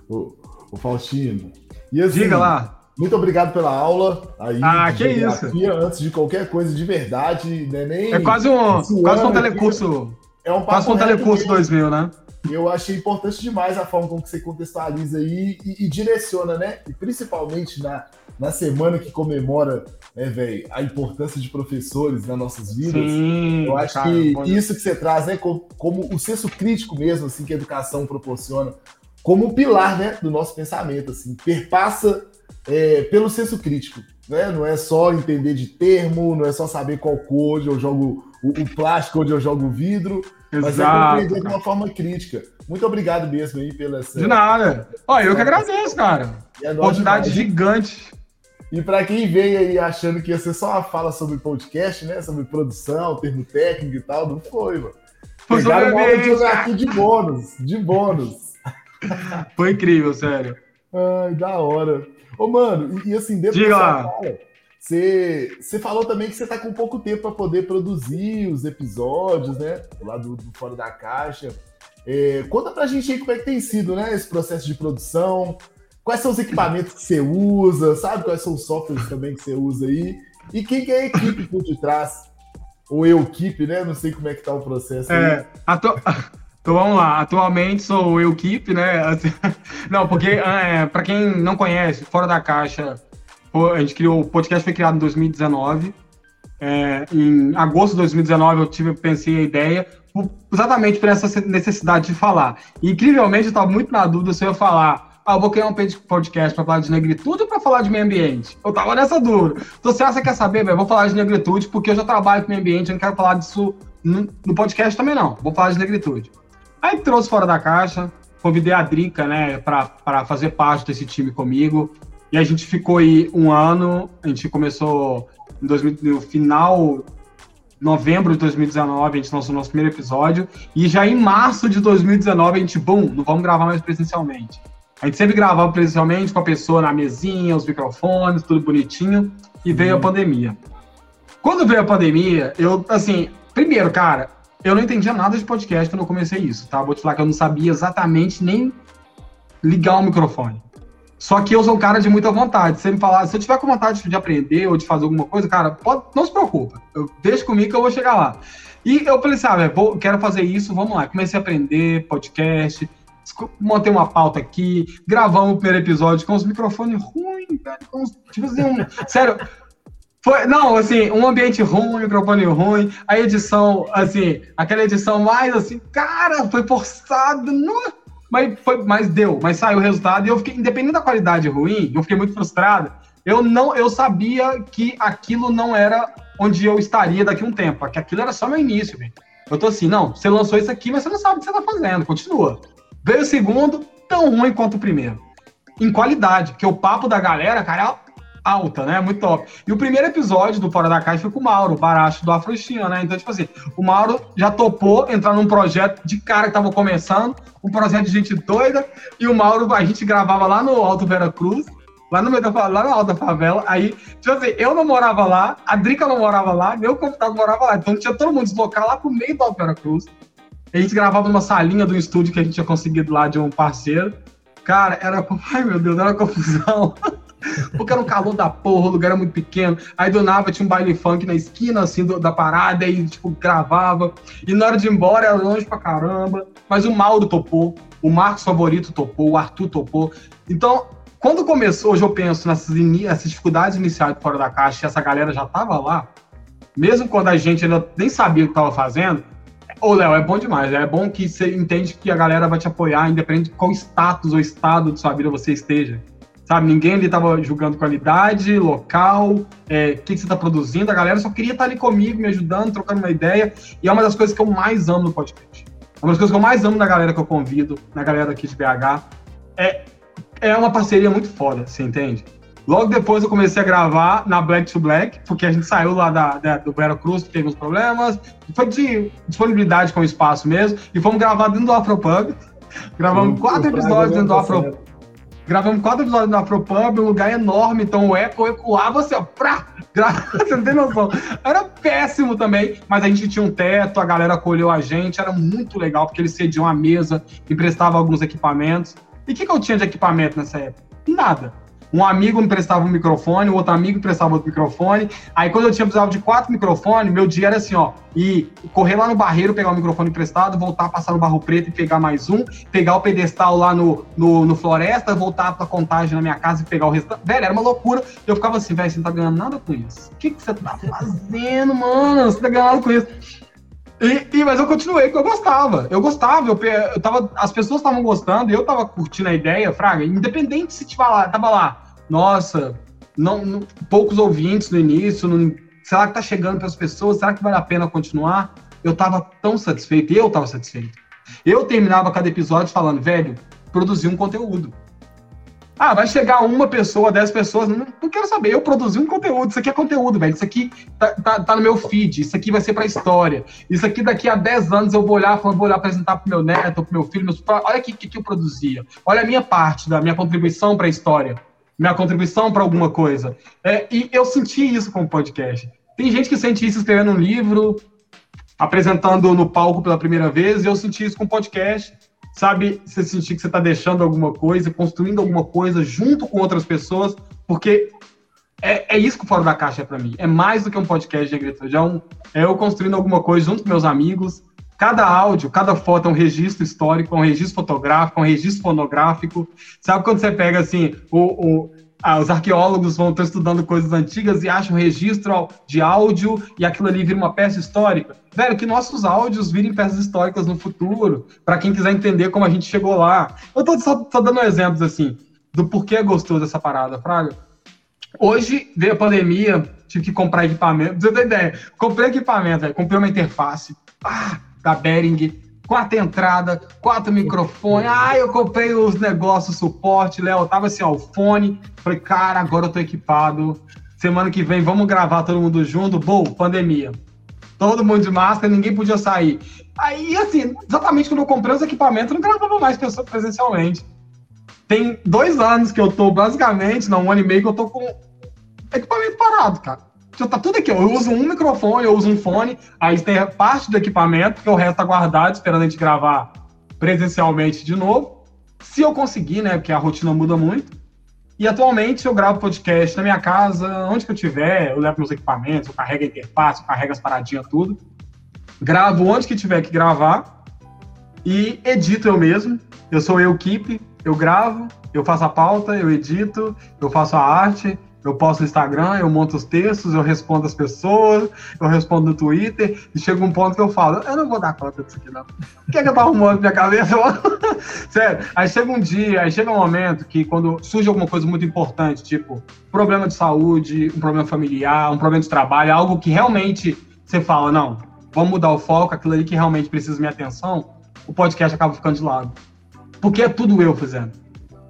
B: O, o Faustino. E assim,
C: Diga lá.
B: Muito obrigado pela aula. Aí,
C: ah, que isso.
B: Antes de qualquer coisa de verdade, né? Nem
C: é quase um, quase um telecurso. É um quase um telecurso 2000, né?
B: Eu achei importante demais a forma como você contextualiza aí e, e, direciona, né? E principalmente na, na semana que comemora, né, velho, a importância de professores nas nossas vidas. Sim, eu acho cara, que isso que você traz, né, como, como o senso crítico mesmo, assim, que a educação proporciona, como um pilar né, do nosso pensamento, assim, perpassa é, pelo senso crítico. Né? Não é só entender de termo, não é só saber qual cor onde eu jogo o, o plástico, onde eu jogo o vidro, Exato. mas é compreender de uma forma crítica. Muito obrigado mesmo aí pela essa.
C: De nada. Olha, eu que agradeço, cara. É Oportunidade gigante.
B: E para quem veio aí achando que ia ser só uma fala sobre podcast, né? Sobre produção, termo técnico e tal, não foi, mano. Pegaram uma aula de geografia de bônus, de bônus.
C: Foi incrível, sério.
B: Ai, da hora. Ô, mano, e, e assim, dentro Diga você, você falou também que você tá com pouco tempo para poder produzir os episódios, né? Lá do, do Fora da Caixa. É, conta pra gente aí como é que tem sido, né? Esse processo de produção. Quais são os equipamentos que você usa, sabe? Quais são os softwares também que você usa aí? E quem que é a equipe por detrás? Ou eu equipe, né? Não sei como é que tá o processo
C: é, aí. Então vamos lá, atualmente sou eu Keep, né? Não, porque é, para quem não conhece, Fora da Caixa, a gente criou, o podcast foi criado em 2019. É, em agosto de 2019 eu tive, pensei a ideia, exatamente por essa necessidade de falar. E, incrivelmente eu estava muito na dúvida se eu ia falar Ah, eu vou criar um podcast para falar de negritude ou para falar de meio ambiente? Eu tava nessa dúvida. Então, se você quer saber, velho, vou falar de negritude porque eu já trabalho com meio ambiente, eu não quero falar disso no podcast também não. Vou falar de negritude. Aí trouxe fora da caixa, convidei a Drica, né, para fazer parte desse time comigo. E a gente ficou aí um ano, a gente começou em 2000, no final novembro de 2019 a gente lançou o nosso primeiro episódio e já em março de 2019 a gente, bum, não vamos gravar mais presencialmente. A gente sempre gravava presencialmente com a pessoa na mesinha, os microfones, tudo bonitinho, e veio a pandemia. Quando veio a pandemia, eu, assim, primeiro, cara, eu não entendia nada de podcast quando eu comecei isso, tá? Vou te falar que eu não sabia exatamente nem ligar o microfone. Só que eu sou um cara de muita vontade. Se me falar, se eu tiver com vontade de aprender ou de fazer alguma coisa, cara, pode, não se preocupa. Eu, deixa comigo que eu vou chegar lá. E eu falei assim, ah, vou, quero fazer isso, vamos lá. Comecei a aprender podcast, montei uma pauta aqui, gravamos o primeiro episódio com os microfones ruins, velho. Tipo assim, um, sério. Foi, não, assim, um ambiente ruim, microfone ruim, a edição, assim, aquela edição mais assim, cara, foi forçado. Não, mas, foi, mas deu, mas saiu o resultado e eu fiquei, independente da qualidade ruim, eu fiquei muito frustrado. Eu não, eu sabia que aquilo não era onde eu estaria daqui a um tempo, que aquilo era só meu início, velho. Eu tô assim, não, você lançou isso aqui, mas você não sabe o que você tá fazendo, continua. Veio o segundo, tão ruim quanto o primeiro. Em qualidade, porque o papo da galera, cara, alta, né? Muito top. E o primeiro episódio do Fora da Caixa foi com o Mauro, o Baracho do Afroestina, né? Então, tipo assim, o Mauro já topou entrar num projeto de cara que tava começando, um projeto de gente doida, e o Mauro, a gente gravava lá no Alto Vera Cruz, lá no meio da lá na alta favela. Aí, tipo assim, eu não morava lá, a Drica não morava lá, meu computador morava lá. Então tinha todo mundo deslocar lá pro meio do Alto Cruz. A gente gravava numa salinha do estúdio que a gente tinha conseguido lá de um parceiro. Cara, era. Ai, meu Deus, era confusão. Porque era um calor da porra, o lugar era muito pequeno. Aí do nada tinha um baile funk na esquina, assim, do, da parada, e, tipo, gravava. E na hora de ir embora era longe pra caramba. Mas o Mauro topou, o Marcos Favorito topou, o Arthur topou. Então, quando começou, hoje eu penso nessas, nessas dificuldades iniciais fora da caixa, essa galera já tava lá, mesmo quando a gente ainda nem sabia o que tava fazendo, Ô, Léo, é bom demais. É bom que você entende que a galera vai te apoiar, independente de qual status ou estado de sua vida você esteja. Sabe, ninguém ali estava julgando qualidade, local, o é, que, que, você está produzindo. A galera só queria estar tá ali comigo, me ajudando, trocando uma ideia. E é uma das coisas que eu mais amo no podcast. É uma das coisas que eu mais amo na galera que eu convido, na galera aqui de BH. É, é uma parceria muito foda, você entende? Logo depois eu comecei a gravar na Black to Black, porque a gente saiu lá da, da do que teve uns problemas. Foi de disponibilidade com o espaço mesmo. E fomos gravar dentro do Afropub. Gravamos Sim, quatro episódios dentro do Afropub Gravamos quatro episódios na Afropub, um lugar enorme, então o eco ecoava assim, ó, pra, você não tem noção. Era péssimo também, mas a gente tinha um teto, a galera acolheu a gente, era muito legal, porque eles cediam a mesa, emprestavam alguns equipamentos. E o que, que eu tinha de equipamento nessa época? Nada. Um amigo me prestava um microfone, o outro amigo me prestava outro microfone. Aí quando eu tinha precisava de quatro microfones, meu dia era assim, ó, ir correr lá no barreiro, pegar o microfone emprestado, voltar, passar no barro preto e pegar mais um, pegar o pedestal lá no, no, no floresta, voltar pra contagem na minha casa e pegar o restante. Velho, era uma loucura. Eu ficava assim, velho, você não tá ganhando nada com isso. O que, que você tá fazendo, mano? Você tá ganhando nada com isso. E, e, mas eu continuei, porque eu gostava. Eu gostava, eu, eu tava, as pessoas estavam gostando, eu tava curtindo a ideia, Fraga, independente se tava lá, tava lá, nossa, não, não poucos ouvintes no início, não, será que tá chegando para as pessoas? Será que vale a pena continuar? Eu tava tão satisfeito, eu tava satisfeito. Eu terminava cada episódio falando, velho, produzi um conteúdo. Ah, vai chegar uma pessoa, dez pessoas. Não, não, quero saber. Eu produzi um conteúdo. Isso aqui é conteúdo, velho. Isso aqui tá, tá, tá no meu feed. Isso aqui vai ser pra história. Isso aqui daqui a dez anos eu vou olhar, vou olhar apresentar pro meu neto, pro meu filho. Meus... Olha o que, que, que eu produzia. Olha a minha parte da minha contribuição para a história. Minha contribuição para alguma coisa. É, e eu senti isso com o podcast. Tem gente que sente isso escrevendo um livro, apresentando no palco pela primeira vez, e eu senti isso com o podcast sabe, você sentir que você está deixando alguma coisa, construindo alguma coisa junto com outras pessoas, porque é, é isso que o Fora da Caixa é para mim. É mais do que um podcast de um, é eu construindo alguma coisa junto com meus amigos. Cada áudio, cada foto é um registro histórico, é um registro fotográfico, é um registro fonográfico. Sabe quando você pega assim, o, o ah, os arqueólogos vão estar estudando coisas antigas e acham registro de áudio e aquilo ali vira uma peça histórica. Velho, que nossos áudios virem peças históricas no futuro, para quem quiser entender como a gente chegou lá. Eu tô só, só dando exemplos assim, do porquê é gostoso essa parada, Fraga. Hoje veio a pandemia, tive que comprar equipamento. Você ter ideia, comprei equipamento, comprei uma interface ah, da Behring, quatro entradas, quatro microfones. Ah, eu comprei os negócios, suporte, Léo. Tava assim, ó, o fone. Falei, cara, agora eu tô equipado. Semana que vem vamos gravar todo mundo junto. Bom, pandemia. Todo mundo de máscara, ninguém podia sair. Aí, assim, exatamente quando eu comprei os equipamentos, eu não gravava mais pessoa presencialmente. Tem dois anos que eu tô, basicamente, não, um ano e meio que eu tô com equipamento parado, cara. Já tá tudo aqui. Eu uso um microfone, eu uso um fone, aí tem parte do equipamento, porque o resto tá guardado, esperando a gente gravar presencialmente de novo. Se eu conseguir, né? Porque a rotina muda muito. E atualmente eu gravo podcast na minha casa, onde que eu tiver, eu levo meus equipamentos, eu carrego a interface, eu carrego as paradinhas, tudo. Gravo onde que tiver que gravar e edito eu mesmo. Eu sou eu keep, eu gravo, eu faço a pauta, eu edito, eu faço a arte, eu posto no Instagram, eu monto os textos, eu respondo as pessoas, eu respondo no Twitter, e chega um ponto que eu falo, eu não vou dar conta disso aqui, não. O que é que eu tô arrumando minha cabeça? Sério, aí chega um dia, aí chega um momento que quando surge alguma coisa muito importante, tipo, problema de saúde, um problema familiar, um problema de trabalho, algo que realmente você fala, não, vamos mudar o foco, aquilo ali que realmente precisa minha atenção, o podcast acaba ficando de lado. Porque é tudo eu fazendo.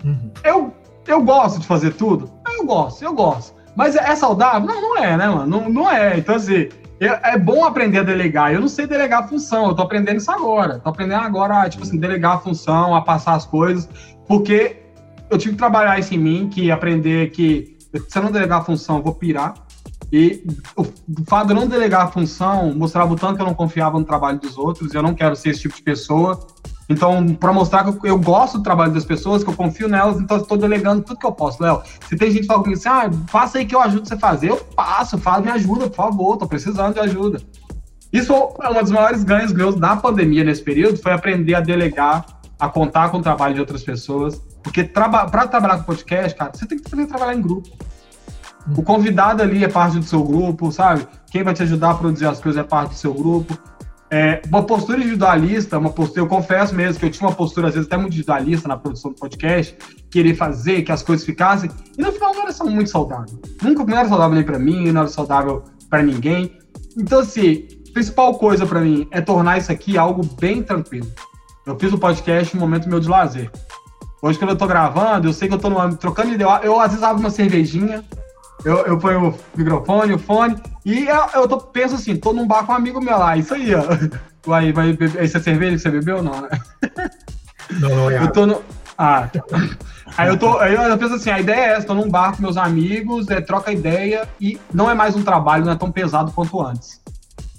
C: Uhum. Eu eu gosto de fazer tudo? Eu gosto, eu gosto. Mas é saudável? Não, não é, né, mano? Não, não é. Então, assim, é bom aprender a delegar. Eu não sei delegar a função, eu tô aprendendo isso agora. Tô aprendendo agora, tipo assim, delegar a função, a passar as coisas, porque eu tive que trabalhar isso em mim, que aprender que se eu não delegar a função, eu vou pirar. E o fato de não delegar a função mostrava o tanto que eu não confiava no trabalho dos outros, eu não quero ser esse tipo de pessoa. Então, para mostrar que eu, gosto do trabalho das pessoas, que eu confio nelas, então estou delegando tudo que eu posso, Léo. Se tem gente que fala comigo assim, ah, passa aí que eu ajudo você a fazer, eu passo, falo, me ajuda, por favor, estou precisando de ajuda. Isso é uma dos maiores ganhos meus da pandemia nesse período, foi aprender a delegar, a contar com o trabalho de outras pessoas, porque traba para trabalhar com podcast, cara, você tem que aprender a trabalhar em grupo. O convidado ali é parte do seu grupo, sabe? Quem vai te ajudar a produzir as coisas é parte do seu grupo. É, uma postura individualista, uma postura, eu confesso mesmo que eu tinha uma postura, às vezes, até muito individualista na produção do podcast, querer fazer que as coisas ficassem, e no final não era muito saudável. Nunca não era saudável nem para mim, não era saudável para ninguém. Então, assim, a principal coisa para mim é tornar isso aqui algo bem tranquilo. Eu fiz o podcast no momento meu de lazer. Hoje, quando eu tô gravando, eu sei que eu tô no, trocando ideia. Eu, às vezes, abro uma cervejinha, eu, eu ponho o microfone, o fone, e eu, eu tô, penso assim, tô num bar com um amigo meu lá, isso aí, ó. Vai, vai beber, essa é cerveja que você bebeu ou não, né?
A: Não, não é.
C: Eu tô no. Ah. Aí eu tô. Aí eu penso assim, a ideia é essa, tô num bar com meus amigos, é, troca ideia e não é mais um trabalho, não é tão pesado quanto antes.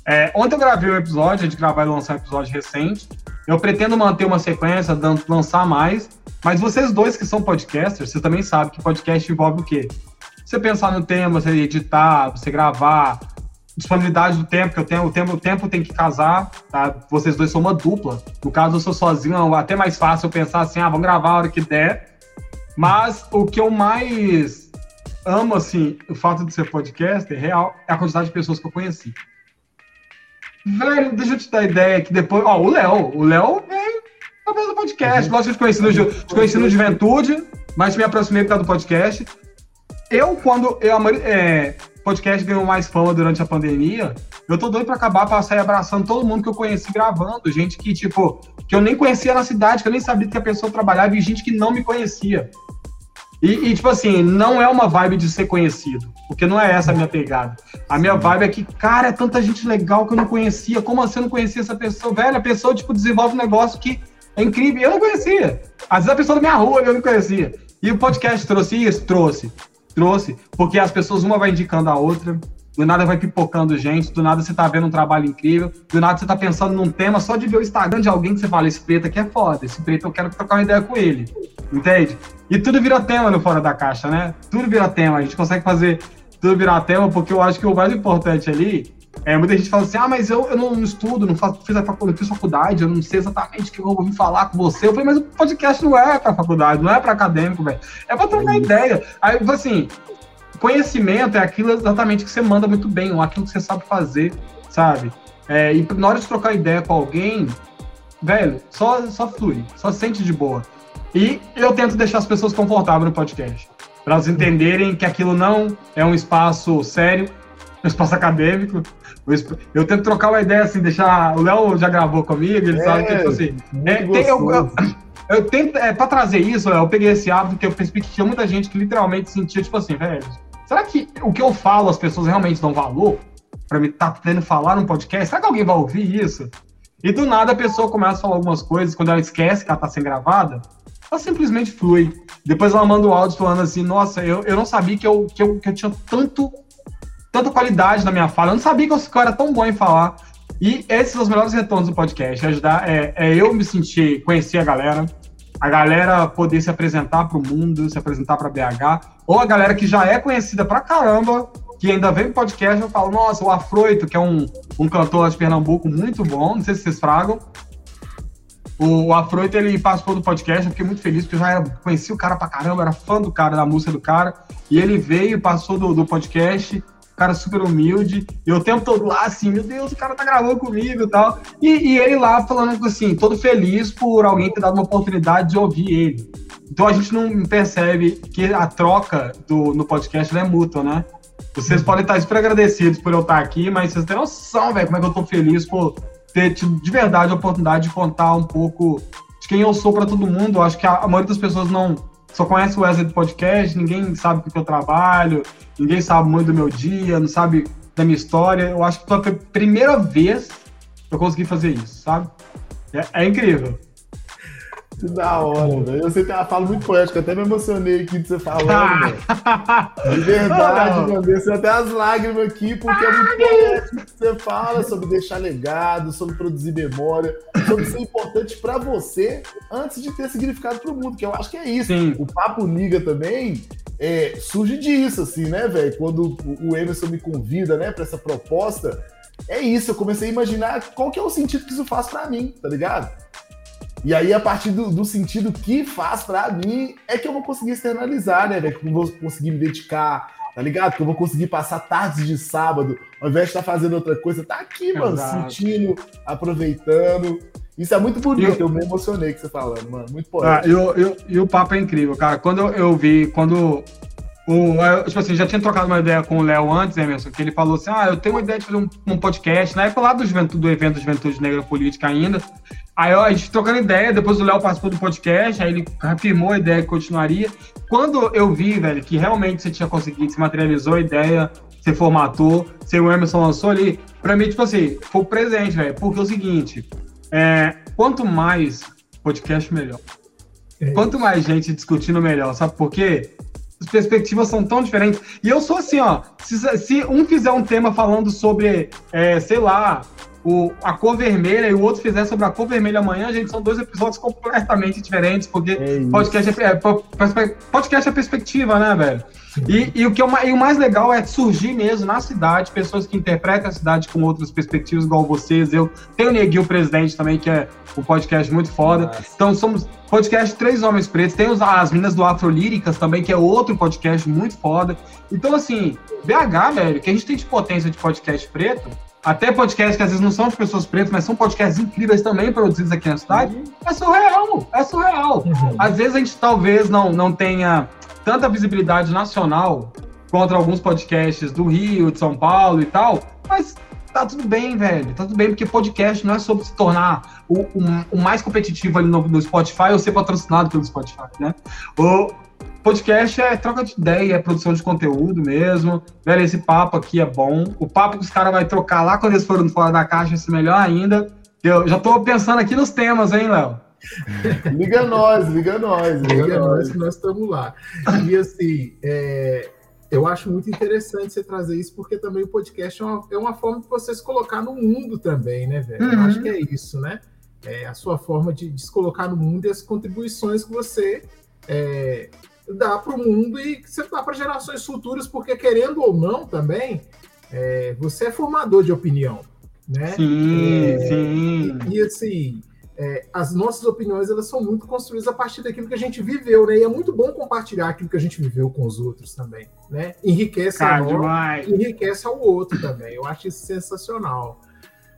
C: É, ontem eu gravei um episódio, a gente gravar e lançar um episódio recente. Eu pretendo manter uma sequência, dando, lançar mais, mas vocês dois que são podcasters, vocês também sabem que podcast envolve o quê? Você pensar no tema, você editar, você gravar, disponibilidade do tempo, que eu tenho, o tempo, o tempo tem que casar, tá? Vocês dois são uma dupla. No caso, eu sou sozinho, é até mais fácil eu pensar assim, ah, vamos gravar a hora que der. Mas o que eu mais amo, assim, o fato de ser podcaster, real, é a quantidade de pessoas que eu conheci. Velho, deixa eu te dar ideia que depois. Ó, o Léo. O Léo veio através do podcast. Lógico que eu te conheci no, te conheci no Juventude, mas me aproximei por causa do podcast. Eu, quando eu, é, podcast ganhou mais fama durante a pandemia, eu tô doido pra acabar pra sair abraçando todo mundo que eu conheci gravando. Gente que, tipo, que eu nem conhecia na cidade, que eu nem sabia que a pessoa trabalhava, e gente que não me conhecia. E, e, tipo assim, não é uma vibe de ser conhecido, porque não é essa a minha pegada. A minha vibe é que, cara, é tanta gente legal que eu não conhecia. Como assim eu não conhecia essa pessoa? Velho, a pessoa, tipo, desenvolve um negócio que é incrível. Eu não conhecia. Às vezes a pessoa da minha rua eu não conhecia. E o podcast trouxe isso? Trouxe trouxe, porque as pessoas uma vai indicando a outra, do nada vai pipocando gente, do nada você tá vendo um trabalho incrível, do nada você tá pensando num tema só de ver o Instagram de alguém que você fala, esse preto aqui é foda, esse preto eu quero trocar uma ideia com ele, entende? E tudo vira tema no Fora da Caixa, né? Tudo vira tema, a gente consegue fazer tudo virar tema, porque eu acho que o mais importante ali É, muita gente fala assim, ah, mas eu, eu não estudo, não faço, fiz, a faculdade, fiz faculdade, eu não sei exatamente o que eu vou falar com você. Eu falei, mas o podcast não é para faculdade, não é para acadêmico, velho. É para trocar ideia. Aí, assim, conhecimento é aquilo exatamente que você manda muito bem, ou aquilo que você sabe fazer, sabe? É, e na hora de trocar ideia com alguém, velho, só, só flui, só sente de boa. E eu tento deixar as pessoas confortáveis no podcast, para elas entenderem que aquilo não é um espaço sério, um espaço acadêmico. Eu tento trocar uma ideia assim, deixar. O Léo já gravou comigo, ele é, sabe que, tipo assim. É, tem, eu, eu, eu, tento, é, pra trazer isso, eu peguei esse hábito que eu percebi que tinha muita gente que literalmente sentia, tipo assim, velho, será que o que eu falo as pessoas realmente dão valor? Pra me estar tá tendo falar num podcast? Será que alguém vai ouvir isso? E do nada a pessoa começa a falar algumas coisas, quando ela esquece que ela tá sendo gravada, ela simplesmente flui. Depois ela manda o um áudio falando assim, nossa, eu, eu não sabia que eu, que, eu, que eu tinha tanto, tanta qualidade na minha fala, eu não sabia que eu, era tão bom em falar. E esses são os melhores retornos do podcast, ajudar, é, é eu me sentir, conhecer a galera, a galera poder se apresentar para o mundo, se apresentar para BH, ou a galera que já é conhecida pra caramba, que ainda vem pro podcast, eu falo, nossa, o Afroito, que é um, um cantor de Pernambuco muito bom, não sei se vocês fragam. O Afroito, ele participou do podcast, eu fiquei muito feliz, porque eu já era, conheci o cara pra caramba, era fã do cara, da música do cara, e ele veio, passou do, do podcast, cara super humilde, e o tempo todo lá, assim, meu Deus, o cara tá gravando comigo e tal. E, e ele lá falando, assim, todo feliz por alguém ter dado uma oportunidade de ouvir ele. Então a gente não percebe que a troca do, no podcast é mútua, né? Vocês podem estar super agradecidos por eu estar aqui, mas vocês têm noção, velho, como é que eu tô feliz por ter tido de verdade a oportunidade de contar um pouco de quem eu sou para todo mundo. Eu acho que a, a, maioria das pessoas não só conhece o Wesley do podcast, ninguém sabe o que eu trabalho, ninguém sabe muito do meu dia, não sabe da minha história. Eu acho que foi a primeira vez que eu consegui fazer isso, sabe? é, é incrível.
B: Que da hora, velho. Você tem uma fala muito poética, até me emocionei aqui de você falando, velho. De verdade, meu Deus. até as lágrimas aqui, porque é muito poético que você fala sobre deixar legado, sobre produzir memória, sobre ser importante para você antes de ter significado para o mundo, que eu acho que é isso. Sim. O Papo Niga também é, surge disso, assim, né, velho? Quando o Emerson me convida, né, para essa proposta, é isso. Eu comecei a imaginar qual que é o sentido que isso faz para mim, tá ligado? E aí, a partir do, do sentido que faz para mim, é que eu vou conseguir externalizar, né, velho? Que eu vou conseguir me dedicar, tá ligado? Que eu vou conseguir passar tardes de sábado, ao invés de estar tá fazendo outra coisa, tá aqui, mano, Exato. sentindo, aproveitando. Isso é muito bonito, eu, eu me emocionei com você falando, mano. Muito poético.
C: Ah, eu, eu, e o papo é incrível, cara. Quando eu vi, quando o, tipo assim, já tinha trocado uma ideia com o Léo antes, Emerson, que ele falou assim: ah, eu tenho uma ideia de fazer um, um podcast, na época lá do, juventude, do evento Juventude Negra Política ainda. Aí ó, a gente trocando ideia, depois o Léo participou do podcast, aí ele afirmou a ideia que continuaria. Quando eu vi, velho, que realmente você tinha conseguido, se materializou a ideia, você formatou, você o Emerson lançou ali, pra mim, tipo assim, foi o presente, velho. Porque é o seguinte, é, quanto mais podcast, melhor. É quanto mais gente discutindo, melhor. Sabe por quê? As perspectivas são tão diferentes. E eu sou assim, ó. Se, se um fizer um tema falando sobre, é, sei lá, o, a cor vermelha e o outro fizer sobre a cor vermelha amanhã, gente, são dois episódios completamente diferentes, porque é podcast, é, é, podcast é perspectiva, né, velho? E, e, o que eu, e o mais legal é surgir mesmo na cidade, pessoas que interpretam a cidade com outras perspectivas, igual vocês. Eu tenho o Neguinho Presidente também, que é um podcast muito foda. Nossa. Então, somos podcast Três Homens Pretos. Tem os, as Minas do Afrolíricas também, que é outro podcast muito foda. Então, assim, BH, velho, que a gente tem de potência de podcast preto, até podcasts que às vezes não são de pessoas pretas, mas são podcasts incríveis também produzidos aqui na cidade, uhum. é surreal, é surreal. Uhum. Às vezes a gente talvez não, não tenha tanta visibilidade nacional contra alguns podcasts do Rio, de São Paulo e tal, mas tá tudo bem, velho. Tá tudo bem, porque podcast não é sobre se tornar o, o, o mais competitivo ali no, no, Spotify ou ser patrocinado pelo Spotify, né? O, Podcast é troca de ideia, é produção de conteúdo mesmo. Velho, esse papo aqui é bom. O papo que os caras vão trocar lá quando eles forem fora da caixa, esse melhor ainda. Eu já tô pensando aqui nos temas, hein, Léo?
B: liga nós, liga nós.
A: Liga, liga nós que nós estamos lá. E assim, é, eu acho muito interessante você trazer isso, porque também o podcast é uma, é uma forma de você se colocar no mundo também, né, velho? Uhum. Eu acho que é isso, né? É a sua forma de, de se colocar no mundo e as contribuições que você é, dá para o mundo e você dá para gerações futuras, porque querendo ou não também, é, você é formador de opinião, né?
C: Sim, é, sim.
A: E, e assim, é, as nossas opiniões elas são muito construídas a partir daquilo que a gente viveu, né? E é muito bom compartilhar aquilo que a gente viveu com os outros também, né? Enriquece Cara, a nós, enriquece ao outro também. Eu acho isso sensacional,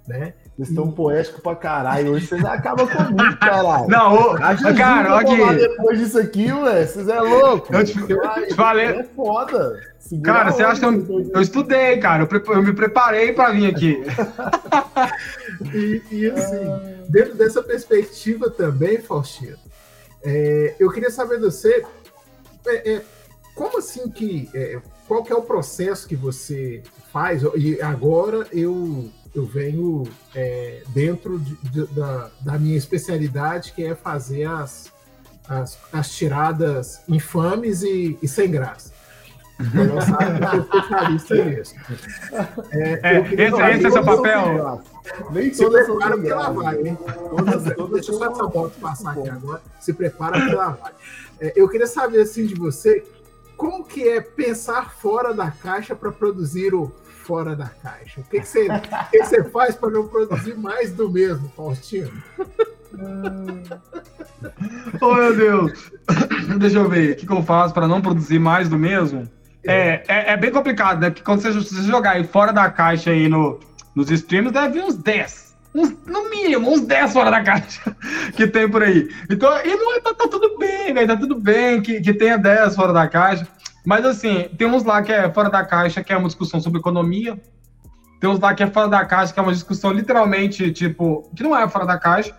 A: né?
B: Vocês estão poéticos pra caralho. Hoje vocês acabam comigo, caralho.
C: Não, ô, cara, olha aqui.
B: Depois disso aqui, ué, vocês é louco.
C: Eu te, te falei.
B: É foda.
C: Segura cara, você acha que eu, eu estudei, cara. Eu, eu me preparei pra vir aqui.
A: e, e, assim, dentro dessa perspectiva também, Faustino, é, eu queria saber de você. É, é, como assim que. É, qual que é o processo que você faz? E agora eu eu venho é, dentro de, de, da, da, minha especialidade, que é fazer as, as, as tiradas infames e, e sem graça. Então, sabe que eu sou especialista nisso.
C: É, é, esse, esse é seu papel?
A: Nem se prepara porque ela vai, hein? Todas, todas Deixa eu só essa moto passar aqui agora. Se prepara porque ela vai. É, eu queria saber assim de você, como que é pensar fora da caixa para produzir o fora da caixa? O que, que, você, que, faz para não produzir mais do mesmo, Faustino?
C: oh, meu Deus! Deixa eu ver, o que, que eu faço para não produzir mais do mesmo? É, é, é, bem complicado, né? Porque quando você, você jogar aí fora da caixa aí no, nos streams, deve vir uns 10. Uns, no mínimo, uns 10 fora da caixa que tem por aí. Então, e não é, tá, tá tudo bem, velho. Tá tudo bem que, que tenha 10 fora da caixa. Mas assim, tem uns lá que é fora da caixa, que é uma discussão sobre economia. Tem uns lá que é fora da caixa, que é uma discussão literalmente, tipo, que não é fora da caixa.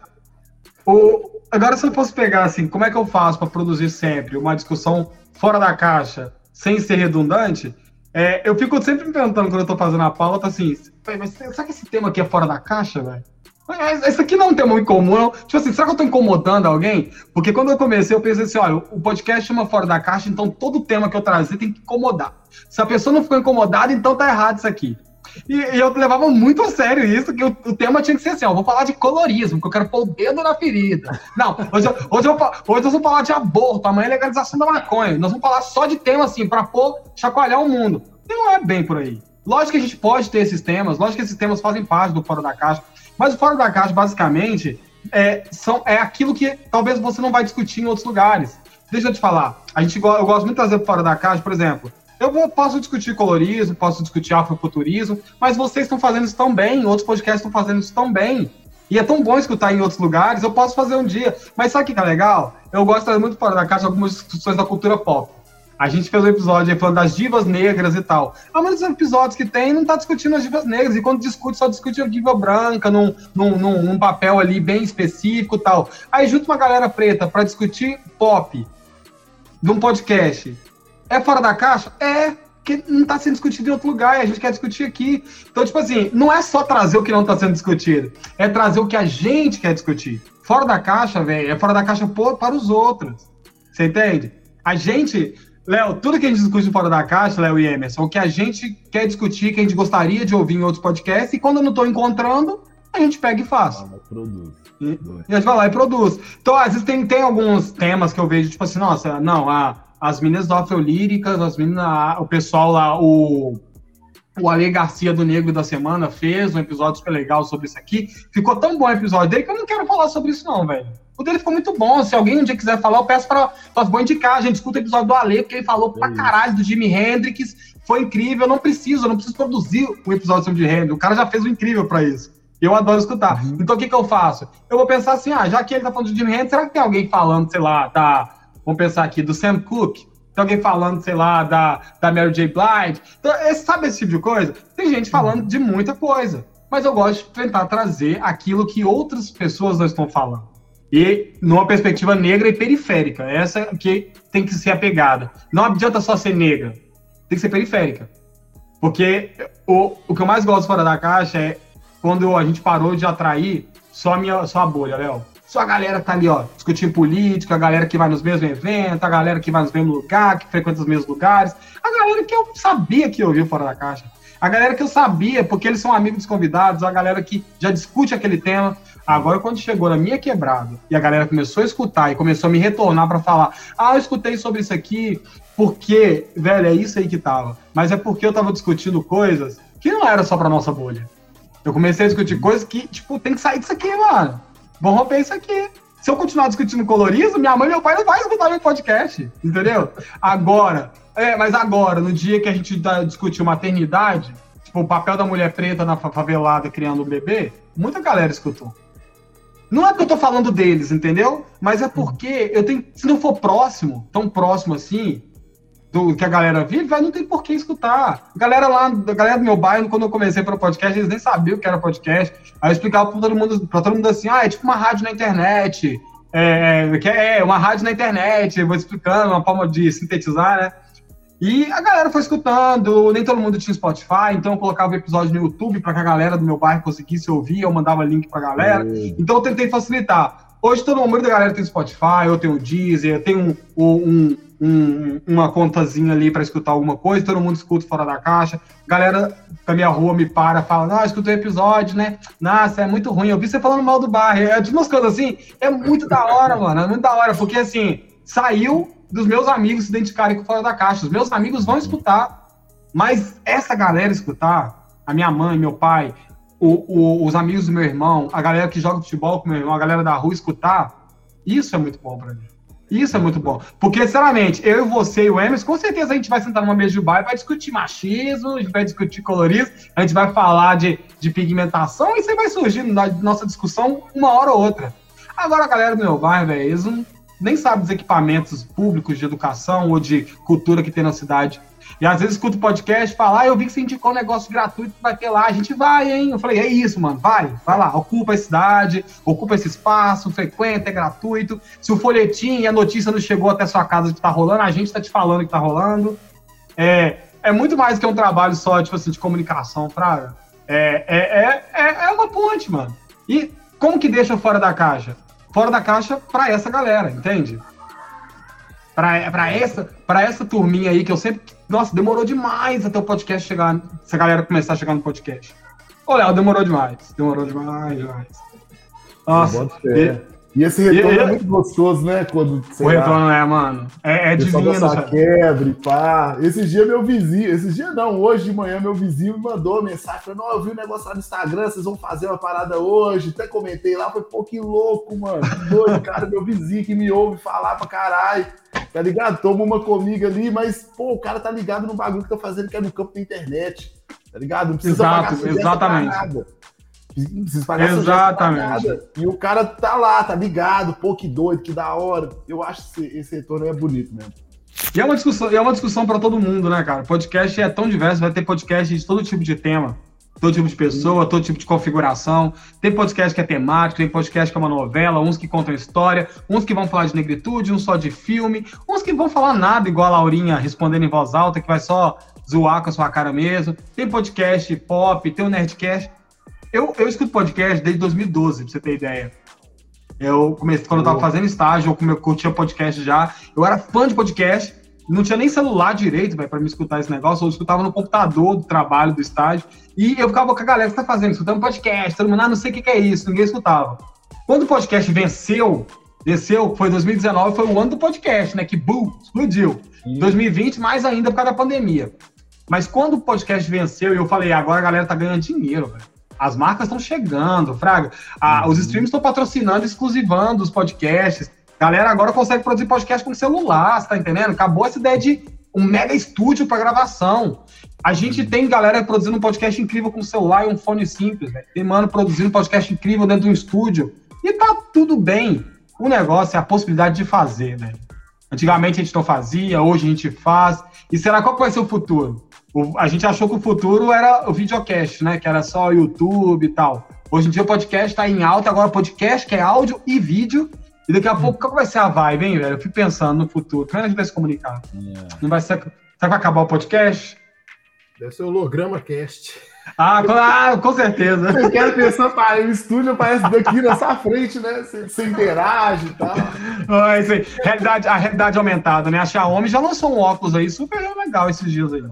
C: Ou, agora, se eu fosse pegar assim, como é que eu faço para produzir sempre uma discussão fora da caixa, sem ser redundante? É, eu fico sempre me perguntando quando eu tô fazendo a pauta assim, mas será que esse tema aqui é fora da caixa, velho? Isso aqui não é um tema incomum, não. Tipo assim, será que eu tô incomodando alguém? Porque quando eu comecei, eu pensei assim: olha, o podcast chama Fora da Caixa, então todo tema que eu trazer tem que incomodar. Se a pessoa não ficou incomodada, então tá errado isso aqui. E, e eu levava muito a sério isso, que o, o, tema tinha que ser assim: ó, vou falar de colorismo, porque eu quero pôr o dedo na ferida. Não, hoje, eu, hoje, eu, hoje nós vamos falar de aborto, amanhã é legalização da maconha. Nós vamos falar só de tema assim, pra pôr, chacoalhar o mundo. E não é bem por aí. Lógico que a gente pode ter esses temas, lógico que esses temas fazem parte do Fora da Caixa. Mas o fora da caixa, basicamente, é, são, é aquilo que talvez você não vai discutir em outros lugares. Deixa eu te falar. A gente, eu gosto muito de trazer fora da caixa, por exemplo. Eu vou, posso discutir colorismo, posso discutir afrofuturismo, mas vocês estão fazendo isso tão bem, outros podcasts estão fazendo isso tão bem. E é tão bom escutar em outros lugares, eu posso fazer um dia. Mas sabe o que é legal? Eu gosto de trazer muito fora da caixa algumas discussões da cultura pop. A gente fez um episódio falando das divas negras e tal. Ah, mas os episódios que tem não tá discutindo as divas negras. E quando discute, só discute a diva branca num, num, num, num papel ali bem específico e tal. Aí junta uma galera preta para discutir pop de um podcast. É fora da caixa? É, que não está sendo discutido em outro lugar, e a gente quer discutir aqui. Então, tipo assim, não é só trazer o que não está sendo discutido, é trazer o que a gente quer discutir. Fora da caixa, velho, é fora da caixa para os outros. Você entende? A gente Léo, tudo que a gente discute fora da caixa, Léo e Emerson, o que a gente quer discutir, que a gente gostaria de ouvir em outros podcasts, e quando eu não estou encontrando, a gente pega e faz. Ah, produz. E, e a gente vai lá e produz. Então, às vezes tem, tem alguns temas que eu vejo, tipo assim, nossa, não, a, as meninas do Afrolíricas, as meninas, o pessoal lá, o, o Ale Garcia do Negro da Semana fez um episódio super legal sobre isso aqui. Ficou tão bom o episódio dele que eu não quero falar sobre isso, não, velho. O dele ficou muito bom. Se alguém um dia quiser falar, eu peço para as boas indicar. A gente escuta o episódio do Ale, porque ele falou é pra caralho do Jimi Hendrix. Foi incrível. Eu não preciso, eu não preciso produzir um episódio sobre o Jimi Hendrix. O cara já fez o um incrível para isso. Eu adoro escutar. Uhum. Então o que, que eu faço? Eu vou pensar assim: ah, já que ele tá falando de Jimi Hendrix, será que tem alguém falando, sei lá, tá? Vamos pensar aqui, do Sam Cooke? Tem alguém falando, sei lá, da, da Mary J. Blige? Então, sabe esse tipo de coisa? Tem gente falando de muita coisa. Mas eu gosto de tentar trazer aquilo que outras pessoas não estão falando e numa perspectiva negra e periférica. Essa que tem que ser a pegada. Não adianta só ser negra, tem que ser periférica. Porque o, o que eu mais gosto fora da caixa é quando a gente parou de atrair só a, minha, só a bolha, Léo. Só a galera que tá ali, ó, discutindo política, a galera que vai nos mesmos eventos, a galera que vai nos mesmos lugares, que frequenta os mesmos lugares, a galera que eu sabia que ouviu fora da caixa. A galera que eu sabia, porque eles são amigos dos convidados, a galera que já discute aquele tema. Agora, quando chegou na minha quebrada e a galera começou a escutar e começou a me retornar para falar: ah, eu escutei sobre isso aqui, porque, velho, é isso aí que tava. Mas é porque eu tava discutindo coisas que não era só pra nossa bolha. Eu comecei a discutir coisas que, tipo, tem que sair disso aqui, mano. Vamos romper isso aqui. Se eu continuar discutindo colorismo, minha mãe e meu pai não vão escutar meu podcast, entendeu? Agora, é, mas agora, no dia que a gente tá, discutiu maternidade, tipo, o papel da mulher preta na favelada criando um bebê, muita galera escutou. Não é que eu tô falando deles, entendeu? Mas é porque eu tenho. Se não for próximo, tão próximo assim, do que a galera vive, vai, não tem por que escutar. A galera lá, a galera do meu bairro, quando eu comecei para podcast, eles nem sabiam o que era podcast. Aí eu explicava para todo mundo, para todo mundo assim, ah, é tipo uma rádio na internet. É, é, é uma rádio na internet, vou explicando, uma forma de sintetizar, né? E a galera foi escutando, nem todo mundo tinha Spotify, então eu colocava o episódio no YouTube para que a galera do meu bairro conseguisse ouvir, eu mandava link pra galera. Então eu tentei facilitar. Hoje todo mundo da galera tem Spotify, eu tenho o Deezer, eu tenho um, um, um, uma contazinha ali para escutar alguma coisa, todo mundo escuta fora da caixa. Galera da minha rua me para, fala, não, escutei o episódio, né? Nossa, é muito ruim. Eu vi você falando mal do bairro. É tipo umas coisas assim, é muito da hora, mano. É muito da hora, porque assim, saiu dos meus amigos se identificarem com fora da caixa. Os meus amigos vão escutar, mas essa galera escutar, a minha mãe, meu pai, o, o, os amigos do meu irmão, a galera que joga futebol com meu irmão, a galera da rua escutar, isso é muito bom para mim. Isso é muito bom. Porque, sinceramente, eu você e o Emerson, com certeza a gente vai sentar numa mesa de bar e vai discutir machismo, a gente vai discutir colorismo, a gente vai falar de, de pigmentação e você vai surgir na nossa discussão uma hora ou outra. Agora, a galera do meu bairro, velho, eles não, nem sabem dos equipamentos públicos de educação ou de cultura que tem na cidade. E às vezes escuto podcast e falo, ah, eu vi que você indicou um negócio gratuito que vai ter lá, a gente vai, hein? Eu falei, é isso, mano, vai, vai lá, ocupa a cidade, ocupa esse espaço, frequenta, é gratuito. Se o folhetim e a notícia não chegou até sua casa que tá rolando, a gente tá te falando que tá rolando. É, é muito mais que um trabalho só, tipo assim, de comunicação, Fraga. É, é, é, é uma ponte, mano. E como que deixa fora da caixa? Fora da caixa para essa galera, entende? Para essa, pra essa turminha aí que eu sempre. Nossa, demorou demais até o podcast chegar. Essa galera começar a chegar no podcast. Ô, Léo, demorou demais. Demorou demais, demais.
B: Nossa. E esse retorno e, é muito gostoso, né? Quando,
C: o retorno é, mano. É, é divino.
B: Essa quebra e pá. Esses dias meu vizinho, esses dias não, hoje de manhã meu vizinho me mandou mensagem falando: Ó, eu vi um negócio lá no Instagram, vocês vão fazer uma parada hoje. Até comentei lá, foi pô, que louco, mano. Doido, cara, meu vizinho que me ouve falar pra caralho. Tá ligado? Toma uma comigo ali, mas, pô, o cara tá ligado no bagulho que tá fazendo que é no campo da internet. Tá ligado? Não precisa
C: Exato, pagar exatamente. nada.
B: Não precisa pagar Exatamente. E o cara tá lá, tá ligado, pô, que doido, que da hora. Eu acho que esse, esse retorno é bonito mesmo.
C: E é uma discussão, é uma discussão para todo mundo, né, cara? Podcast é tão diverso, vai ter podcast de todo tipo de tema, todo tipo de pessoa, todo tipo de configuração. Tem podcast que é temático, tem podcast que é uma novela, uns que contam história, uns que vão falar de negritude, uns só de filme, uns que vão falar nada, igual a Laurinha respondendo em voz alta, que vai só zoar com a sua cara mesmo. Tem podcast pop, tem o um Nerdcast. Eu, eu escuto podcast desde 2012, pra você ter ideia. Eu comecei, quando eu tava fazendo estágio, eu curtia podcast já. Eu era fã de podcast, não tinha nem celular direito, para me escutar esse negócio. Eu escutava no computador do trabalho, do estágio. E eu ficava com a galera que tá fazendo, escutando podcast, todo mundo, ah, não sei o que, que é isso, ninguém escutava. Quando o podcast venceu, desceu, foi 2019, foi o ano do podcast, né? Que boom, explodiu. Sim. 2020, mais ainda por causa da pandemia. Mas quando o podcast venceu, eu falei, agora a galera tá ganhando dinheiro, velho. As marcas estão chegando, Fraga. Ah, uhum. Os streams estão patrocinando, exclusivando os podcasts. Galera agora consegue produzir podcast com celular, você tá entendendo? Acabou essa ideia de um mega estúdio para gravação. A gente uhum. tem galera produzindo um podcast incrível com celular e um fone simples, velho. Tem mano produzindo um podcast incrível dentro de um estúdio. E tá tudo bem. O negócio é a possibilidade de fazer, velho. Antigamente a gente não fazia, hoje a gente faz. E será qual vai ser o futuro? O, a gente achou que o futuro era o videocast, né? Que era só YouTube e tal. Hoje em dia o podcast está em alta, agora podcast que é áudio e vídeo. E daqui a pouco, qual vai ser a vibe, hein, velho? Eu fico pensando no futuro. Como é que a gente vai se comunicar? Yeah. Não vai ser. Será que vai acabar o podcast?
A: Deve ser o holograma cast.
C: Ah, claro, com certeza.
B: Eu quero pensar, pá, o estúdio aparece daqui nessa frente, né? Você, você interage e tal.
C: Ah, isso aí. Realidade, a realidade aumentada, né? A Xiaomi já lançou um óculos aí super legal esses dias aí.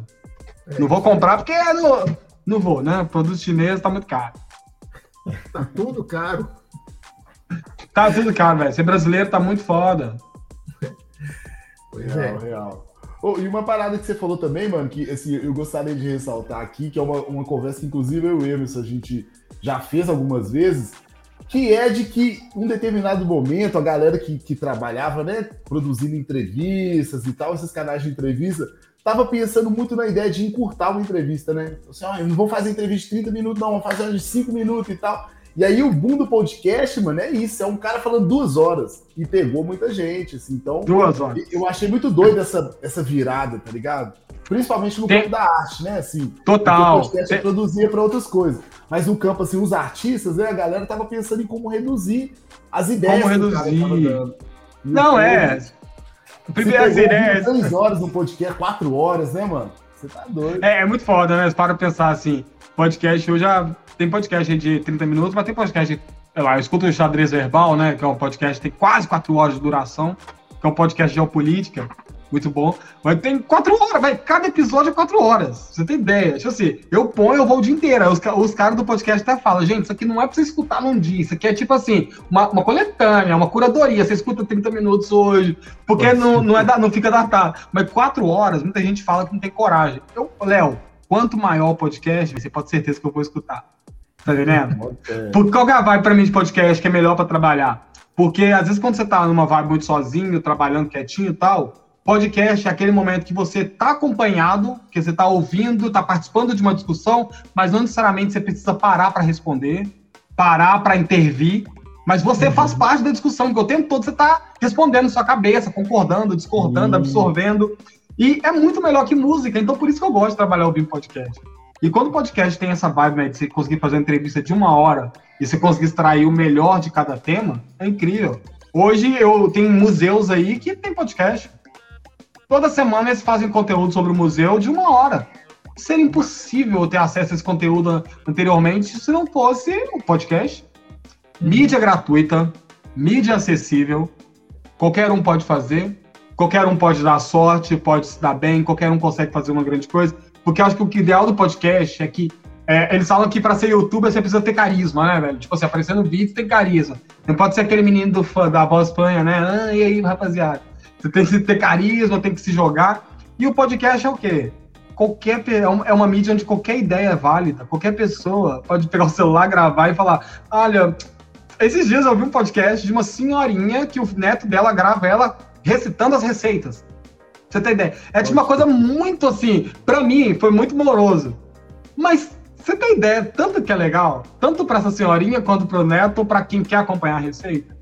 C: Não vou comprar porque não, não vou, né? Produto chinês tá muito caro.
A: Tá tudo caro.
C: Tá tudo caro, velho. Ser brasileiro tá muito foda.
B: Pois real, é. Real. Oh, e uma parada que você falou também, mano, que assim, eu gostaria de ressaltar aqui, que é uma, uma conversa que inclusive eu e o Emerson a gente já fez algumas vezes, que é de que um determinado momento a galera que, que trabalhava, né, produzindo entrevistas e tal, esses canais de entrevista, tava pensando muito na ideia de encurtar uma entrevista, né? Assim, ó, não vou fazer entrevista de 30 minutos, não, vou fazer de 5 minutos e tal. E aí o boom do podcast, mano, é isso, é um cara falando duas horas e pegou muita gente, assim, então...
C: Duas horas.
B: Eu achei muito doido essa, essa virada, tá ligado? Principalmente no Tem... campo da arte, né, assim.
C: Total.
B: O podcast Tem... produzia para outras coisas. Mas no campo, assim, os artistas, né, a galera tava pensando em como reduzir as ideias
C: como reduzir. Não, é...
B: Primeiro as ideias... Três horas no podcast, quatro horas, né, mano? Você tá doido.
C: É, é muito foda, né? Para pensar assim, podcast, eu já tem podcast de 30 minutos, mas tem podcast, sei lá, eu escuto o Xadrez Verbal, né, que é um podcast que tem quase 4 horas de duração, que é um podcast de geopolítica, muito bom. Mas tem quatro horas, vai. Cada episódio é quatro horas. Você tem ideia? Tipo assim, eu ponho, eu vou o dia inteiro. Os, os caras do podcast até falam, gente, isso aqui não é pra você escutar num dia. Isso aqui é tipo assim, uma, uma coletânea, uma curadoria. Você escuta 30 minutos hoje, porque não, não, é da, não fica datado. Mas quatro horas, muita gente fala que não tem coragem. Eu, Léo, quanto maior o podcast, você pode ter certeza que eu vou escutar. Tá entendendo? Porque qual que é a vibe pra mim de podcast que é melhor para trabalhar? Porque às vezes quando você tá numa vibe muito sozinho, trabalhando quietinho e tal, podcast é aquele momento que você tá acompanhado, que você tá ouvindo, tá participando de uma discussão, mas não necessariamente você precisa parar para responder, parar para intervir, mas você uhum. faz parte da discussão, porque o tempo todo você tá respondendo sua cabeça, concordando, discordando, uhum. absorvendo. E é muito melhor que música, então por isso que eu gosto de trabalhar ouvindo podcast. E quando o podcast tem essa vibe né, de você conseguir fazer uma entrevista de uma hora e você conseguir extrair o melhor de cada tema, é incrível. Hoje eu tenho museus aí que tem podcast. Toda semana eles fazem conteúdo sobre o museu de uma hora. Seria impossível ter acesso a esse conteúdo anteriormente se não fosse o podcast. Mídia gratuita, mídia acessível, qualquer um pode fazer, qualquer um pode dar sorte, pode se dar bem, qualquer um consegue fazer uma grande coisa. Porque eu acho que o ideal do podcast é que é, eles falam que para ser youtuber você precisa ter carisma, né, velho? Tipo assim, aparecendo no vídeo tem carisma. Não pode ser aquele menino do fã, da voz fanha, né? Ah, e aí, rapaziada? Você tem que ter carisma, tem que se jogar. E o podcast é o quê? Qualquer, é, é uma mídia onde qualquer ideia é válida. Qualquer pessoa pode pegar o celular, gravar e falar: olha, esses dias eu vi um podcast de uma senhorinha que o neto dela grava ela recitando as receitas. Você tem ideia? É tipo uma coisa muito assim, para mim foi muito moroso. Mas você tem ideia, tanto que é legal, tanto para essa senhorinha quanto para o neto, para quem quer acompanhar a receita.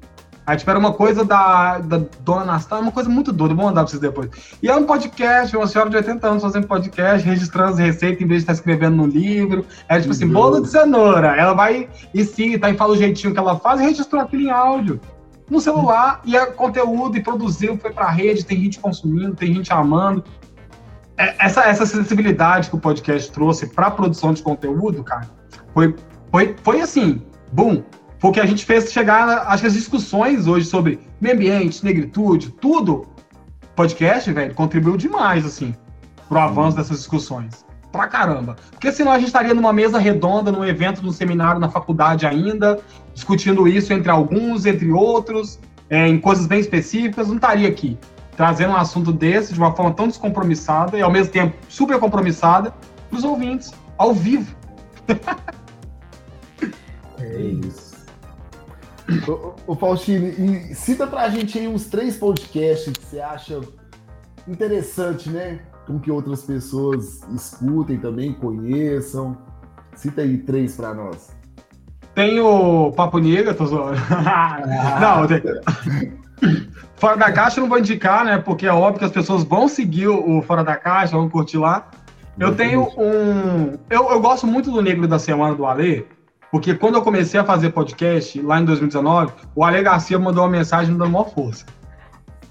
C: Aí, tipo, era uma coisa da, da dona Anastácia, uma coisa muito doida, vou mandar pra vocês depois. E é um podcast, uma senhora de 80 anos fazendo podcast, registrando as receitas em vez de estar escrevendo no livro. É tipo assim, uhum. bolo de cenoura. Ela vai e cita e fala o jeitinho que ela faz e registrou aquilo em áudio no celular e é conteúdo e produziu, foi para a rede, tem gente consumindo, tem gente amando. É, essa, essa sensibilidade que o podcast trouxe para a produção de conteúdo, cara, foi, foi, foi assim, boom. Porque a gente fez chegar, acho que as discussões hoje sobre meio ambiente, negritude, tudo, podcast, velho, contribuiu demais, assim, pro avanço dessas discussões. Pra caramba. Porque senão a gente estaria numa mesa redonda, num evento, num seminário na faculdade ainda, discutindo isso entre alguns, entre outros, é, em coisas bem específicas, não estaria aqui trazendo um assunto desse de uma forma tão descompromissada e ao mesmo tempo super compromissada para os ouvintes, ao vivo.
B: é isso. Ô, Faustino, e cita pra gente aí uns três podcasts que você acha interessante, né? Com que outras pessoas escutem também, conheçam. Cita aí três para nós.
C: Tem o Papo Negra, tô zoando. não, tem... Fora da Caixa eu não vou indicar, né? Porque é óbvio que as pessoas vão seguir o Fora da Caixa, vão curtir lá. Eu tenho um. Eu, eu gosto muito do Negro da Semana do Ale, porque quando eu comecei a fazer podcast, lá em 2019, o Ale Garcia mandou uma mensagem me dando uma força.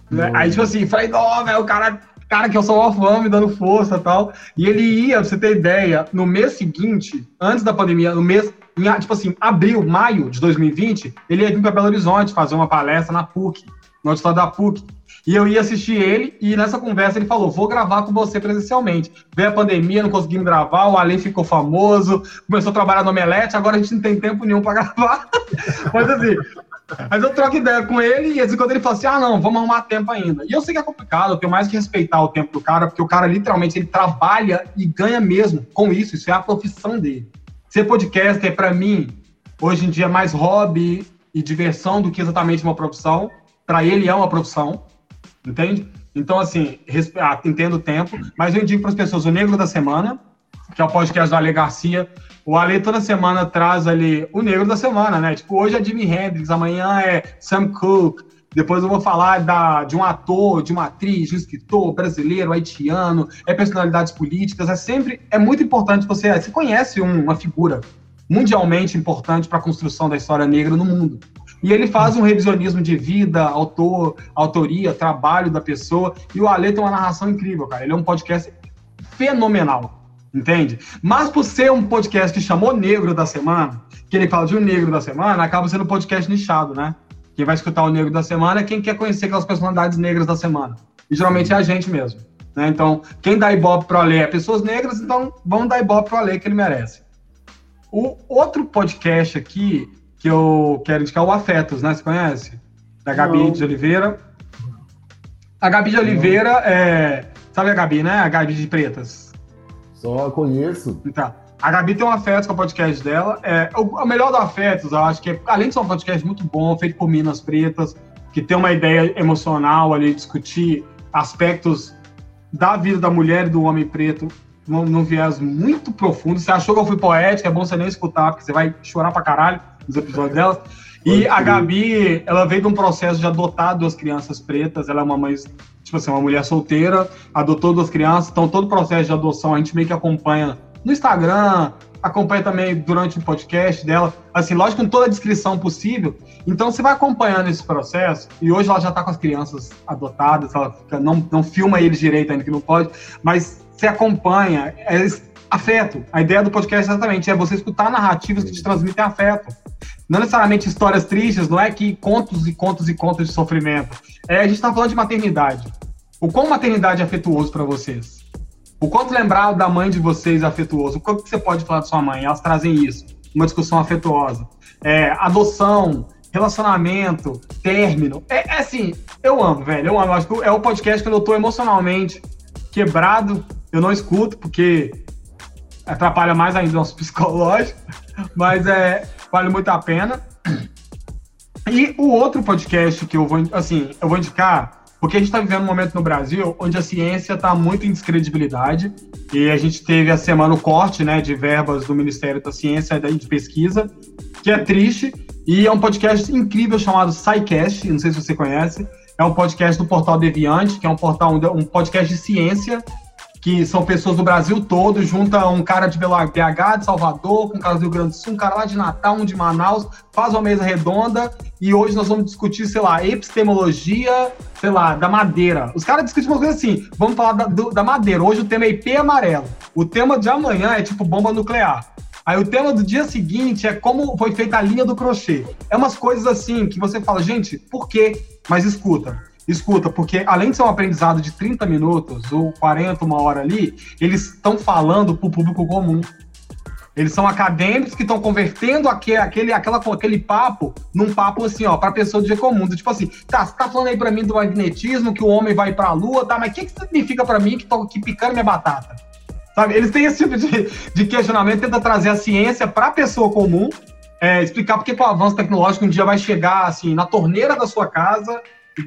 C: Né? Aí, tipo assim, falei, não, velho, o cara, cara que eu sou fã me dando força e tal. E ele ia, pra você ter ideia, no mês seguinte, antes da pandemia, no mês em, tipo assim, abril, maio de 2020, ele ia vir para Belo Horizonte fazer uma palestra na PUC, no auditório da PUC. E eu ia assistir ele, e nessa conversa ele falou: vou gravar com você presencialmente. Veio a pandemia, não conseguimos gravar, o Ale ficou famoso, começou a trabalhar no Omelete, agora a gente não tem tempo nenhum para gravar. Mas assim, Mas eu troco ideia com ele e quando ele fala assim: ah, não, vamos arrumar tempo ainda. E eu sei que é complicado, eu tenho mais que respeitar o tempo do cara, porque o cara literalmente ele trabalha e ganha mesmo com isso, isso é a profissão dele. Ser podcaster, para mim, hoje em dia é mais hobby e diversão do que exatamente uma profissão. Para ele é uma profissão, entende? Então, assim, ah, entendo o tempo, mas eu indico para as pessoas o Negro da Semana, que é o podcast do Ale Garcia. O Ale toda semana traz ali o Negro da Semana, né? Tipo, hoje é Jimi Hendrix, amanhã é Sam Cooke, depois eu vou falar da, de um ator, de uma atriz, de um escritor brasileiro, haitiano, é personalidades políticas. É sempre, é muito importante você, você conhece um, uma figura mundialmente importante para a construção da história negra no mundo. E ele faz um revisionismo de vida, autor, autoria, trabalho da pessoa. E o Ale tem uma narração incrível, cara. Ele é um podcast fenomenal, entende? Mas por ser um podcast que chamou Negro da Semana, que ele fala de um Negro da Semana, acaba sendo um podcast nichado, né? Quem vai escutar o Negro da Semana é quem quer conhecer aquelas personalidades negras da semana. E geralmente é a gente mesmo. Né? Então, quem dá ibope pro Ale é pessoas negras, então vamos dar ibope pro Ale que ele merece. O outro podcast aqui que eu quero indicar o Afetos, né? Você conhece? Da Gabi Não. de Oliveira. A Gabi de Oliveira é. Sabe a Gabi, né? A Gabi de Pretas.
B: Só conheço.
C: Tá. A Gabi tem um Afetos, é o podcast dela. É, o, o melhor do Afetos, eu acho que, é, além de ser um podcast muito bom, feito por Minas Pretas, que tem uma ideia emocional ali, discutir aspectos da vida da mulher e do homem preto num, num viés muito profundo. Você achou que eu fui poética, é bom você nem escutar, porque você vai chorar pra caralho nos episódios dela. E a Gabi, ela veio de um processo de adotar duas crianças pretas. Ela é uma mãe, tipo assim, uma mulher solteira, adotou duas crianças. Então, todo o processo de adoção a gente meio que acompanha no Instagram, acompanha também durante o podcast dela. Assim, lógico, com toda a descrição possível. Então, você vai acompanhando esse processo. E hoje ela já está com as crianças adotadas, ela fica, não, não filma eles direito ainda, que não pode, mas você acompanha. É, afeto. A ideia do podcast exatamente é você escutar narrativas que te transmitem afeto. Não necessariamente histórias tristes, não é que contos e contos e contos de sofrimento. É, a gente está falando de maternidade. O quão maternidade é afetuoso para vocês? O quanto lembrar da mãe de vocês é afetuoso? O quanto que você pode falar da sua mãe? Elas trazem isso, uma discussão afetuosa. É, adoção, relacionamento, término. É, é, assim, eu amo, velho. Eu amo. Acho que é o podcast que eu tô emocionalmente quebrado. Eu não escuto, porque atrapalha mais ainda o nosso psicológico, mas é, vale muito a pena. E o outro podcast que eu vou, assim, eu vou indicar, porque a gente está vivendo um momento no Brasil onde a ciência está muito em descredibilidade, e a gente teve a semana o corte, né, de verbas do Ministério da Ciência e de Pesquisa, que é triste, e é um podcast incrível chamado SciCast, não sei se você conhece, é um podcast do Portal Deviante, que é um portal, um podcast de ciência, que são pessoas do Brasil todo, junta um cara de BH, de Salvador, com um cara do Rio Grande do Sul, um cara lá de Natal, um de Manaus, faz uma mesa redonda e hoje nós vamos discutir, sei lá, epistemologia, sei lá, da madeira. Os caras discutem uma coisa assim, vamos falar da, do, da madeira. Hoje o tema é IP amarelo. O tema de amanhã é tipo bomba nuclear. Aí o tema do dia seguinte é como foi feita a linha do crochê. É umas coisas assim que você fala, gente, por quê? Mas escuta, escuta, porque além de ser um aprendizado de 30 minutos ou 40, uma hora ali, eles estão falando para o público comum. Eles são acadêmicos que estão convertendo aquele, aquele, aquela, aquele papo num papo assim, ó, para pessoa dia comum. Tipo assim, tá, você tá falando aí para mim do magnetismo, que o homem vai para a lua, tá, mas o que, que significa para mim que tô aqui picando minha batata? Sabe? Eles têm esse tipo de, de questionamento, tenta trazer a ciência para a pessoa comum, é, explicar porque que o avanço tecnológico um dia vai chegar assim na torneira da sua casa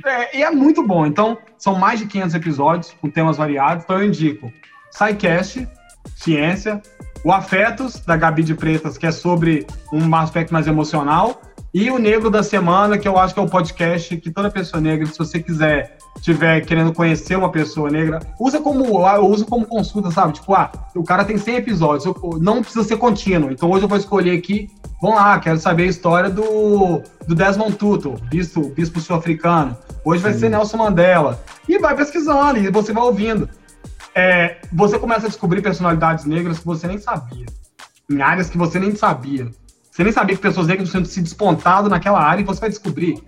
C: é, e é muito bom. Então, são mais de 500 episódios com temas variados. Então, eu indico SciCast, Ciência, o Afetos, da Gabi de Pretas, que é sobre um aspecto mais emocional, e o Negro da Semana, que eu acho que é o podcast que toda pessoa negra, se você quiser, tiver querendo conhecer uma pessoa negra, usa como, usa como consulta, sabe? Tipo, ah, o cara tem 100 episódios, não precisa ser contínuo. Então, hoje eu vou escolher aqui Vamos lá, quero saber a história do, do Desmond Tutu, bispo, bispo sul-africano. Hoje vai Sim. ser Nelson Mandela. E vai pesquisando, e você vai ouvindo. É, você começa a descobrir personalidades negras que você nem sabia. Em áreas que você nem sabia. Você nem sabia que pessoas negras tinham se despontado naquela área e você vai descobrir.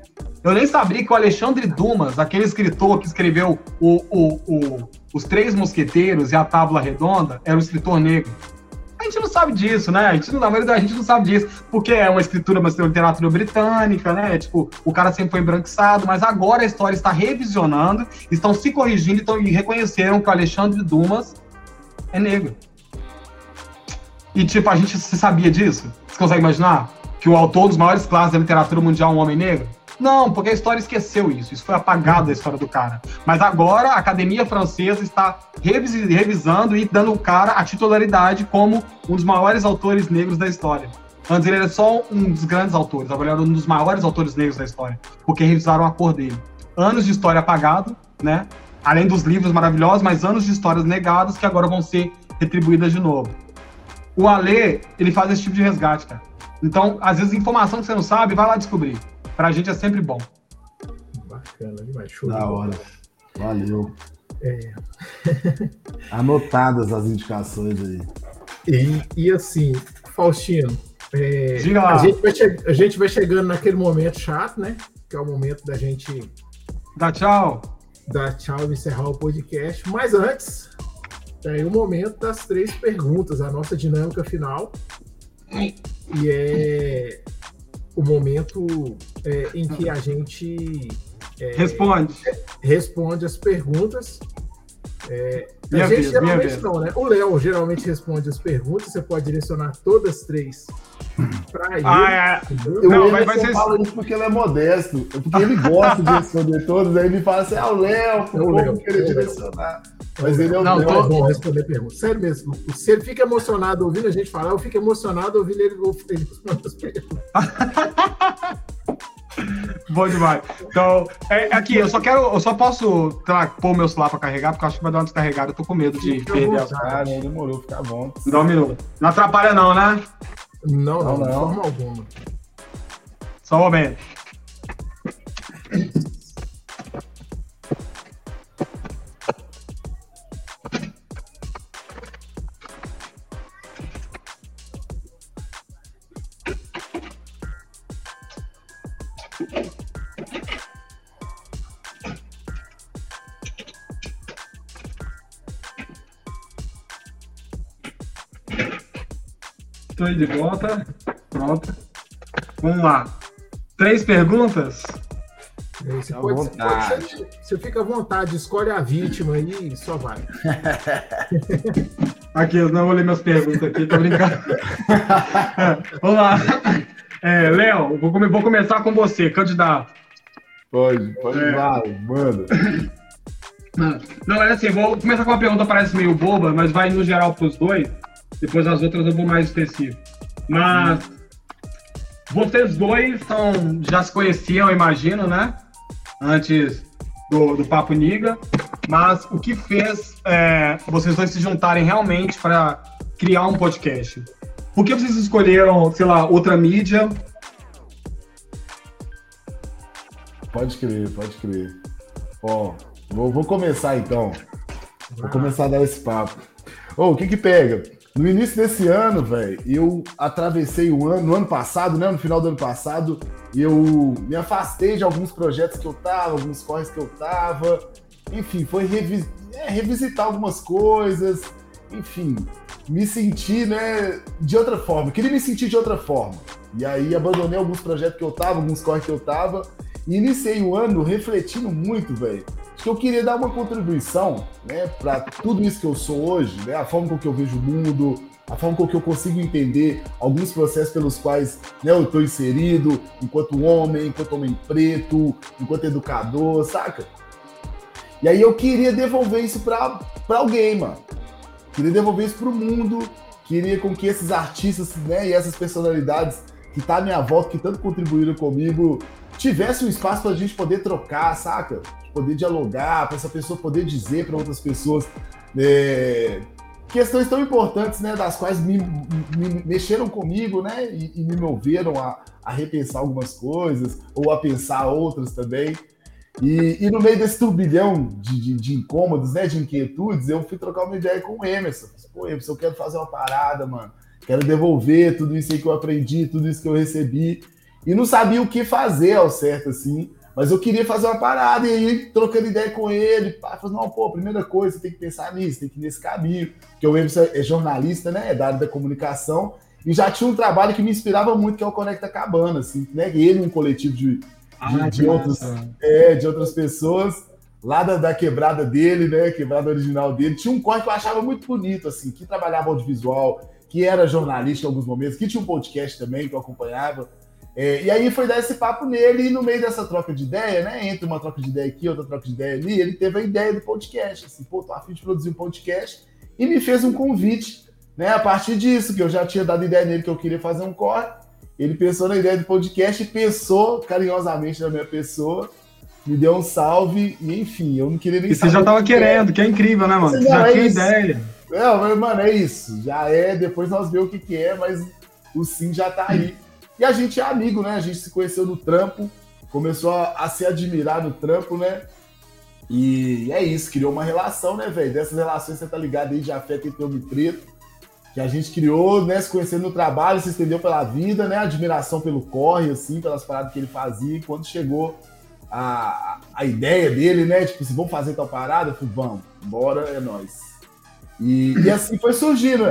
C: Eu nem sabia que o Alexandre Dumas, aquele escritor que escreveu o, o, o, Os Três Mosqueteiros e a Tábula Redonda, era um escritor negro. A gente não sabe disso, né? A gente na verdade, a gente não sabe disso, porque é uma escritura, uma literatura britânica, né? Tipo, o cara sempre foi embranquiçado, mas agora a história está revisionando, estão se corrigindo então, e reconheceram que o Alexandre Dumas é negro. E, tipo, a gente sabia disso? Você consegue imaginar? Que o autor dos maiores clássicos da literatura mundial é um homem negro? Não, porque a história esqueceu isso. Isso foi apagado da história do cara. Mas agora a Academia Francesa está revisando e dando o cara a titularidade como um dos maiores autores negros da história. Antes ele era só um dos grandes autores, agora ele era um dos maiores autores negros da história, porque revisaram a cor dele. Anos de história apagado, né? Além dos livros maravilhosos, mas anos de histórias negadas que agora vão ser retribuídas de novo. O Alê, ele faz esse tipo de resgate, cara. Então, às vezes, informação que você não sabe, vai lá descobrir. Pra gente é sempre bom.
B: Bacana demais. Show da hora. Valeu. É. Anotadas as indicações aí.
A: E, e assim, Faustino, é, a, gente vai a gente vai chegando naquele momento chato, né? Que é o momento da gente.
C: Dá tchau.
A: Dar tchau e encerrar o podcast. Mas antes, tem o momento das três perguntas, a nossa dinâmica final. E é o momento é, em que a gente
C: é, responde
A: responde as perguntas. É, a gente vez, geralmente não, né? O Léo geralmente responde as perguntas, você pode direcionar todas três para ele.
B: Ah, é. Eu não, vai, vai ser... fala isso porque ele é modesto, porque ele gosta de responder todas, aí ele fala assim: ah, o Léo, é o Léo, querer direcionar.
A: Mas ele é um não, tô... bom responder perguntas. Sério mesmo. Se ele fica emocionado ouvindo a gente falar, eu fico emocionado ouvindo ele, ele responder as perguntas.
C: Bom demais. Então, é, aqui, eu só quero, eu só posso pôr o meu celular pra carregar, porque eu acho que vai dar uma descarregada. Eu tô com medo de fica perder
B: as Ah, não demorou, fica bom.
C: Dá um minuto. Não atrapalha, não, né?
A: Não, não, não, de forma alguma.
C: Só um momento. Estou aí de volta. Pronto. Vamos lá. Três perguntas?
A: Você, pode, você, você, fica à vontade, escolhe a vítima aí e só vai.
C: aqui, eu não vou ler minhas perguntas aqui, tô brincando. vamos lá. É, Léo, vou, vou, começar com você, candidato.
B: Pode, pode é. ir lá, manda.
C: Não, é assim, vou começar com uma pergunta parece meio boba, mas vai no geral para os dois. Depois as outras eu vou mais específico. Mas vocês dois são, já se conheciam, imagino, né? Antes do, do Papo Niga. Mas o que fez é, vocês dois se juntarem realmente para criar um podcast? Por que vocês escolheram, sei lá, outra mídia?
B: Pode crer, pode crer. Ó, vou, vou começar então. Vou começar a dar esse papo. Ô, oh, o que que pega? No início desse ano, velho, eu atravessei o ano, no ano passado, né? No final do ano passado, eu me afastei de alguns projetos que eu tava, alguns corres que eu tava. Enfim, foi revis é, revisitar algumas coisas. Enfim, me senti, né, de outra forma. Queria me sentir de outra forma. E aí abandonei alguns projetos que eu tava, alguns corres que eu tava. E iniciei o ano refletindo muito, velho que eu queria dar uma contribuição né, para tudo isso que eu sou hoje, né, a forma com que eu vejo o mundo, a forma com que eu consigo entender alguns processos pelos quais né, eu estou inserido, enquanto homem, enquanto homem preto, enquanto educador, saca? E aí eu queria devolver isso para alguém, mano. Queria devolver isso para o mundo, queria com que esses artistas né, e essas personalidades que tá à minha volta, que tanto contribuíram comigo, tivesse um espaço para a gente poder trocar, saca? poder dialogar, para essa pessoa poder dizer para outras pessoas é, questões tão importantes, né, das quais me, me mexeram comigo, né, e, e me moveram a, a, repensar algumas coisas ou a pensar outras também. E, e no meio desse turbilhão de, de, de, incômodos, né, de inquietudes, eu fui trocar uma ideia com o Emerson. Pô, Emerson, eu quero fazer uma parada, mano. Quero devolver tudo isso aí que eu aprendi, tudo isso que eu recebi. E não sabia o que fazer ao certo, assim Mas eu queria fazer uma parada, e aí, trocando ideia com ele, pá, falando, não, pô, primeira coisa, você tem que pensar nisso, tem que ir nesse caminho. Porque o Emerson é jornalista, né? É da área da comunicação, e já tinha um trabalho que me inspirava muito, que é o Conecta Cabana, assim, né? Ele, um coletivo de, de, ah, de outros, é, de outras pessoas, lá da, da, quebrada dele, né? Quebrada original dele, tinha um corte que eu achava muito bonito, assim, que trabalhava audiovisual, que era jornalista em alguns momentos, que tinha um podcast também que eu acompanhava. É, e aí foi dar esse papo nele, e no meio dessa troca de ideia, né? Entre uma troca de ideia aqui, outra troca de ideia ali, ele teve a ideia do podcast. Assim, pô, tô afim de produzir um podcast, e me fez um convite, né? A partir disso, que eu já tinha dado ideia nele que eu queria fazer um corte. Ele pensou na ideia do podcast e pensou carinhosamente na minha pessoa, me deu um salve, e enfim, eu não queria nem
C: E você já tava querendo, que é incrível, né, mano? Você já é tinha ideia.
B: Não, mas, mano, é isso. Já é, depois nós vemos o que, que é, mas o sim já tá aí. E a gente é amigo, né? A gente se conheceu no trampo, começou a, a se admirar no trampo, né? E é isso, criou uma relação, né, velho? Dessas relações você tá ligado aí de afeto e homem preto, que a gente criou, né? Se conhecendo no trabalho, se estendeu pela vida, né? Admiração pelo corre, assim, pelas paradas que ele fazia. E quando chegou a, a ideia dele, né? Tipo, se assim, vamos fazer tal parada, eu falei, vamos, bora, é nós. E, e assim foi surgindo.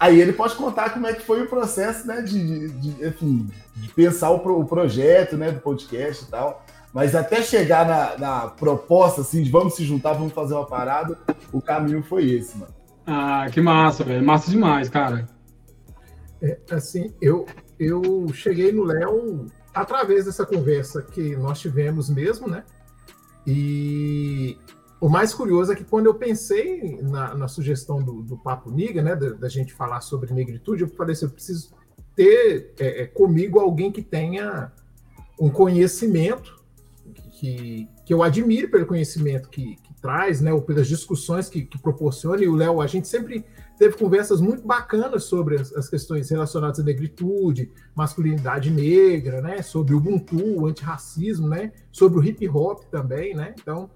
B: Aí ele pode contar como é que foi o processo, né, de, de, enfim, de pensar o, pro, o, projeto, né, do podcast e tal. Mas até chegar na, na, proposta, assim, de vamos se juntar, vamos fazer uma parada, o caminho foi esse, mano.
C: Ah, que massa, velho. Massa demais, cara.
A: É, assim, eu, eu cheguei no Léo através dessa conversa que nós tivemos mesmo, né? E o mais curioso é que quando eu pensei na, na sugestão do, do, Papo Niga, né, da, da, gente falar sobre negritude, eu falei assim, eu preciso ter é, é, comigo alguém que tenha um conhecimento que, que eu admire pelo conhecimento que, que traz, né, ou pelas discussões que, que proporciona. E o Léo, a gente sempre teve conversas muito bacanas sobre as, as, questões relacionadas à negritude, masculinidade negra, né, sobre o Ubuntu, o antirracismo, né, sobre o hip hop também, né. Então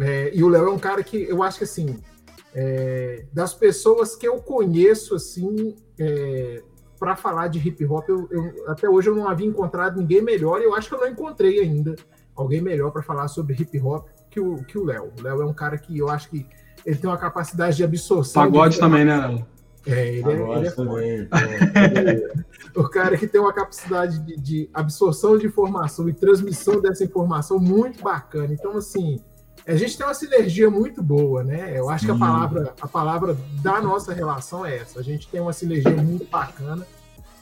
A: é, e o Léo é um cara que eu acho que assim, é, das pessoas que eu conheço assim, é, para falar de hip hop, eu, eu, até hoje eu não havia encontrado ninguém melhor. E eu acho que eu não encontrei ainda alguém melhor para falar sobre hip hop que o que o Léo. O Léo é um cara que eu acho que ele tem uma capacidade de absorção.
C: Pagode
A: de...
C: também, né, Léo?
A: É, ele é, ele é também, o cara que tem uma capacidade de, de absorção de informação e transmissão dessa informação muito bacana. Então, assim, a gente tem uma sinergia muito boa, né? Eu acho Sim. que a palavra, a palavra da nossa relação é essa. A gente tem uma sinergia muito bacana.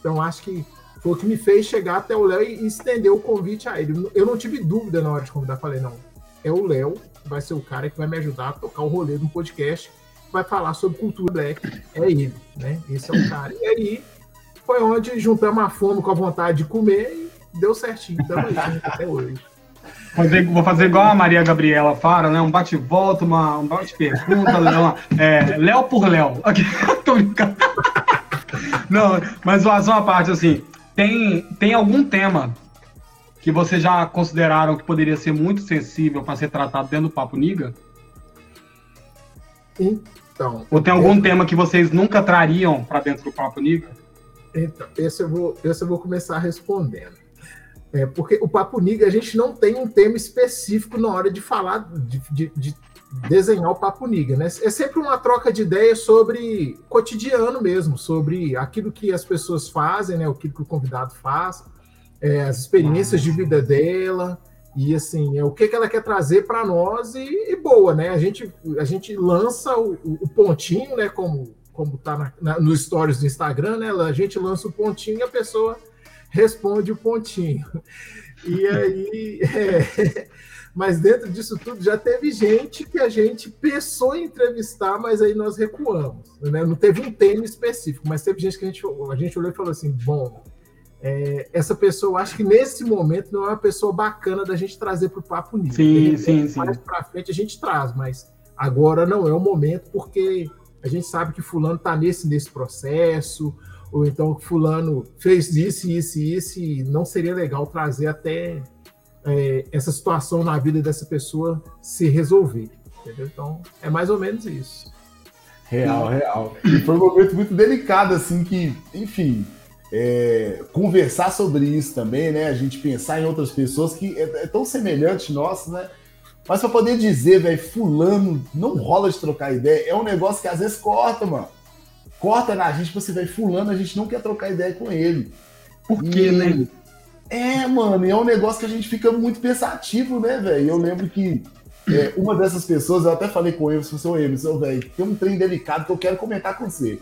A: Então, acho que foi o que me fez chegar até o Léo e estender o convite a ele. Eu não tive dúvida na hora de convidar. Falei, não, é o Léo vai ser o cara que vai me ajudar a tocar o rolê no podcast, vai falar sobre cultura black. É ele, né? Esse é o cara. E aí foi onde juntamos a fome com a vontade de comer e deu certinho. Estamos aí até hoje.
C: Fazer, vou fazer igual a Maria Gabriela fala, né? Um bate-volta, uma, um bate-pergunta, é, Léo por Léo. Aqui, tô brincando. Não, mas mais uma parte, assim, tem, tem algum tema que vocês já consideraram que poderia ser muito sensível para ser tratado dentro do Papo Niga?
A: Então.
C: Ou tem algum tema que vocês nunca trariam para dentro do Papo Niga?
A: Então, esse eu vou, esse eu vou começar respondendo. É, porque o Papo Niga, a gente não tem um tema específico na hora de falar, de, de, de desenhar o Papo Niga, né? É sempre uma troca de ideias sobre cotidiano mesmo, sobre aquilo que as pessoas fazem, né? Aquilo que o convidado faz, é, as experiências de vida dela, e assim, é o que, que ela quer trazer para nós e, e, boa, né? A gente, a gente lança o, o pontinho, né? Como, como tá na, na, nos stories do Instagram, né? A gente lança o pontinho e a pessoa responde o pontinho. E aí, é, mas dentro disso tudo já teve gente que a gente pensou em entrevistar, mas aí nós recuamos. Né? Não teve um tema específico, mas teve gente que a gente, a gente olhou e falou assim: bom, é, essa pessoa, acho que nesse momento não é uma pessoa bacana da gente trazer para o papo nisso.
C: Sim, sim, sim.
A: Mais para frente a gente traz, mas agora não é o momento porque a gente sabe que fulano está nesse nesse processo ou então fulano fez isso, isso isso, e não seria legal trazer até é, essa situação na vida dessa pessoa se resolver. Entendeu? Então, é mais ou menos isso.
B: Real, real. E foi um momento muito delicado, assim, que, enfim, é, conversar sobre isso também, né? A gente pensar em outras pessoas que é, é tão semelhante nosso, né? Mas pra poder dizer, velho, fulano, não rola de trocar ideia, é um negócio que às vezes corta, mano. Corta na gente, você, velho, fulano, a gente não quer trocar ideia com ele.
C: Por quê, né?
B: É, mano, é um negócio que a gente fica muito pensativo, né, velho? Eu lembro que é, uma dessas pessoas, eu até falei com ele, se você, Emerson, velho, tem um trem delicado que eu quero comentar com você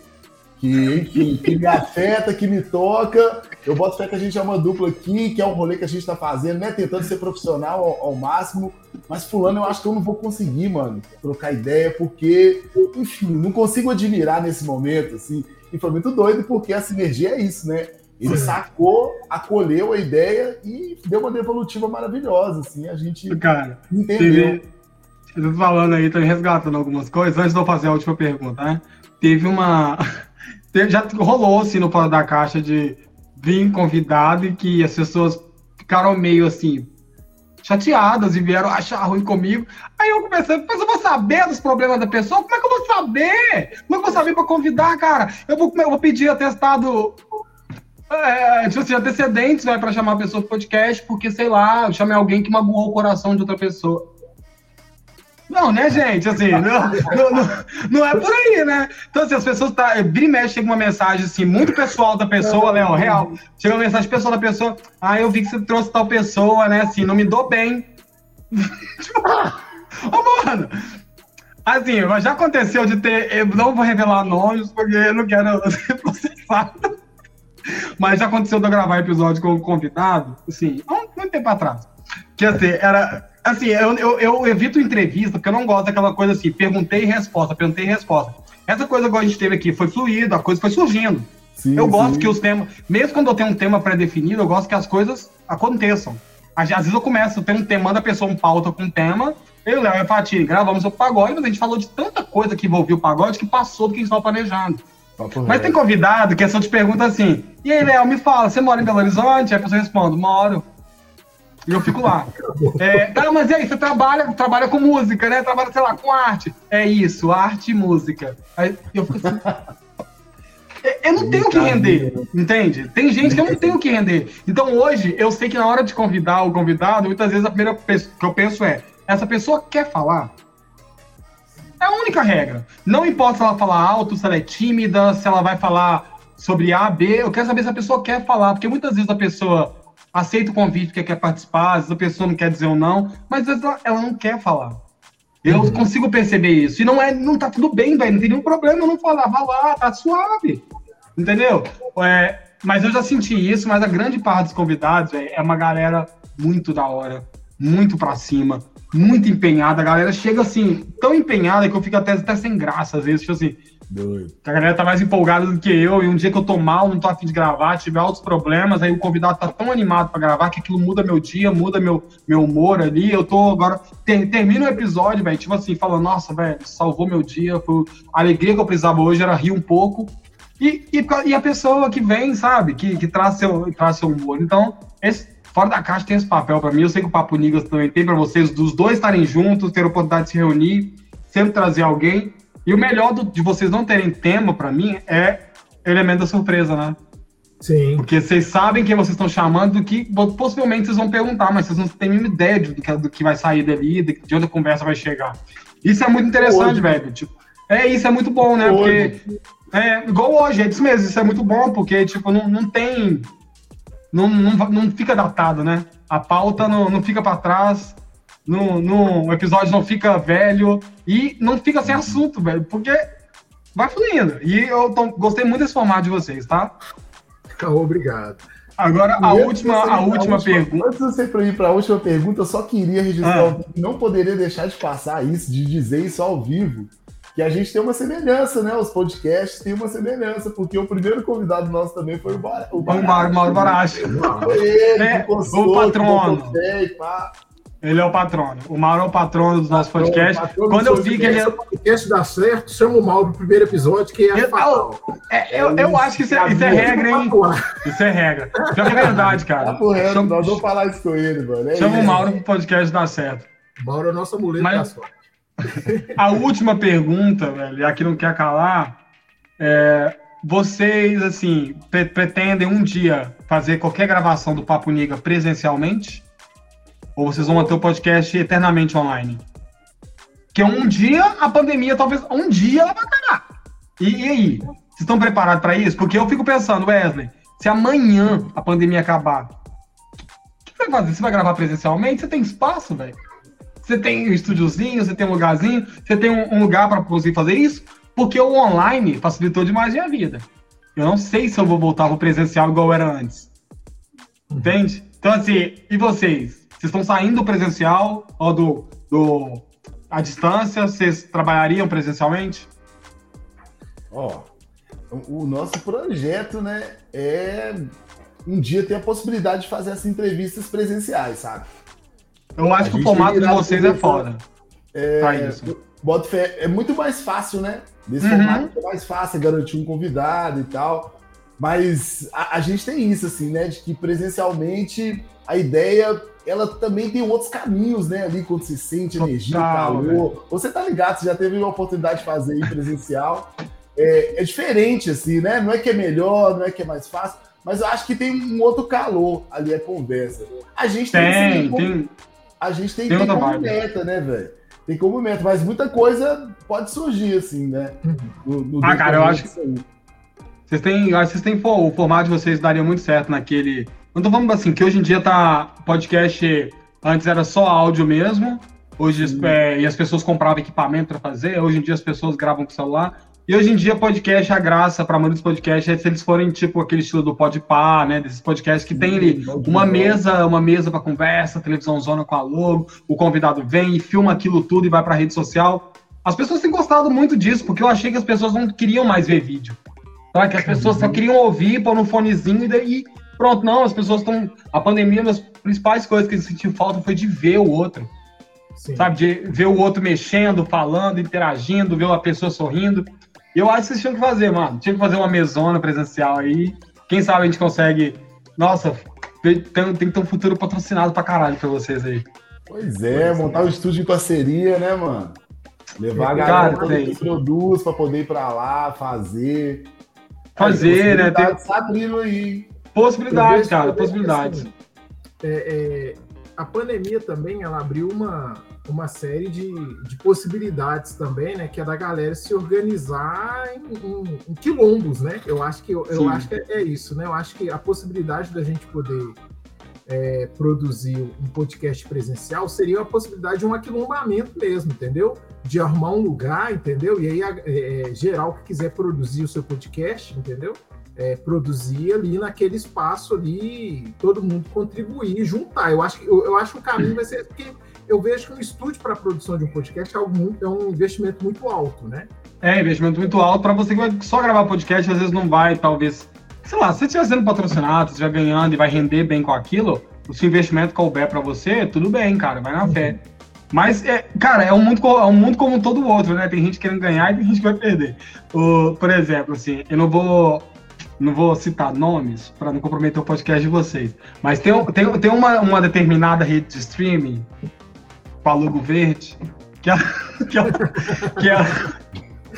B: que, que me afeta, que me toca. Eu boto fé que a gente é uma dupla aqui, que é um rolê que a gente está fazendo, né? Tentando ser profissional ao, ao, máximo. Mas fulano, eu acho que eu não vou conseguir, mano, trocar ideia, porque, enfim, não consigo admirar nesse momento, assim. E foi muito doido, porque a sinergia é isso, né? Ele sacou, acolheu a ideia e deu uma devolutiva maravilhosa, assim. A gente
C: Cara, entendeu. Teve, falando aí, tô resgatando algumas coisas. Antes de eu fazer a última pergunta, né? Teve uma já rolou assim no Fora da Caixa de vir convidado e que as pessoas ficaram meio assim chateadas e vieram achar ruim comigo. Aí eu comecei, mas eu vou saber dos problemas da pessoa? Como é que eu vou saber? Como é que eu vou saber para convidar, cara? Eu vou, eu vou pedir atestado é, tipo assim, antecedentes, vai para chamar a pessoa pro podcast, porque sei lá, eu chamei alguém que magoou o coração de outra pessoa. Não, né, gente? Assim, não, não, não, não, é por aí, né? Então, assim, as pessoas tá. Vira e mexe, chega uma mensagem assim, muito pessoal da pessoa, Léo, real. Chega uma mensagem pessoal da pessoa, ah, eu vi que você trouxe tal pessoa, né? Assim, não me dou bem. Ô, oh, mano, assim, já aconteceu de ter. Eu não vou revelar nomes, porque eu não quero ser processado. Mas já aconteceu de eu gravar episódio com um convidado, assim, há muito tempo atrás. Que assim, era Assim, eu, eu, eu, evito entrevista porque eu não gosto daquela coisa assim, perguntei e resposta, perguntei e resposta. Essa coisa que a gente teve aqui foi fluida, a coisa foi surgindo. Sim, eu gosto sim. que os temas, mesmo quando eu tenho um tema pré-definido, eu gosto que as coisas aconteçam. Às vezes eu começo, eu tenho um tema, manda a pessoa um pauta com um tema, eu, Léo e a Fatih gravamos o pagode, mas a gente falou de tanta coisa que envolvia o pagode que passou do que a gente estava planejando. mas tem convidado que é só te pergunta assim: e aí, Léo, me fala, você mora em Belo Horizonte? Aí a pessoa responde: moro. E eu fico lá. É, ah, mas e aí, você trabalha, trabalha com música, né? Trabalha, sei lá, com arte. É isso, arte e música. Aí eu fico assim. É, eu não tenho o que render, entende? Tem gente que eu não tenho o que render. Então hoje, eu sei que na hora de convidar o convidado, muitas vezes a primeira coisa que eu penso é: essa pessoa quer falar? É a única regra. Não importa se ela falar alto, se ela é tímida, se ela vai falar sobre A, B, eu quero saber se a pessoa quer falar, porque muitas vezes a pessoa aceita o convite porque quer participar, às vezes a pessoa não quer dizer ou não, mas às vezes ela, ela não quer falar. Eu uhum. consigo perceber isso. E não é, não tá tudo bem, velho. Não tem nenhum problema não falar, vá lá, tá suave. Entendeu? É, mas eu já senti isso, mas a grande parte dos convidados véio, é uma galera muito da hora, muito pra cima, muito empenhada. A galera chega assim, tão empenhada que eu fico até, até sem graça, às vezes, tipo assim, Doido. A galera tá mais empolgada do que eu, e um dia que eu tô mal, não tô afim de gravar, tiver outros problemas, aí o convidado tá tão animado para gravar que aquilo muda meu dia, muda meu, meu humor ali. Eu tô agora. Ter, termina o episódio, velho, tipo assim, falando, nossa, velho, salvou meu dia. Foi, a alegria que eu precisava hoje era rir um pouco. E, e, e a pessoa que vem, sabe, que, que traz, seu, traz seu humor. Então, esse, fora da caixa tem esse papel para mim. Eu sei que o Papo Nigas também tem para vocês, dos dois estarem juntos, ter a oportunidade de se reunir, sempre trazer alguém. E o melhor do, de vocês não terem tema, para mim, é elemento da surpresa, né?
A: Sim.
C: Porque vocês sabem quem vocês estão chamando, do que possivelmente vocês vão perguntar, mas vocês não têm nenhuma ideia do que, do que vai sair dali, de onde a conversa vai chegar. Isso é muito interessante, hoje. velho. Tipo, é, isso é muito bom, né? Hoje. Porque. É, igual hoje, é isso mesmo, isso é muito bom, porque, tipo, não, não tem. Não, não, não fica datado, né? A pauta não, não fica para trás no, episódio não fica velho e não fica sem assunto, velho, porque vai fluindo. E eu tô, gostei muito desse formato de vocês, tá?
A: Obrigado.
C: Agora, a última, a última, pergunta.
B: Antes de você ir para a última pergunta, eu só queria registrar. Ah. Não poderia deixar de passar isso, de dizer isso ao vivo. Que a gente tem uma semelhança, né? Os podcasts têm uma semelhança, porque o primeiro convidado nosso também foi o, Bar
C: o, o Mauro Baracho. Foi ele, é, o patrono. Ele é o patrono. O Mauro é o patrono dos nossos podcasts. Quando eu vi que ele. Se
A: o podcast dá certo, chama o Mauro pro primeiro episódio, que é eu,
C: fatal. É, eu, eu acho que isso é, isso é regra, hein? Isso é regra. Pior que é verdade, cara.
B: Tá Chama... nós vamos falar isso com ele, mano. É
C: chama isso. o Mauro pro podcast dar certo.
A: Mauro é nossa mulher Mas, da sorte.
C: A última pergunta, velho, e aqui não quer calar, é, vocês, assim, pre pretendem um dia fazer qualquer gravação do Papo Niga presencialmente? Ou vocês vão manter o podcast eternamente online? Porque um dia a pandemia, talvez, um dia ela vai acabar. E, e aí? Vocês estão preparados para isso? Porque eu fico pensando, Wesley, se amanhã a pandemia acabar, o que vai fazer? Você vai gravar presencialmente? Você tem espaço, velho? Você tem um estúdiozinho, você tem um lugarzinho, você tem um, um lugar para conseguir fazer isso? Porque o online facilitou demais a minha vida. Eu não sei se eu vou voltar pro presencial igual era antes. Entende? Então, assim, e vocês? Vocês estão saindo do presencial ou do, do à distância? Vocês trabalhariam presencialmente?
B: Ó, o nosso projeto, né, é um dia ter a possibilidade de fazer essas entrevistas presenciais, sabe?
C: Eu acho que o formato de vocês é foda.
B: É, isso. é muito mais fácil, né? Nesse uhum. formato é mais fácil garantir um convidado e tal. Mas a, a, gente tem isso, assim, né? De que presencialmente a ideia ela também tem outros caminhos, né? Ali quando se sente Total, energia, calor. Véio. Você tá ligado, você já teve uma oportunidade de fazer em presencial. É, é, diferente, assim, né? Não é que é melhor, não é que é mais fácil, mas eu acho que tem um outro calor ali a conversa. A gente
C: tem, tem, tem
B: a gente tem, tem, tem como meta, né, velho? Tem como meta, mas muita coisa pode surgir, assim, né?
C: No, no ah, cara, eu acho que. Vocês têm, eu acho que vocês têm, o formato de vocês daria muito certo naquele. Tô falando assim, que hoje em dia tá. Podcast antes era só áudio mesmo. Hoje é, e as pessoas compravam equipamento para fazer. Hoje em dia as pessoas gravam com celular. E hoje em dia, podcast, a graça para muitos podcasts é se eles forem tipo aquele estilo do Podpah, né? Desses podcasts que tem ali uma mesa, uma mesa para conversa, televisão zona com a logo, o convidado vem e filma aquilo tudo e vai para rede social. As pessoas têm gostado muito disso, porque eu achei que as pessoas não queriam mais ver vídeo. Tá? Que as pessoas só queriam ouvir, pôr no fonezinho e daí pronto. Não, as pessoas estão. A pandemia, uma das principais coisas que eles sentiram falta foi de ver o outro. Sim. Sabe? De ver o outro mexendo, falando, interagindo, ver uma pessoa sorrindo. Eu acho que vocês tinham que fazer, mano. Tinha que fazer uma mesona presencial aí. Quem sabe a gente consegue. Nossa, tem, tem que ter um futuro patrocinado pra caralho pra vocês aí.
B: Pois é, montar um estúdio em parceria, né, mano? Levar a galera Cara, que produz pra poder ir pra lá, fazer.
C: Fazer,
B: né?
C: Tem...
B: Tá abrindo aí.
C: Possibilidades, cara, possibilidades. Assim,
A: é, é, a pandemia também, ela abriu uma, uma série de, de possibilidades também, né? Que é da galera se organizar em, em, em quilombos, né? Eu acho que eu, eu acho que é, é, isso, né? Eu acho que a possibilidade da gente poder é, produzir um podcast presencial seria a possibilidade de um aquilombamento mesmo, entendeu? De arrumar um lugar, entendeu? E aí é, é, geral que quiser produzir o seu podcast, entendeu? É, produzir ali naquele espaço ali, todo mundo contribuir, juntar. Eu acho que eu, eu acho que o caminho vai ser porque eu vejo que um estúdio para a produção de um podcast é, muito, é um investimento muito alto, né?
C: É, investimento muito alto para você que vai só gravar podcast, às vezes não vai, talvez. Sei lá, se você estiver sendo patrocinado, estiver ganhando e vai render bem com aquilo, o seu investimento couber para você, tudo bem, cara, vai na uhum. fé. Mas, é, cara, é um, mundo, é um mundo como todo outro, né? Tem gente querendo ganhar e tem gente que vai perder. O, por exemplo, assim, eu não vou não vou citar nomes para não comprometer o podcast de vocês, mas tem, tem, tem uma, uma determinada rede de streaming com a logo verde, que a. Que a, que a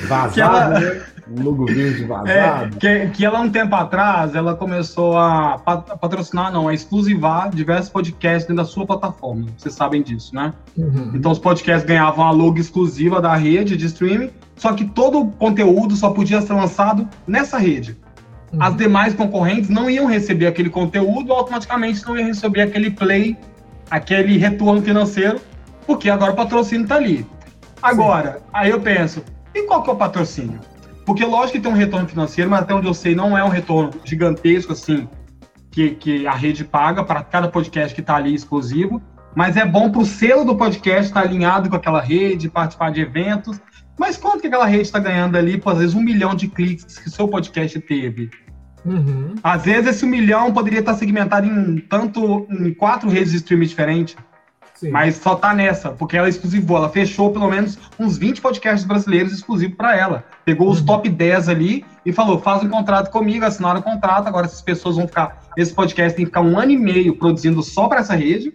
B: vazado, que ela, né? Logo verde vazado. É,
C: que, que ela, um tempo atrás, ela começou a patrocinar, não, a exclusivar diversos podcasts dentro da sua plataforma. Vocês sabem disso, né? Uhum. Então, os podcasts ganhavam a logo exclusiva da rede de streaming, só que todo o conteúdo só podia ser lançado nessa rede. As demais concorrentes não iam receber aquele conteúdo, automaticamente não iam receber aquele play, aquele retorno financeiro porque agora o patrocínio está ali. Agora, Sim. aí eu penso, e qual que é o patrocínio? Porque lógico que tem um retorno financeiro, mas até onde eu sei não é um retorno gigantesco assim que, que a rede paga para cada podcast que está ali exclusivo, mas é bom para o selo do podcast estar tá alinhado com aquela rede, participar de eventos. Mas quanto que aquela rede está ganhando ali, por às vezes um milhão de cliques que seu podcast teve? Uhum. Às vezes esse milhão poderia estar segmentado em tanto em quatro redes de streaming diferentes. Sim. Mas só tá nessa, porque ela é exclusivou. Ela fechou pelo menos uns 20 podcasts brasileiros exclusivos para ela. Pegou os uhum. top 10 ali e falou: faz um contrato comigo, assinaram o contrato. Agora essas pessoas vão ficar. Esse podcast tem que ficar um ano e meio produzindo só para essa rede.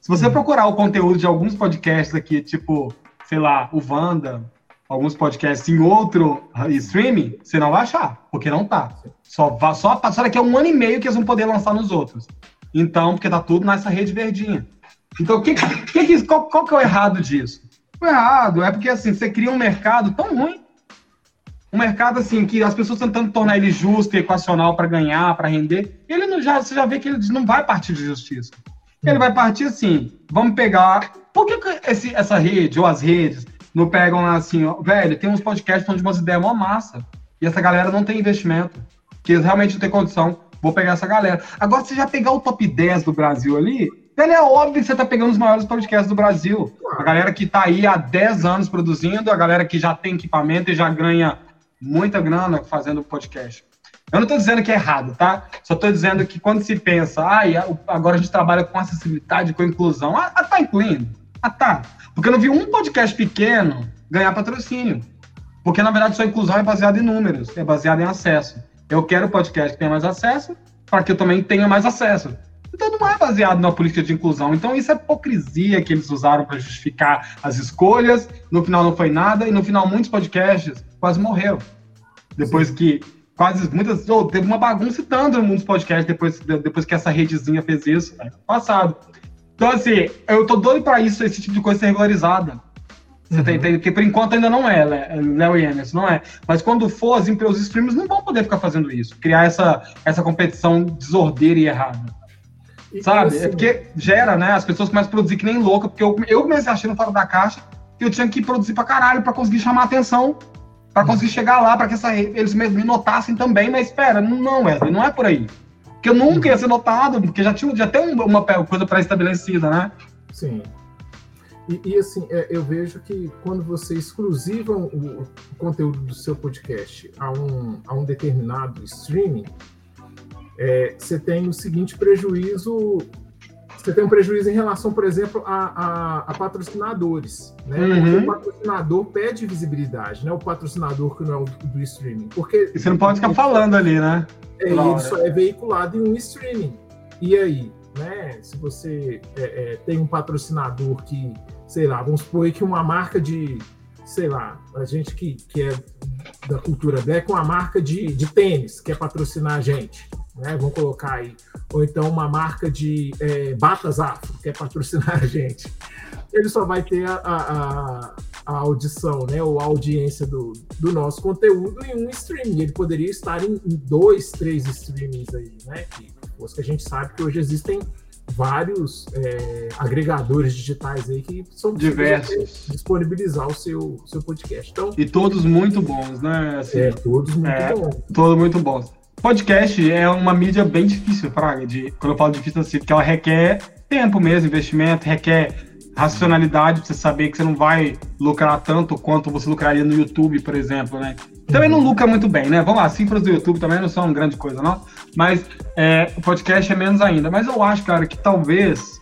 C: Se você uhum. procurar o conteúdo de alguns podcasts aqui, tipo, sei lá, o Wanda, alguns podcasts em outro streaming, você não vai achar, porque não tá. Só, só, só daqui a um ano e meio que eles vão poder lançar nos outros. Então, porque tá tudo nessa rede verdinha. Então, que, que, qual, qual que é o errado disso? O errado é porque, assim, você cria um mercado tão ruim, um mercado, assim, que as pessoas tentando tornar ele justo e equacional para ganhar, para render, ele não já, você já vê que ele não vai partir de justiça. Ele vai partir assim, vamos pegar... Por que, que esse, essa rede, ou as redes, não pegam lá assim, ó, velho, tem uns podcasts onde umas ideias mó massa, e essa galera não tem investimento, que eles realmente não têm condição, vou pegar essa galera. Agora, se já pegar o top 10 do Brasil ali, velho, é óbvio que você tá pegando os maiores podcasts do Brasil. A galera que tá aí há 10 anos produzindo, a galera que já tem equipamento e já ganha muita grana fazendo podcast. Eu não estou dizendo que é errado, tá? Só estou dizendo que quando se pensa, ah, agora a gente trabalha com acessibilidade, com inclusão, ah, tá incluindo? Ah, tá. Porque eu não vi um podcast pequeno ganhar patrocínio. Porque, na verdade, sua inclusão é baseada em números, é baseada em acesso. Eu quero podcast que tenha mais acesso para que eu também tenha mais acesso. Então não é baseado na política de inclusão. Então isso é hipocrisia que eles usaram para justificar as escolhas. No final não foi nada e no final muitos podcasts quase morreram. Depois Sim. que quase muitas oh, teve uma bagunça tanto no mundo dos podcasts depois depois que essa redezinha fez isso, né? passado. Então, assim, eu tô doido para isso, esse tipo de coisa ser regularizada. Você uhum. tem, tem, porque por enquanto ainda não é, Léo e Emerson, não é. Mas quando for, as empresas, os streamers não vão poder ficar fazendo isso, criar essa, essa competição desordeira e errada. E Sabe? Assim, é porque gera, né? As pessoas começam a produzir que nem louca, porque eu, eu comecei achando fora da caixa que eu tinha que produzir pra caralho pra conseguir chamar atenção, pra uhum. conseguir chegar lá, pra que essa, eles mesmos me notassem também, mas espera, não, Wesley, não é por aí. Porque eu nunca ia ser notado, porque já tinha já tem uma coisa pré-estabelecida, né?
A: Sim. E, e assim, é, eu vejo que quando você exclusiva o, o, conteúdo do seu podcast a um, a um determinado streaming, é, você tem o seguinte prejuízo. Você tem um prejuízo em relação, por exemplo, a, a, a patrocinadores. Né? Uhum. O patrocinador pede visibilidade, né? O patrocinador que não é o do, do streaming. Porque,
C: e você não pode ficar falando ali, né?
A: É, ele só é veiculado em um streaming. E aí, né? Se você é, é, tem um patrocinador que, sei lá, vamos supor que uma marca de, sei lá, a gente que, que é da cultura black, uma marca de, de tênis quer patrocinar a gente, né? Vamos colocar aí. Ou então uma marca de é, batas afro quer patrocinar a gente. Ele só vai ter a, a, a audição, né, ou a audiência do, do nosso conteúdo em um streaming. Ele poderia estar em, em dois, três streamings aí, né? Que, que a gente sabe que hoje existem vários é, agregadores digitais aí que são
C: diversos
A: disponibilizar o seu, seu podcast. Então,
C: e todos muito bons, né?
A: Assim, é, todos muito é, bons.
C: Todos muito bons. Podcast é uma mídia bem difícil, Fraga, de, quando eu falo difícil assim, porque ela requer tempo mesmo, investimento, requer racionalidade pra você saber que você não vai lucrar tanto quanto você lucraria no YouTube, por exemplo, né? Também não lucra muito bem, né? Vamos lá, cifras do YouTube também não são grande coisa, não. Mas é, o podcast é menos ainda. Mas eu acho, cara, que talvez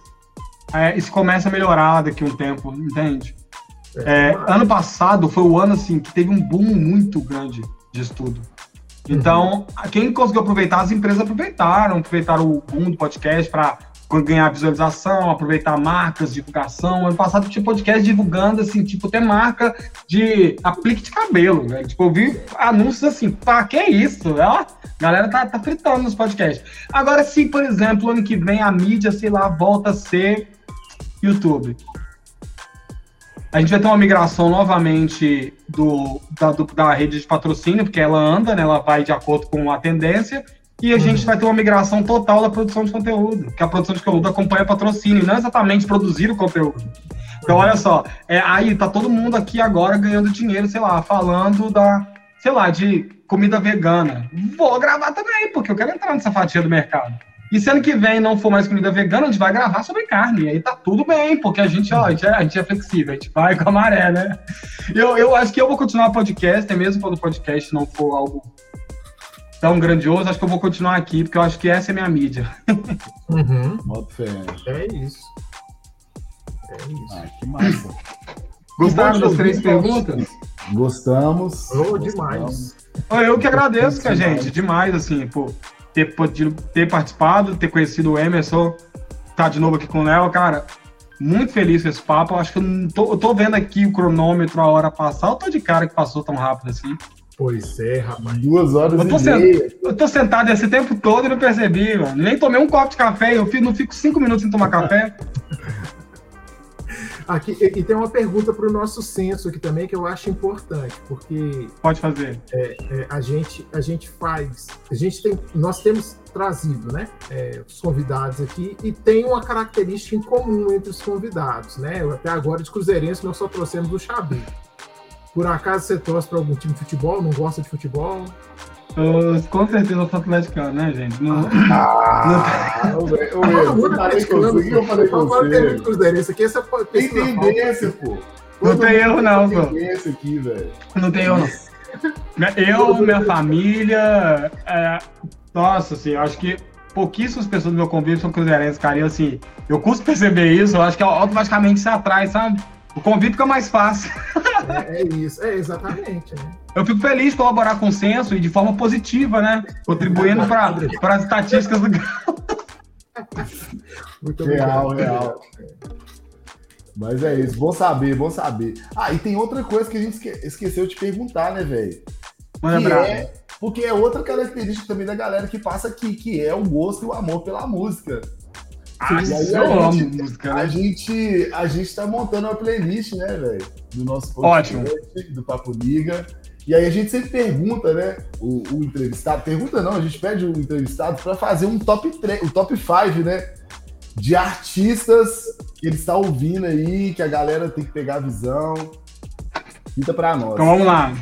C: é, isso comece a melhorar daqui a um tempo, entende? É, ano passado foi o ano, assim, que teve um boom muito grande de estudo. Então, uhum. quem conseguiu aproveitar, as empresas aproveitaram, aproveitaram o boom do podcast para ganhar visualização, aproveitar marcas, divulgação. Ano passado tinha podcast divulgando, assim, tipo, até marca de aplique de cabelo, né? Tipo, eu vi anúncios assim, pá, que é isso? Ó, a galera tá, tá fritando nos podcasts. Agora, se, por exemplo, ano que vem a mídia, sei lá, volta a ser YouTube. A gente vai ter uma migração novamente do, da, do, da rede de patrocínio, porque ela anda, né? Ela vai de acordo com a tendência e a gente vai ter uma migração total da produção de conteúdo, que a produção de conteúdo acompanha patrocínio, não exatamente produzir o conteúdo. Então, olha só, é, aí tá todo mundo aqui agora ganhando dinheiro, sei lá, falando da, sei lá, de comida vegana. Vou gravar também, porque eu quero entrar nessa fatia do mercado. E se ano que vem não for mais comida vegana, a gente vai gravar sobre carne. E aí tá tudo bem, porque a gente, ó, a gente, é, a gente é flexível, a gente vai com a maré, né? Eu, eu acho que eu vou continuar podcast, mesmo quando o podcast não for algo tão grandioso, acho que eu vou continuar aqui, porque eu acho que essa é minha mídia.
A: Uhum. É isso.
B: É isso. Ah, que massa.
C: Gostaram das três perguntas?
B: Gostamos.
A: Oh, demais.
C: Eu que agradeço, que a gente, demais, assim, por ter, podido, ter participado, ter conhecido o Emerson, tá de novo aqui com o Léo, cara. Muito feliz com esse papo. Eu acho que eu, tô, eu tô vendo aqui o cronômetro, a hora passar. Eu tô de cara que passou tão rápido assim.
A: Pois é, rapaz.
B: Duas horas
C: Eu tô,
B: e meia.
C: eu tô sentado esse tempo todo e não percebi, mano. Nem tomei um copo de café. Eu fico- não fico cinco minutos sem tomar café.
A: Aqui, e, e tem uma pergunta para o nosso censo aqui também que eu acho importante, porque
C: Pode fazer.
A: é, a, gente, a gente faz. A gente tem. Nós temos trazido né, é, os convidados aqui e tem uma característica em comum entre os convidados. Né? Até agora, de Cruzeirense, nós só trouxemos o Xabi. Por acaso você torce para algum time de futebol? Não gosta de futebol?
C: Eu, com certeza eu sou atleticano, né, gente? Não,
B: Ah, velho,
A: Todo mundo
B: eu falei com você, eu falei com
A: é
B: você.
A: Cruzeirense aqui, essa
B: Tem
A: pesquisa falta.
B: tendência, pô.
C: Não
B: Todo
C: tem erro, não,
B: tem
C: pô.
B: tendência aqui, velho.
C: não tem eu, não. Eu, minha família. é, nossa, assim, eu acho que pouquíssimas pessoas do meu convívio são cruzeirenses, cara. E assim, eu custo perceber isso, eu acho que automaticamente se atrai, sabe? O convite fica mais fácil.
A: É, é isso, é exatamente. Né?
C: Eu fico feliz de colaborar com o censo e de forma positiva, né? Contribuindo para as estatísticas do
A: Muito
B: Real,
A: obrigado.
B: real. Mas é isso, bom saber, bom saber. Ah, e tem outra coisa que a gente esque- esqueceu de perguntar, né, velho? Que é, porque é outra característica também da galera que passa aqui, que é o gosto e o amor pela música.
C: Ah, eu
B: a
C: amo
B: gente-
C: música,
B: A
C: né?
B: gente, a gente tá montando uma playlist, né, velho? Do nosso
C: Ótimo.
B: do Papo Niga. E aí a gente sempre pergunta, né? O, o entrevistado, pergunta não, a gente pede o entrevistado para fazer um top 3, o top 5, né? De artistas que ele está ouvindo aí, que a galera tem que pegar a visão. Pinta pra nós.
C: Então vamos lá.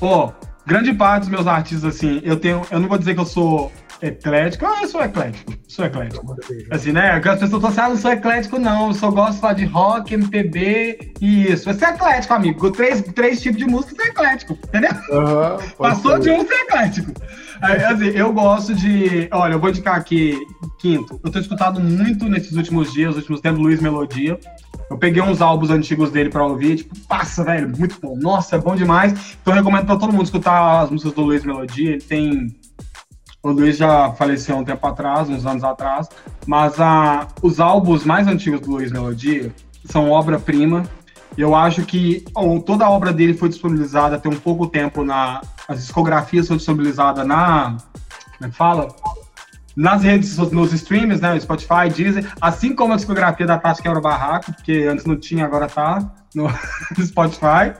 C: Pô, grande parte dos meus artistas, assim, eu tenho. Eu não vou dizer que eu sou eclético. Ah, eu sou eclético. Sou eclético. Assim, né? As pessoas falam assim, ah, não sou eclético, não. Eu só gosto de rock, MPB e isso. Você é eclético, amigo. Três, três tipos de música, você é eclético. Entendeu?
B: Pode
C: Passou
B: ser.
C: de um, você é eclético. Aí, assim, eu gosto de. Olha, eu vou indicar aqui, quinto. Eu tô escutando muito nesses últimos dias, últimos tempos, Luiz Melodia. Eu peguei uns álbuns antigos dele pra ouvir, tipo, passa, velho, muito bom. Nossa, é bom demais. Então eu recomendo pra todo mundo escutar as músicas do Luiz Melodia. Ele tem. O Luiz já faleceu um tempo atrás, uns anos atrás, mas ah, os álbuns mais antigos do Luiz Melodia são obra-prima. Eu acho que toda a obra dele foi disponibilizada tem um pouco tempo na. As discografias foram disponibilizadas na. Como é que fala? Nas redes, nos streams, né? Spotify, Deezer, assim como a discografia da Tati Quebra Barraco, porque antes não tinha, agora tá no Spotify.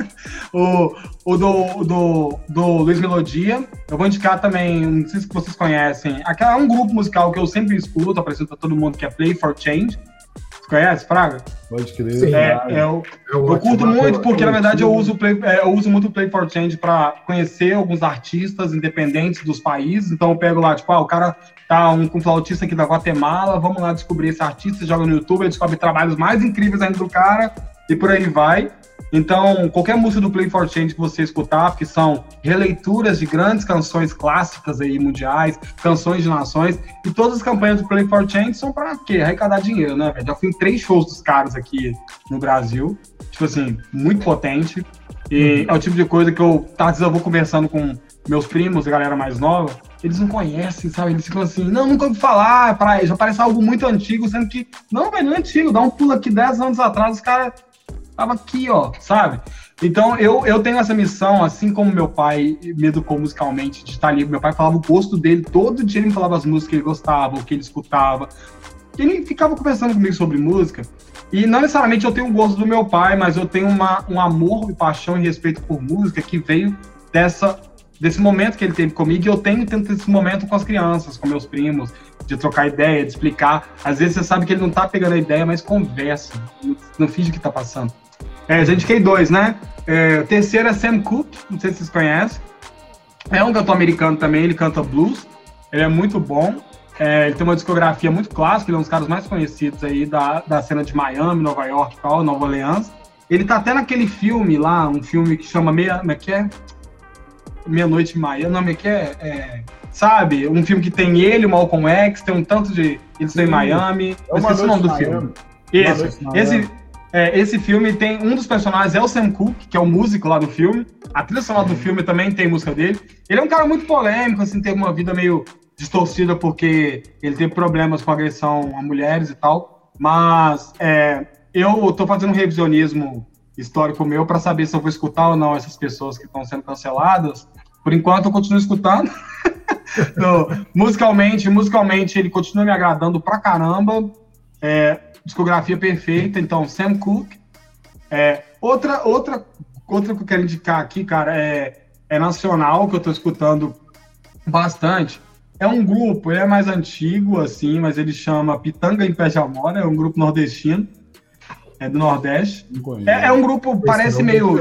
C: O, o do, do, do Luiz Melodia. Eu vou indicar também, não sei se vocês conhecem, aquela, um grupo musical que eu sempre escuto, apresento pra todo mundo, que é Play for Change. Você conhece, Fraga?
B: Pode crer.
A: Sim.
C: É, é o,
A: É
C: eu
A: ótimo,
C: curto
A: é
C: muito, porque na verdade eu uso, o Play, é, eu uso muito o Play for Change para conhecer alguns artistas independentes dos países. Então eu pego lá, tipo, ah, o cara tá um, um flautista aqui da Guatemala, vamos lá descobrir esse artista, joga no YouTube, ele descobre trabalhos mais incríveis ainda do cara e por aí vai. Então, qualquer música do Play for Change que você escutar, que são releituras de grandes canções clássicas aí mundiais, canções de nações, e todas as campanhas do Play for Change são para quê? Arrecadar dinheiro, né, velho? Já fui em três shows dos caras aqui no Brasil, tipo assim, muito potente. E é o tipo de coisa que eu, vezes eu vou conversando com meus primos, a galera mais nova, eles não conhecem, sabe? Eles ficam assim, não, nunca ouvi falar, pra, já parece algo muito antigo, sendo que, não, velho, não é antigo, dá um pulo aqui 10 anos atrás, os caras tava aqui, ó, sabe? Então eu, eu tenho essa missão, assim como meu pai me educou musicalmente, de estar ali. Meu pai falava o gosto dele, todo dia ele me falava as músicas que ele gostava, o que ele escutava. Ele ficava conversando comigo sobre música. E não necessariamente eu tenho o gosto do meu pai, mas eu tenho uma, um amor, paixão e respeito por música que veio dessa, desse momento que ele teve comigo. E eu tenho tanto esse momento com as crianças, com meus primos, de trocar ideia, de explicar. Às vezes você sabe que ele não tá pegando a ideia, mas conversa, não, finge que tá passando. É, já indiquei dois, né? É, o terceiro é Sam Cooke, não sei se vocês conhecem. É um cantor americano também, ele canta blues. Ele é muito bom. É, ele tem uma discografia muito clássica, ele é um dos caras mais conhecidos aí da, da cena de Miami, Nova York tal, Nova Orleans. Ele tá até naquele filme lá, um filme que chama Meia, como é que é? Meia Noite em Miami, como é que é? É, Sabe? Um filme que tem ele, o Malcolm X, tem um tanto de. Eles estão em. Miami.
B: É uma
C: esqueci o nome do filme. Esse, esse, é, esse filme tem um dos personagens é o Sam Cooke, que é o músico lá do filme. A trilha sonora do filme também tem música dele. Ele é um cara muito polêmico, assim, teve uma vida meio distorcida porque ele teve problemas com agressão a mulheres e tal. Mas é, eu estou fazendo um revisionismo histórico meu para saber se eu vou escutar ou não essas pessoas que estão sendo canceladas. Por enquanto, eu continuo escutando. então, musicalmente, musicalmente, ele continua me agradando pra caramba. É, discografia perfeita. Então, Sam Cooke. É, outra, outra, outra que eu quero indicar aqui, cara, é, é nacional, que eu estou escutando bastante. É um grupo, ele é mais antigo, assim, mas ele chama Pitanga em Pé de Amora, é um grupo nordestino, é do Nordeste. É, é, um grupo, parece meio.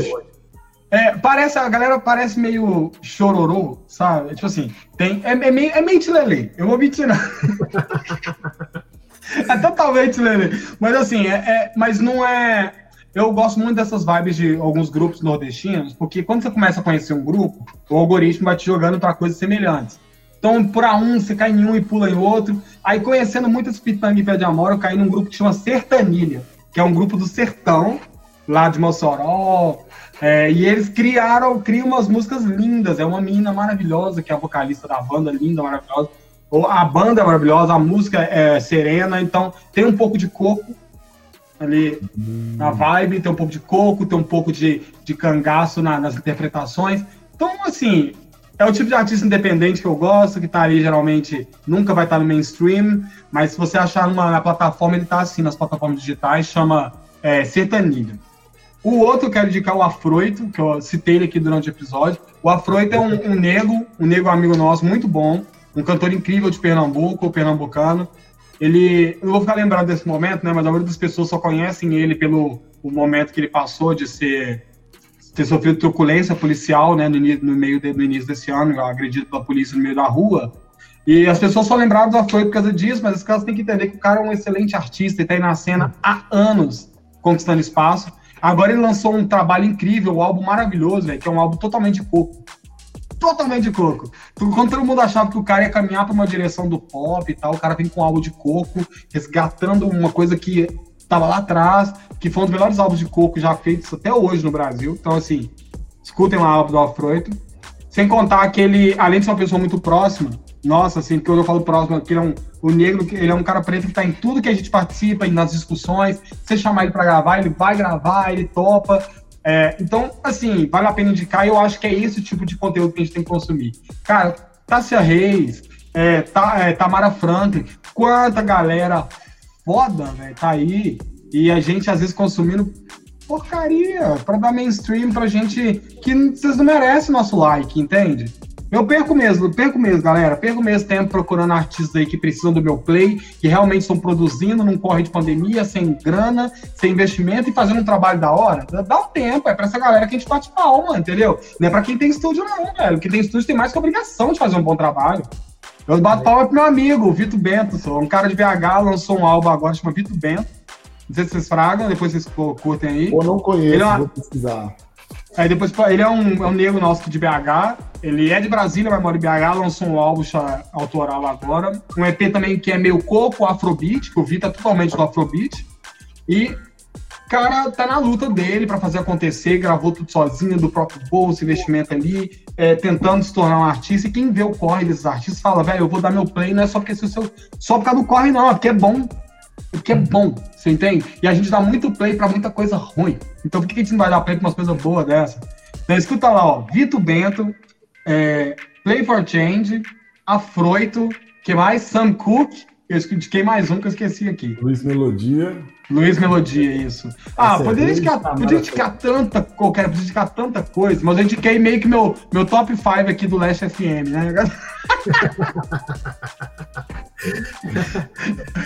C: É, parece, a galera parece meio chororô, sabe? Tipo assim, tem, é, é meio, é meio tilelê, eu vou mentir, não. é totalmente tilelê. Mas assim, é, é, mas não é. Eu gosto muito dessas vibes de alguns grupos nordestinos, porque quando você começa a conhecer um grupo, o algoritmo vai te jogando para coisas semelhantes. Então, por a um, você cai em um e pula em outro. Aí, conhecendo muito esse pitanga e pé de amor, eu caí num grupo que chama Sertanilha, que é um grupo do sertão, lá de Mossoró. É, e eles criaram, criam umas músicas lindas. É uma menina maravilhosa, que é a vocalista da banda, linda, maravilhosa. A banda é maravilhosa, a música é serena, então tem um pouco de coco ali hum. na vibe, tem um pouco de coco, tem um pouco de, de cangaço na, nas interpretações. Então, assim, é o tipo de artista independente que eu gosto, que tá ali geralmente nunca vai estar tá no mainstream, mas se você achar numa, na plataforma, ele tá assim, nas plataformas digitais, chama é, Sertanilha. O outro eu quero indicar o Afroito, que eu citei ele aqui durante o episódio. O Afroito é um, um negro, um negro amigo nosso, muito bom, um cantor incrível de Pernambuco, pernambucano. Ele, não vou ficar lembrando desse momento, né, mas a maioria das pessoas só conhecem ele pelo o momento que ele passou de ser ter sofrido truculência policial, né, no, no meio de, no início desse ano, agredido pela polícia no meio da rua. E as pessoas só lembraram do Afroito por causa disso, mas os caras têm que entender que o cara é um excelente artista e está aí na cena há anos conquistando espaço. Agora ele lançou um trabalho incrível, um álbum maravilhoso, véio, que é um álbum totalmente de coco. Totalmente de coco. Quando todo mundo achava que o cara ia caminhar para uma direção do pop e tal, o cara vem com um álbum de coco, resgatando uma coisa que estava lá atrás, que foi um dos melhores álbuns de coco já feitos até hoje no Brasil. Então, assim, escutem lá o álbum do Afroito. Sem contar que ele, além de ser uma pessoa muito próxima, nossa, assim, quando eu falo próximo, que ele é um, o negro, ele é um cara preto que está em tudo que a gente participa, nas discussões. Você chamar ele para gravar, ele vai gravar, ele topa. É, então, assim, vale a pena indicar e eu acho que é esse tipo de conteúdo que a gente tem que consumir. Cara, Tássia Reis, é, é, Tamara Franklin, quanta galera foda, velho, tá aí. E a gente, às vezes, consumindo porcaria para dar mainstream pra gente que vocês não merecem nosso like, entende? Eu perco mesmo, perco mesmo, galera. Perco mesmo tempo procurando artistas aí que precisam do meu play, que realmente estão produzindo num corre de pandemia, sem grana, sem investimento e fazendo um trabalho da hora. Dá um tempo, é pra essa galera que a gente bate palma, entendeu? Não é pra quem tem estúdio, não, velho. Quem tem estúdio tem mais que obrigação de fazer um bom trabalho. Eu bato palma pro meu amigo, o Vitor Bento, sou um cara de BH, lançou um álbum agora, chama Vitor Bento. Não sei se vocês fragam, depois vocês curtem aí.
B: Eu não conheço, é uma... vou pesquisar.
C: Aí depois, ele é um, é um negro nosso de BH, ele é de Brasília, mas mora em BH, lançou um álbum autoral agora. Um EP também que é meio coco, afrobeat, que o Vitor é totalmente do afrobeat. E cara tá na luta dele para fazer acontecer, gravou tudo sozinho, do próprio bolso, investimento ali, é, tentando se tornar um artista. E quem vê o corre desses artistas fala, velho, eu vou dar meu play, não é só porque se seu, só por causa do corre, não, é porque é bom. Porque é bom, você entende? E a gente dá muito play para muita coisa ruim. Então por que a gente não vai dar play pra umas coisas boas dessa? Então escuta lá, ó, Vitor Bento, é, Play for Change, Afroito, que mais? Sam Cooke, eu indiquei mais um que eu esqueci aqui.
B: Luiz Melodia.
C: Luiz Melodia, isso. Ah, Essa poderia, é indicar, poderia indicar tanta qualquer, poderia indicar tanta coisa, mas eu indiquei meio que meu, meu top 5 aqui do Last FM, né?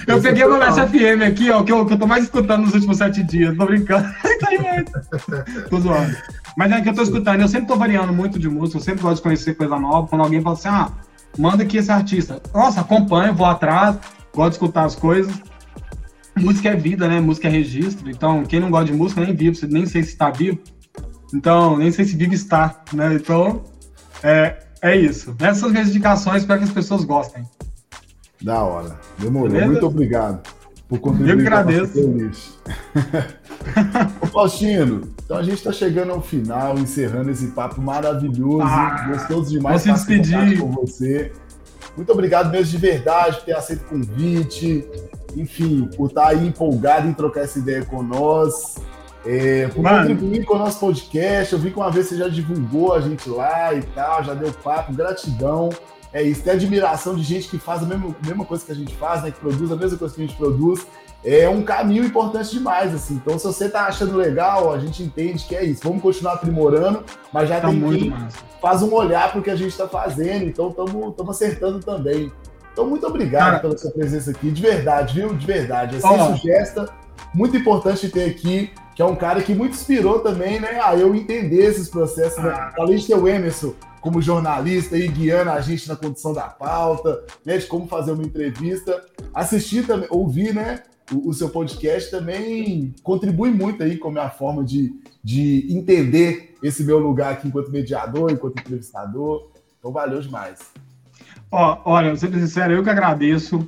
C: eu peguei o Last FM aqui, ó, que eu, que eu tô mais escutando nos últimos sete dias, tô brincando. tô zoando. Mas é que eu tô escutando, eu sempre tô variando muito de música, eu sempre gosto de conhecer coisa nova. Quando alguém fala assim, ah, manda aqui esse artista. Nossa, acompanho, vou atrás, gosto de escutar as coisas música é vida, né? Música é registro. Então, quem não gosta de música nem vive, nem sei se está vivo. Então, nem sei se vive está, né? Então, é, é isso. Essas são as minhas indicações para que as pessoas gostem.
B: Da hora. Demorou. Beleza? Muito obrigado por contribuir.
C: Eu que agradeço.
B: Ô, Faustino, então a gente está chegando ao final, encerrando esse papo maravilhoso. Ah, gostoso demais
C: estar despedir
B: com você. Muito obrigado mesmo de verdade por ter aceito o convite. enfim, por estar aí empolgado em trocar essa ideia com nós. É, por Mano. contribuir com o nosso podcast. Eu vi que uma vez você já divulgou a gente lá e tal, já deu papo, gratidão. É isso, tem admiração de gente que faz a mesma, mesma coisa que a gente faz, né? Que produz a mesma coisa que a gente produz. É um caminho importante demais, assim. Então, se você tá achando legal, a gente entende que é isso. Vamos continuar aprimorando, mas já tá tem quem massa. faz um olhar para o que a gente está fazendo. Então, estamos acertando também. Então, muito obrigado Cara, pela sua presença aqui, de verdade, viu? De verdade. É sem sugesta, muito importante ter aqui que é um cara que muito inspirou também, né? A eu entender esses processos. Né? Ah. Além de ter o Emerson como jornalista e guiando a gente na condição da pauta, né? De como fazer uma entrevista. Assistir também, ouvir, né? O, o seu podcast também contribui muito aí com a minha forma de, de entender esse meu lugar aqui enquanto mediador, enquanto entrevistador. Então, valeu demais.
C: Ó, olha, ser sincero, eu que agradeço.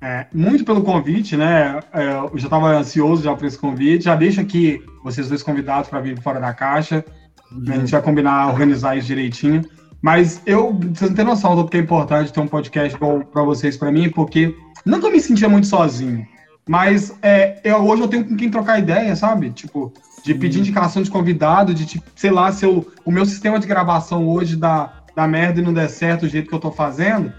C: É, muito pelo convite, né? É, eu já estava ansioso já por esse convite. Já deixo aqui vocês dois convidados para vir fora da caixa. Uhum. A gente vai combinar, organizar isso direitinho. Mas eu, vocês não têm noção do que é importante ter um podcast para vocês, para mim, porque eu me sentia muito sozinho, mas é, eu, hoje eu tenho com quem trocar ideia, sabe? Tipo, de pedir indicação de convidado, de, tipo, sei lá, se eu, o meu sistema de gravação hoje dá, dá merda e não der certo o jeito que eu tô fazendo,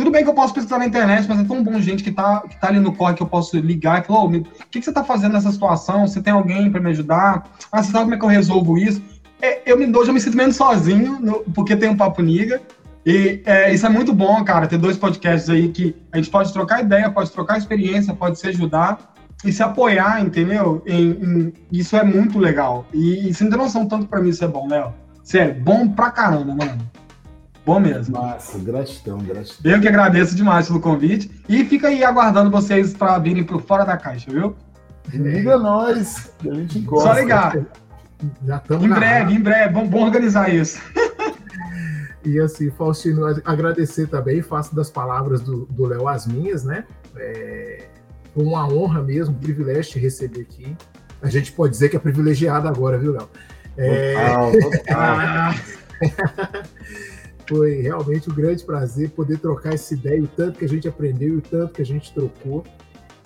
C: tudo bem que eu posso pesquisar na internet, mas é tão bom gente que tá, que tá ali no corre que eu posso ligar e falar, o que, que você tá fazendo nessa situação? Você tem alguém para me ajudar? Ah, você sabe como é que eu resolvo isso? É, eu me dou, já me sinto menos sozinho, no, porque tem um Papo Niga. E é, isso é muito bom, cara, ter dois podcasts aí que a gente pode trocar ideia, pode trocar experiência, pode se ajudar e se apoiar, entendeu? Em, em, isso é muito legal. E, e você não tem noção tanto para mim isso é bom, Léo. Sério, bom pra caramba, mano. Bom mesmo.
B: Massa, gratidão, gratidão.
C: Eu que agradeço demais pelo convite. E fica aí aguardando vocês para virem para Fora da Caixa, viu?
B: Liga nós, a gente
C: gosta. Só ligar. Já Em breve, em breve. Vamos organizar isso.
A: E assim, Faustino, agradecer também, faço das palavras do Léo as minhas, né? É, foi uma honra mesmo, um privilégio te receber aqui. A gente pode dizer que é privilegiado agora, viu, Léo? É... Total, total. Foi realmente um grande prazer poder trocar essa ideia, o tanto que a gente aprendeu e o tanto que a gente trocou.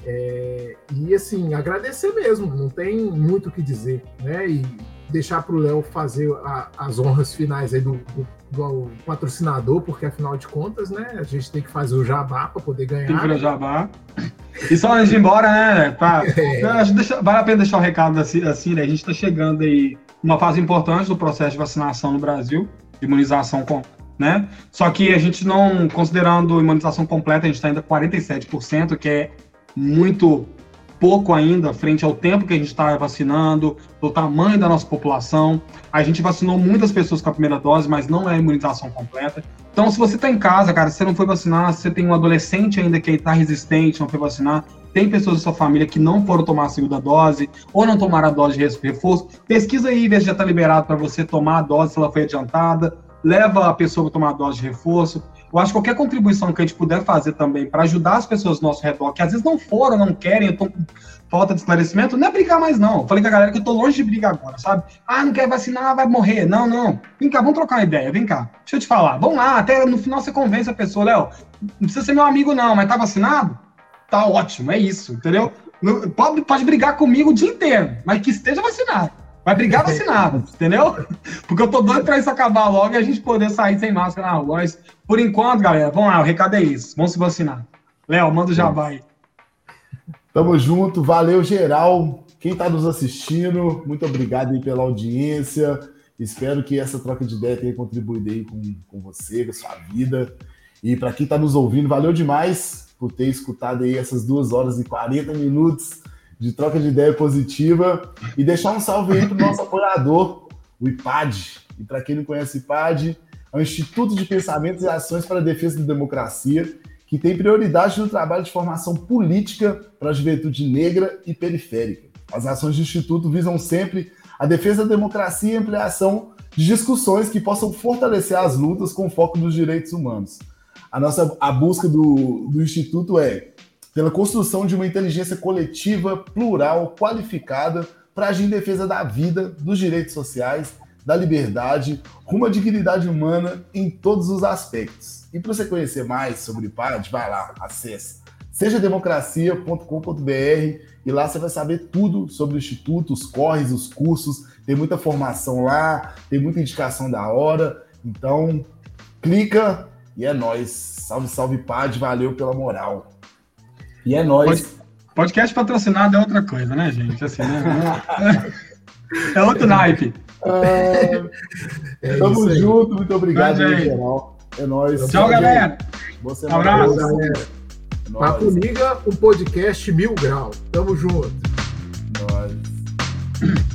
A: É, e assim, agradecer mesmo, não tem muito o que dizer, né? E deixar para o Léo fazer a, as honras finais aí do, do, do, patrocinador, porque afinal de contas, né, a gente tem que fazer o jabá para poder ganhar.
C: Tem que fazer o jabá. E só antes de ir embora, né? Pra, é. deixa, vale a pena deixar o um recado assim, assim, né? A gente está chegando aí uma fase importante do processo de vacinação no Brasil, de imunização com né? Só que a gente não, considerando imunização completa, a gente está ainda 47%, que é muito pouco ainda frente ao tempo que a gente está vacinando, do tamanho da nossa população. A gente vacinou muitas pessoas com a primeira dose, mas não é imunização completa. Então, se você está em casa, cara, se você não foi vacinar, você tem um adolescente ainda que está resistente, não foi vacinar, tem pessoas da sua família que não foram tomar a segunda dose ou não tomaram a dose de reforço, pesquisa aí, ver se já está liberado para você tomar a dose, se ela foi adiantada leva a pessoa a tomar dose de reforço. Eu acho que qualquer contribuição que a gente puder fazer também para ajudar as pessoas do nosso redor, que às vezes não foram, não querem, estão com falta de esclarecimento, não é brigar mais, não. Eu falei com a galera que eu tô longe de brigar agora, sabe? Ah, não quer vacinar, vai morrer. Não, não. Vem cá, vamos trocar uma ideia, vem cá. Deixa eu te falar. Vamos lá, até no final você convence a pessoa, Léo, não precisa ser meu amigo, não, mas tá vacinado? Tá ótimo, é isso, entendeu? Pode, pode brigar comigo o dia inteiro, mas que esteja vacinado. Vai brigar vacinado, entendeu? Porque eu tô doido pra isso acabar logo e a gente poder sair sem máscara na rua. Mas, por enquanto, galera, vamos lá, o recado é isso. Vamos se vacinar. Léo, manda o jabá aí.
B: Tamo junto, valeu geral. Quem tá nos assistindo, muito obrigado aí pela audiência. Espero que essa troca de ideia tenha contribuído aí com, com você, com a sua vida. E para quem tá nos ouvindo, valeu demais por ter escutado aí essas duas horas e 40 minutos de troca de ideia positiva e deixar um salve aí para o nosso apoiador, o IPAD. E para quem não conhece o IPAD, é o Instituto de Pensamentos e Ações para a Defesa da Democracia, que tem prioridade no trabalho de formação política para a juventude negra e periférica. As ações do Instituto visam sempre a defesa da democracia e a ampliação de discussões que possam fortalecer as lutas com foco nos direitos humanos. A nossa a busca do, do Instituto é pela construção de uma inteligência coletiva, plural, qualificada, para agir em defesa da vida, dos direitos sociais, da liberdade, rumo à dignidade humana em todos os aspectos. E para você conhecer mais sobre PAD, vai lá, acesse sejademocracia.com.br e lá você vai saber tudo sobre o Instituto, os corres, os cursos, tem muita formação lá, tem muita indicação da hora. Então, clica e é nós. Salve, salve, Pad, valeu pela moral. E é nós.
C: Podcast patrocinado é outra coisa, né, gente? Assim, né? é outro naipe.
B: É, é Tamo junto, muito obrigado, Mas, geral. É nóis.
C: Tchau, galera.
B: Boa semana. Abraço. Galera.
A: É Papo Liga, um podcast mil grau. Tamo junto.
B: Nós.